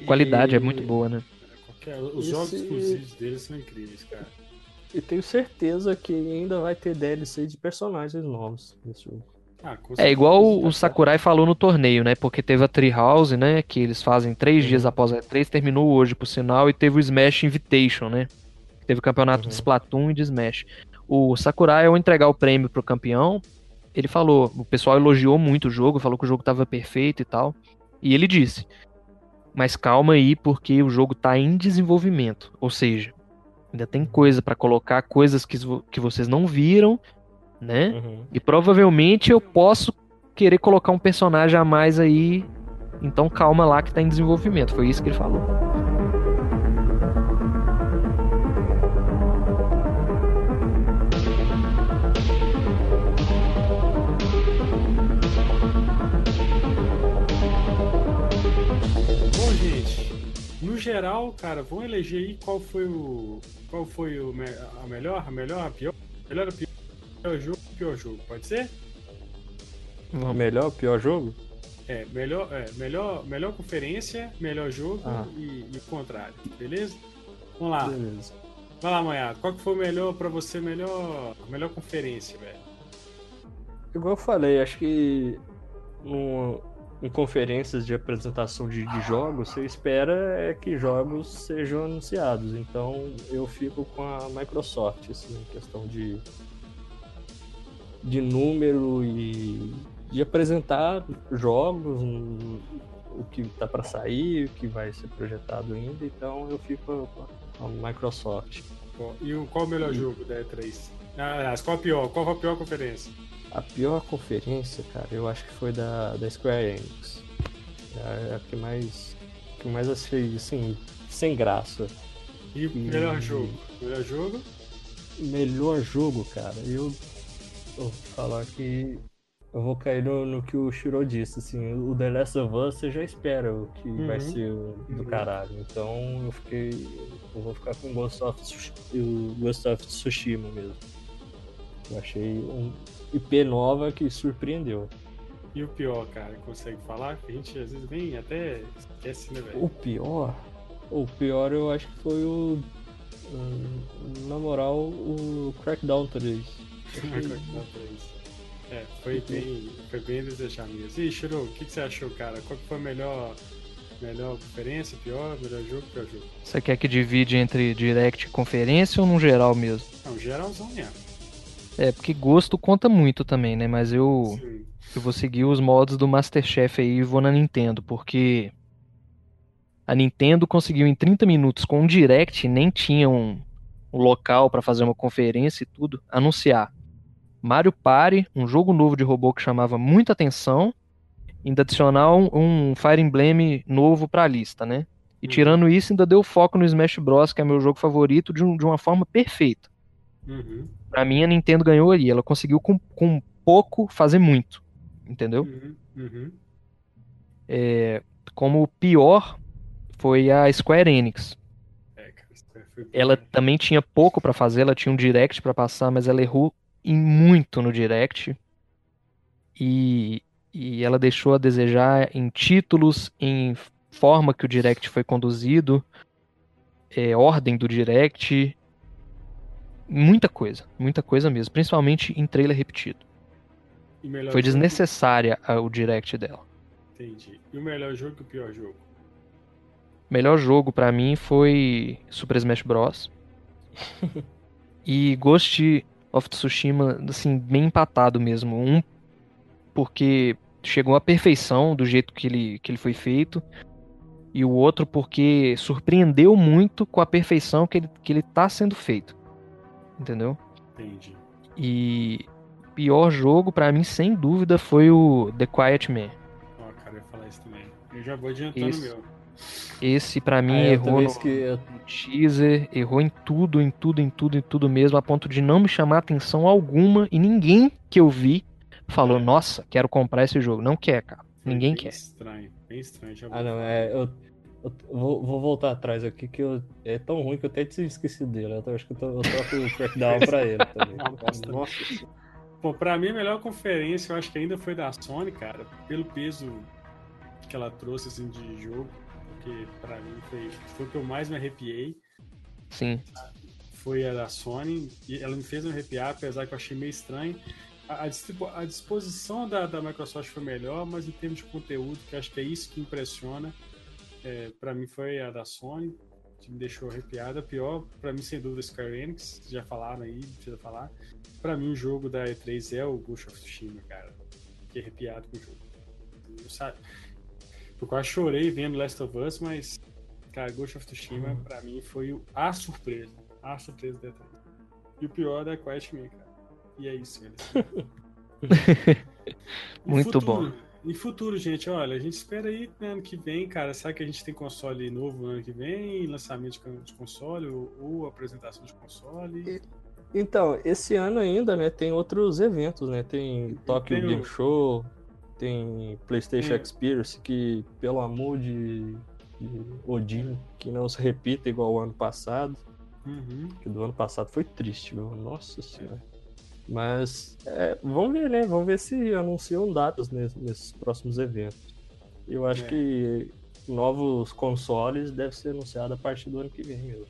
A qualidade e... é muito boa, né? Qualquer... Os Esse... jogos exclusivos deles são incríveis, cara. E tenho certeza que ainda vai ter DLC de personagens novos nesse jogo. Ah, é igual o Sakurai falou no torneio, né? Porque teve a Treehouse, né? Que eles fazem três uhum. dias após a E3, terminou hoje, por sinal, e teve o Smash Invitation, né? Teve o campeonato uhum. de Splatoon e de Smash. O Sakurai, ao entregar o prêmio pro campeão, ele falou, o pessoal elogiou muito o jogo, falou que o jogo estava perfeito e tal. E ele disse: "Mas calma aí, porque o jogo está em desenvolvimento, ou seja, ainda tem coisa para colocar, coisas que, que vocês não viram, né? Uhum. E provavelmente eu posso querer colocar um personagem a mais aí, então calma lá que está em desenvolvimento". Foi isso que ele falou. geral, cara, vão eleger aí qual foi o. Qual foi o a melhor, a melhor, a pior? Melhor, a pior, pior jogo, pior jogo, pode ser? Melhor, pior jogo? É, melhor, é, melhor, melhor conferência, melhor jogo ah. e, e, o contrário, beleza? Vamos lá. Beleza. Vai lá, Manhado. Qual que foi o melhor pra você, melhor, melhor conferência, velho? Igual eu falei, acho que no, em conferências de apresentação de, de, jogos, você espera é que jogos sejam anunciados. Então eu fico com a Microsoft, assim, em questão de, de número e de apresentar jogos, o que está para sair, o que vai ser projetado ainda. Então eu fico com a Microsoft. E o, qual o melhor e... jogo da E3? Ah, qual a pior? Qual a pior conferência? A pior conferência, cara, eu acho que foi da, da Square Enix. É a que mais. que mais achei, assim, sem graça. E o melhor jogo? Melhor jogo? Melhor jogo, cara, eu. Vou falar que. Eu vou cair no, no, que o Shiro disse, assim, o The Last of Us você já espera o que uhum. vai ser do uhum. caralho. Então eu fiquei. Eu vou ficar com o Ghost of, o Ghost of Tsushima mesmo. Eu achei um, IP nova que surpreendeu. E o pior, cara, consegue falar? A gente às vezes vem até esquece, né, velho? O pior? O pior eu acho que foi o. Na moral, o Crackdown 3. Crackdown 3. É, foi bem, foi bem desejar mesmo. E Shiro, o que, que, você achou, cara? Qual foi a melhor, melhor conferência, pior, melhor jogo, pior jogo? Você quer que divide entre direct e conferência ou no geral mesmo? Não, geralzão mesmo. É, porque gosto conta muito também, né? Mas eu, eu vou seguir os modos do Masterchef aí e vou na Nintendo, porque a Nintendo conseguiu em 30 minutos com um direct, nem tinha um, um local para fazer uma conferência e tudo, anunciar Mario Party, um jogo novo de robô que chamava muita atenção, ainda adicionar um, um Fire Emblem novo para a lista, né? E uhum. tirando isso, ainda deu foco no Smash Bros, que é meu jogo favorito, de, um, de uma forma perfeita. Uhum. Pra mim, a Nintendo ganhou ali. Ela conseguiu com, com pouco fazer muito. Entendeu? Uhum. Uhum. É, como pior foi a Square Enix. É, ela também tinha pouco para fazer, ela tinha um direct para passar, mas ela errou em muito no direct. E, e ela deixou a desejar em títulos, em forma que o direct foi conduzido, é, ordem do direct, muita coisa, muita coisa mesmo, principalmente em trailer repetido. Foi desnecessária o direct dela. Entendi. E o melhor jogo e o pior jogo? Melhor jogo para mim foi Super Smash Bros. e Ghost of Tsushima, assim, bem empatado mesmo. Um, porque chegou à perfeição do jeito que ele, que ele foi feito. E o outro porque surpreendeu muito com a perfeição que ele, que ele tá sendo feito entendeu? Entendi. E pior jogo para mim, sem dúvida, foi o The Quiet Man. Ó, oh, cara, eu ia falar isso também. Eu já vou adiantando esse, meu. Esse para mim ah, errou no, que... no teaser, errou em tudo, em tudo, em tudo, em tudo mesmo, a ponto de não me chamar atenção alguma e ninguém que eu vi falou, é. nossa, quero comprar esse jogo. Não quer, cara. Foi ninguém bem quer. Estranho, bem estranho. ah, não, é, eu, eu vou, vou, voltar atrás aqui, que eu, é tão ruim que eu até esqueci dele. Eu acho que eu, tô, eu troco o crackdown pra ele também. Nossa. Bom, pra mim a melhor conferência eu acho que ainda foi da Sony, cara, pelo peso que ela trouxe assim, de jogo. Porque pra mim foi, foi o que eu mais me arrepiei. Sim. Foi a da Sony. E ela me fez me arrepiar, apesar que eu achei meio estranho. A, a disposição da, da Microsoft foi melhor, mas em termos de conteúdo, que acho que é isso que impressiona é, para mim foi a da Sony. que me deixou arrepiado. A pior, pra mim, sem dúvida, Square Enix. Já falaram aí, precisa falar. Pra mim, o jogo da E3 é o Ghost of Tsushima, cara. Fiquei arrepiado com o jogo. Eu, sabe? Eu quase chorei vendo Last of Us, mas, cara, Ghost of Tsushima, uhum. pra mim, foi a surpresa. A surpresa da E3. E o pior da Quiet Me, cara. E é isso, galera. Muito futuro, bom. E futuro, gente, olha, a gente espera aí né, ano que vem, cara. Sabe que a gente tem console novo no ano que vem, lançamento de console ou, ou apresentação de console. Então, esse ano ainda, né, tem outros eventos, né? Tem Tokyo Game Show, tem PlayStation é. Experience, que, pelo amor de, de, Odin, que não se repita igual o ano passado. Uhum. Que do ano passado foi triste, meu. Nossa senhora. Mas é, vamos ver, né? Vamos ver se anunciam datas nesses, nesses próximos eventos. Eu acho é. que novos consoles devem ser anunciados a partir do ano que vem mesmo.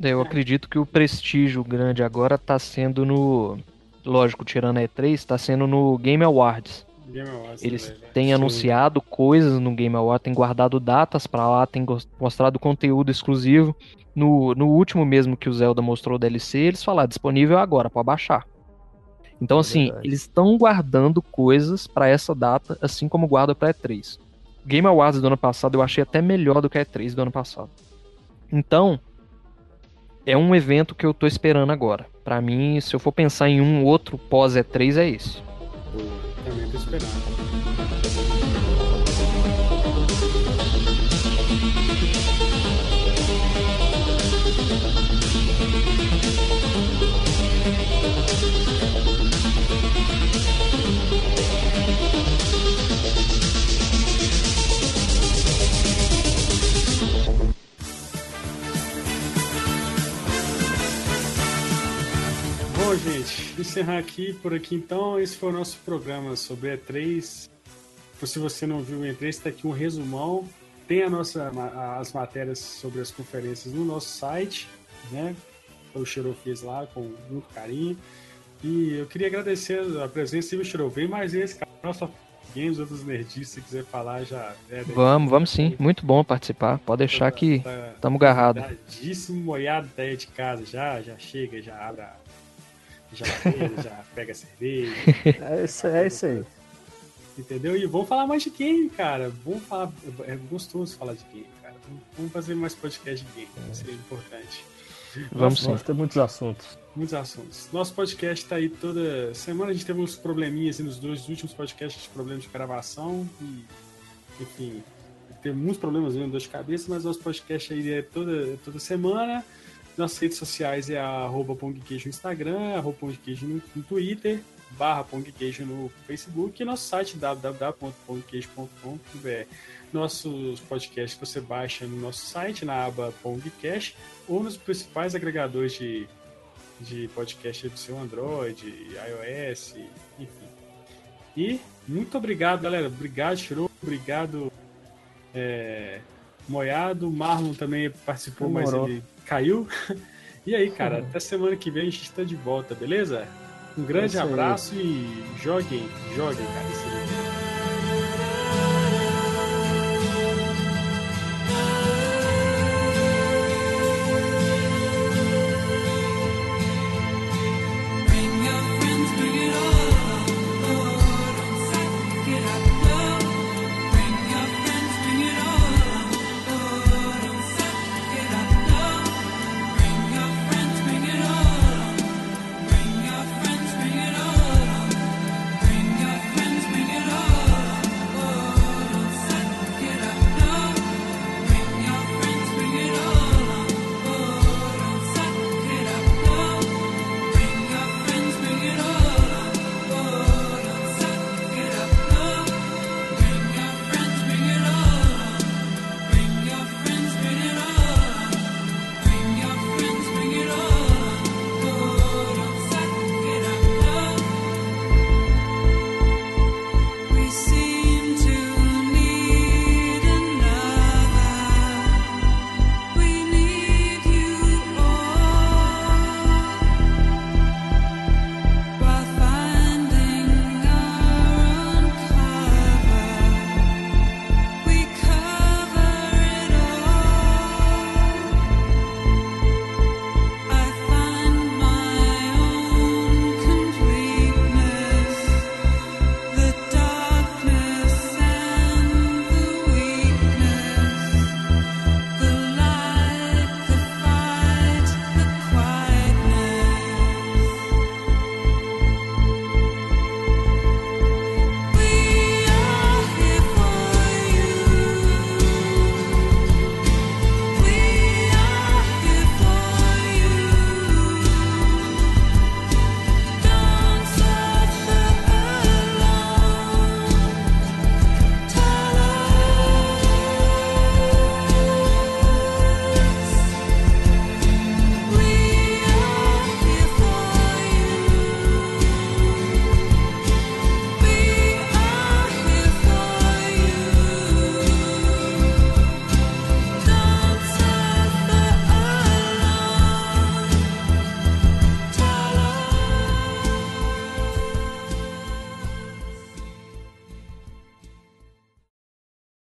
Eu acredito que o prestígio grande agora está sendo no. Lógico, tirando a E3, está sendo no Game Awards. Game Awards Eles também, né? têm Sim. anunciado coisas no Game Awards, têm guardado datas para lá, têm mostrado conteúdo exclusivo no, no último mesmo que o Zelda mostrou o DLC, eles falaram disponível agora, para baixar. Então, assim, é eles estão guardando coisas para essa data, assim como guarda para E3. Game Awards do ano passado eu achei até melhor do que a E3 do ano passado. Então, é um evento que eu tô esperando agora. Para mim, se eu for pensar em um outro pós E3, é esse. Eu também tô esperando. Bom, gente, encerrar aqui por aqui então. Esse foi o nosso programa sobre E3. Se você não viu o E3, está aqui um resumão. Tem a nossa, as matérias sobre as conferências no nosso site, né? O Xerô fez lá com muito carinho. E eu queria agradecer a presença do Xerô. Vem mais esse, cara. Nossa Games, outros nerdistas, se quiser falar, já. É, vamos, vamos sim. Muito bom participar. Pode deixar tá, que estamos tá, agarrados. Tadíssimo molhado daí de casa. Já, já chega, já abre a já, já pega cerveja. É isso, é isso aí. Entendeu? E vamos falar mais de game, cara. Vamos falar. É gostoso falar de game, cara. Vamos fazer mais podcast de game. É. Seria importante. Vamos sim. Tem muitos assuntos. Muitos assuntos. Nosso podcast tá aí toda semana. A gente teve uns probleminhas nos dois últimos podcasts de problemas de gravação. E, enfim, tem muitos problemas mesmo dor de cabeça, mas nosso podcast aí é toda, toda semana. Nossas redes sociais é arroba pongqueijo no Instagram, arroba pongqueijo no, no Twitter, barra pongqueijo no Facebook e nosso site www.pongqueijo.com.br. Nossos podcasts você baixa no nosso site, na aba Pongcast, ou nos principais agregadores de, de podcast do seu Android, iOS, enfim. E muito obrigado, galera. Obrigado, Shiro. Obrigado, é, Moiado. Marlon também participou, Demorou. mas ele caiu. E aí, cara, até semana que vem a gente está de volta, beleza? Um grande é abraço e joguem, joguem, cara.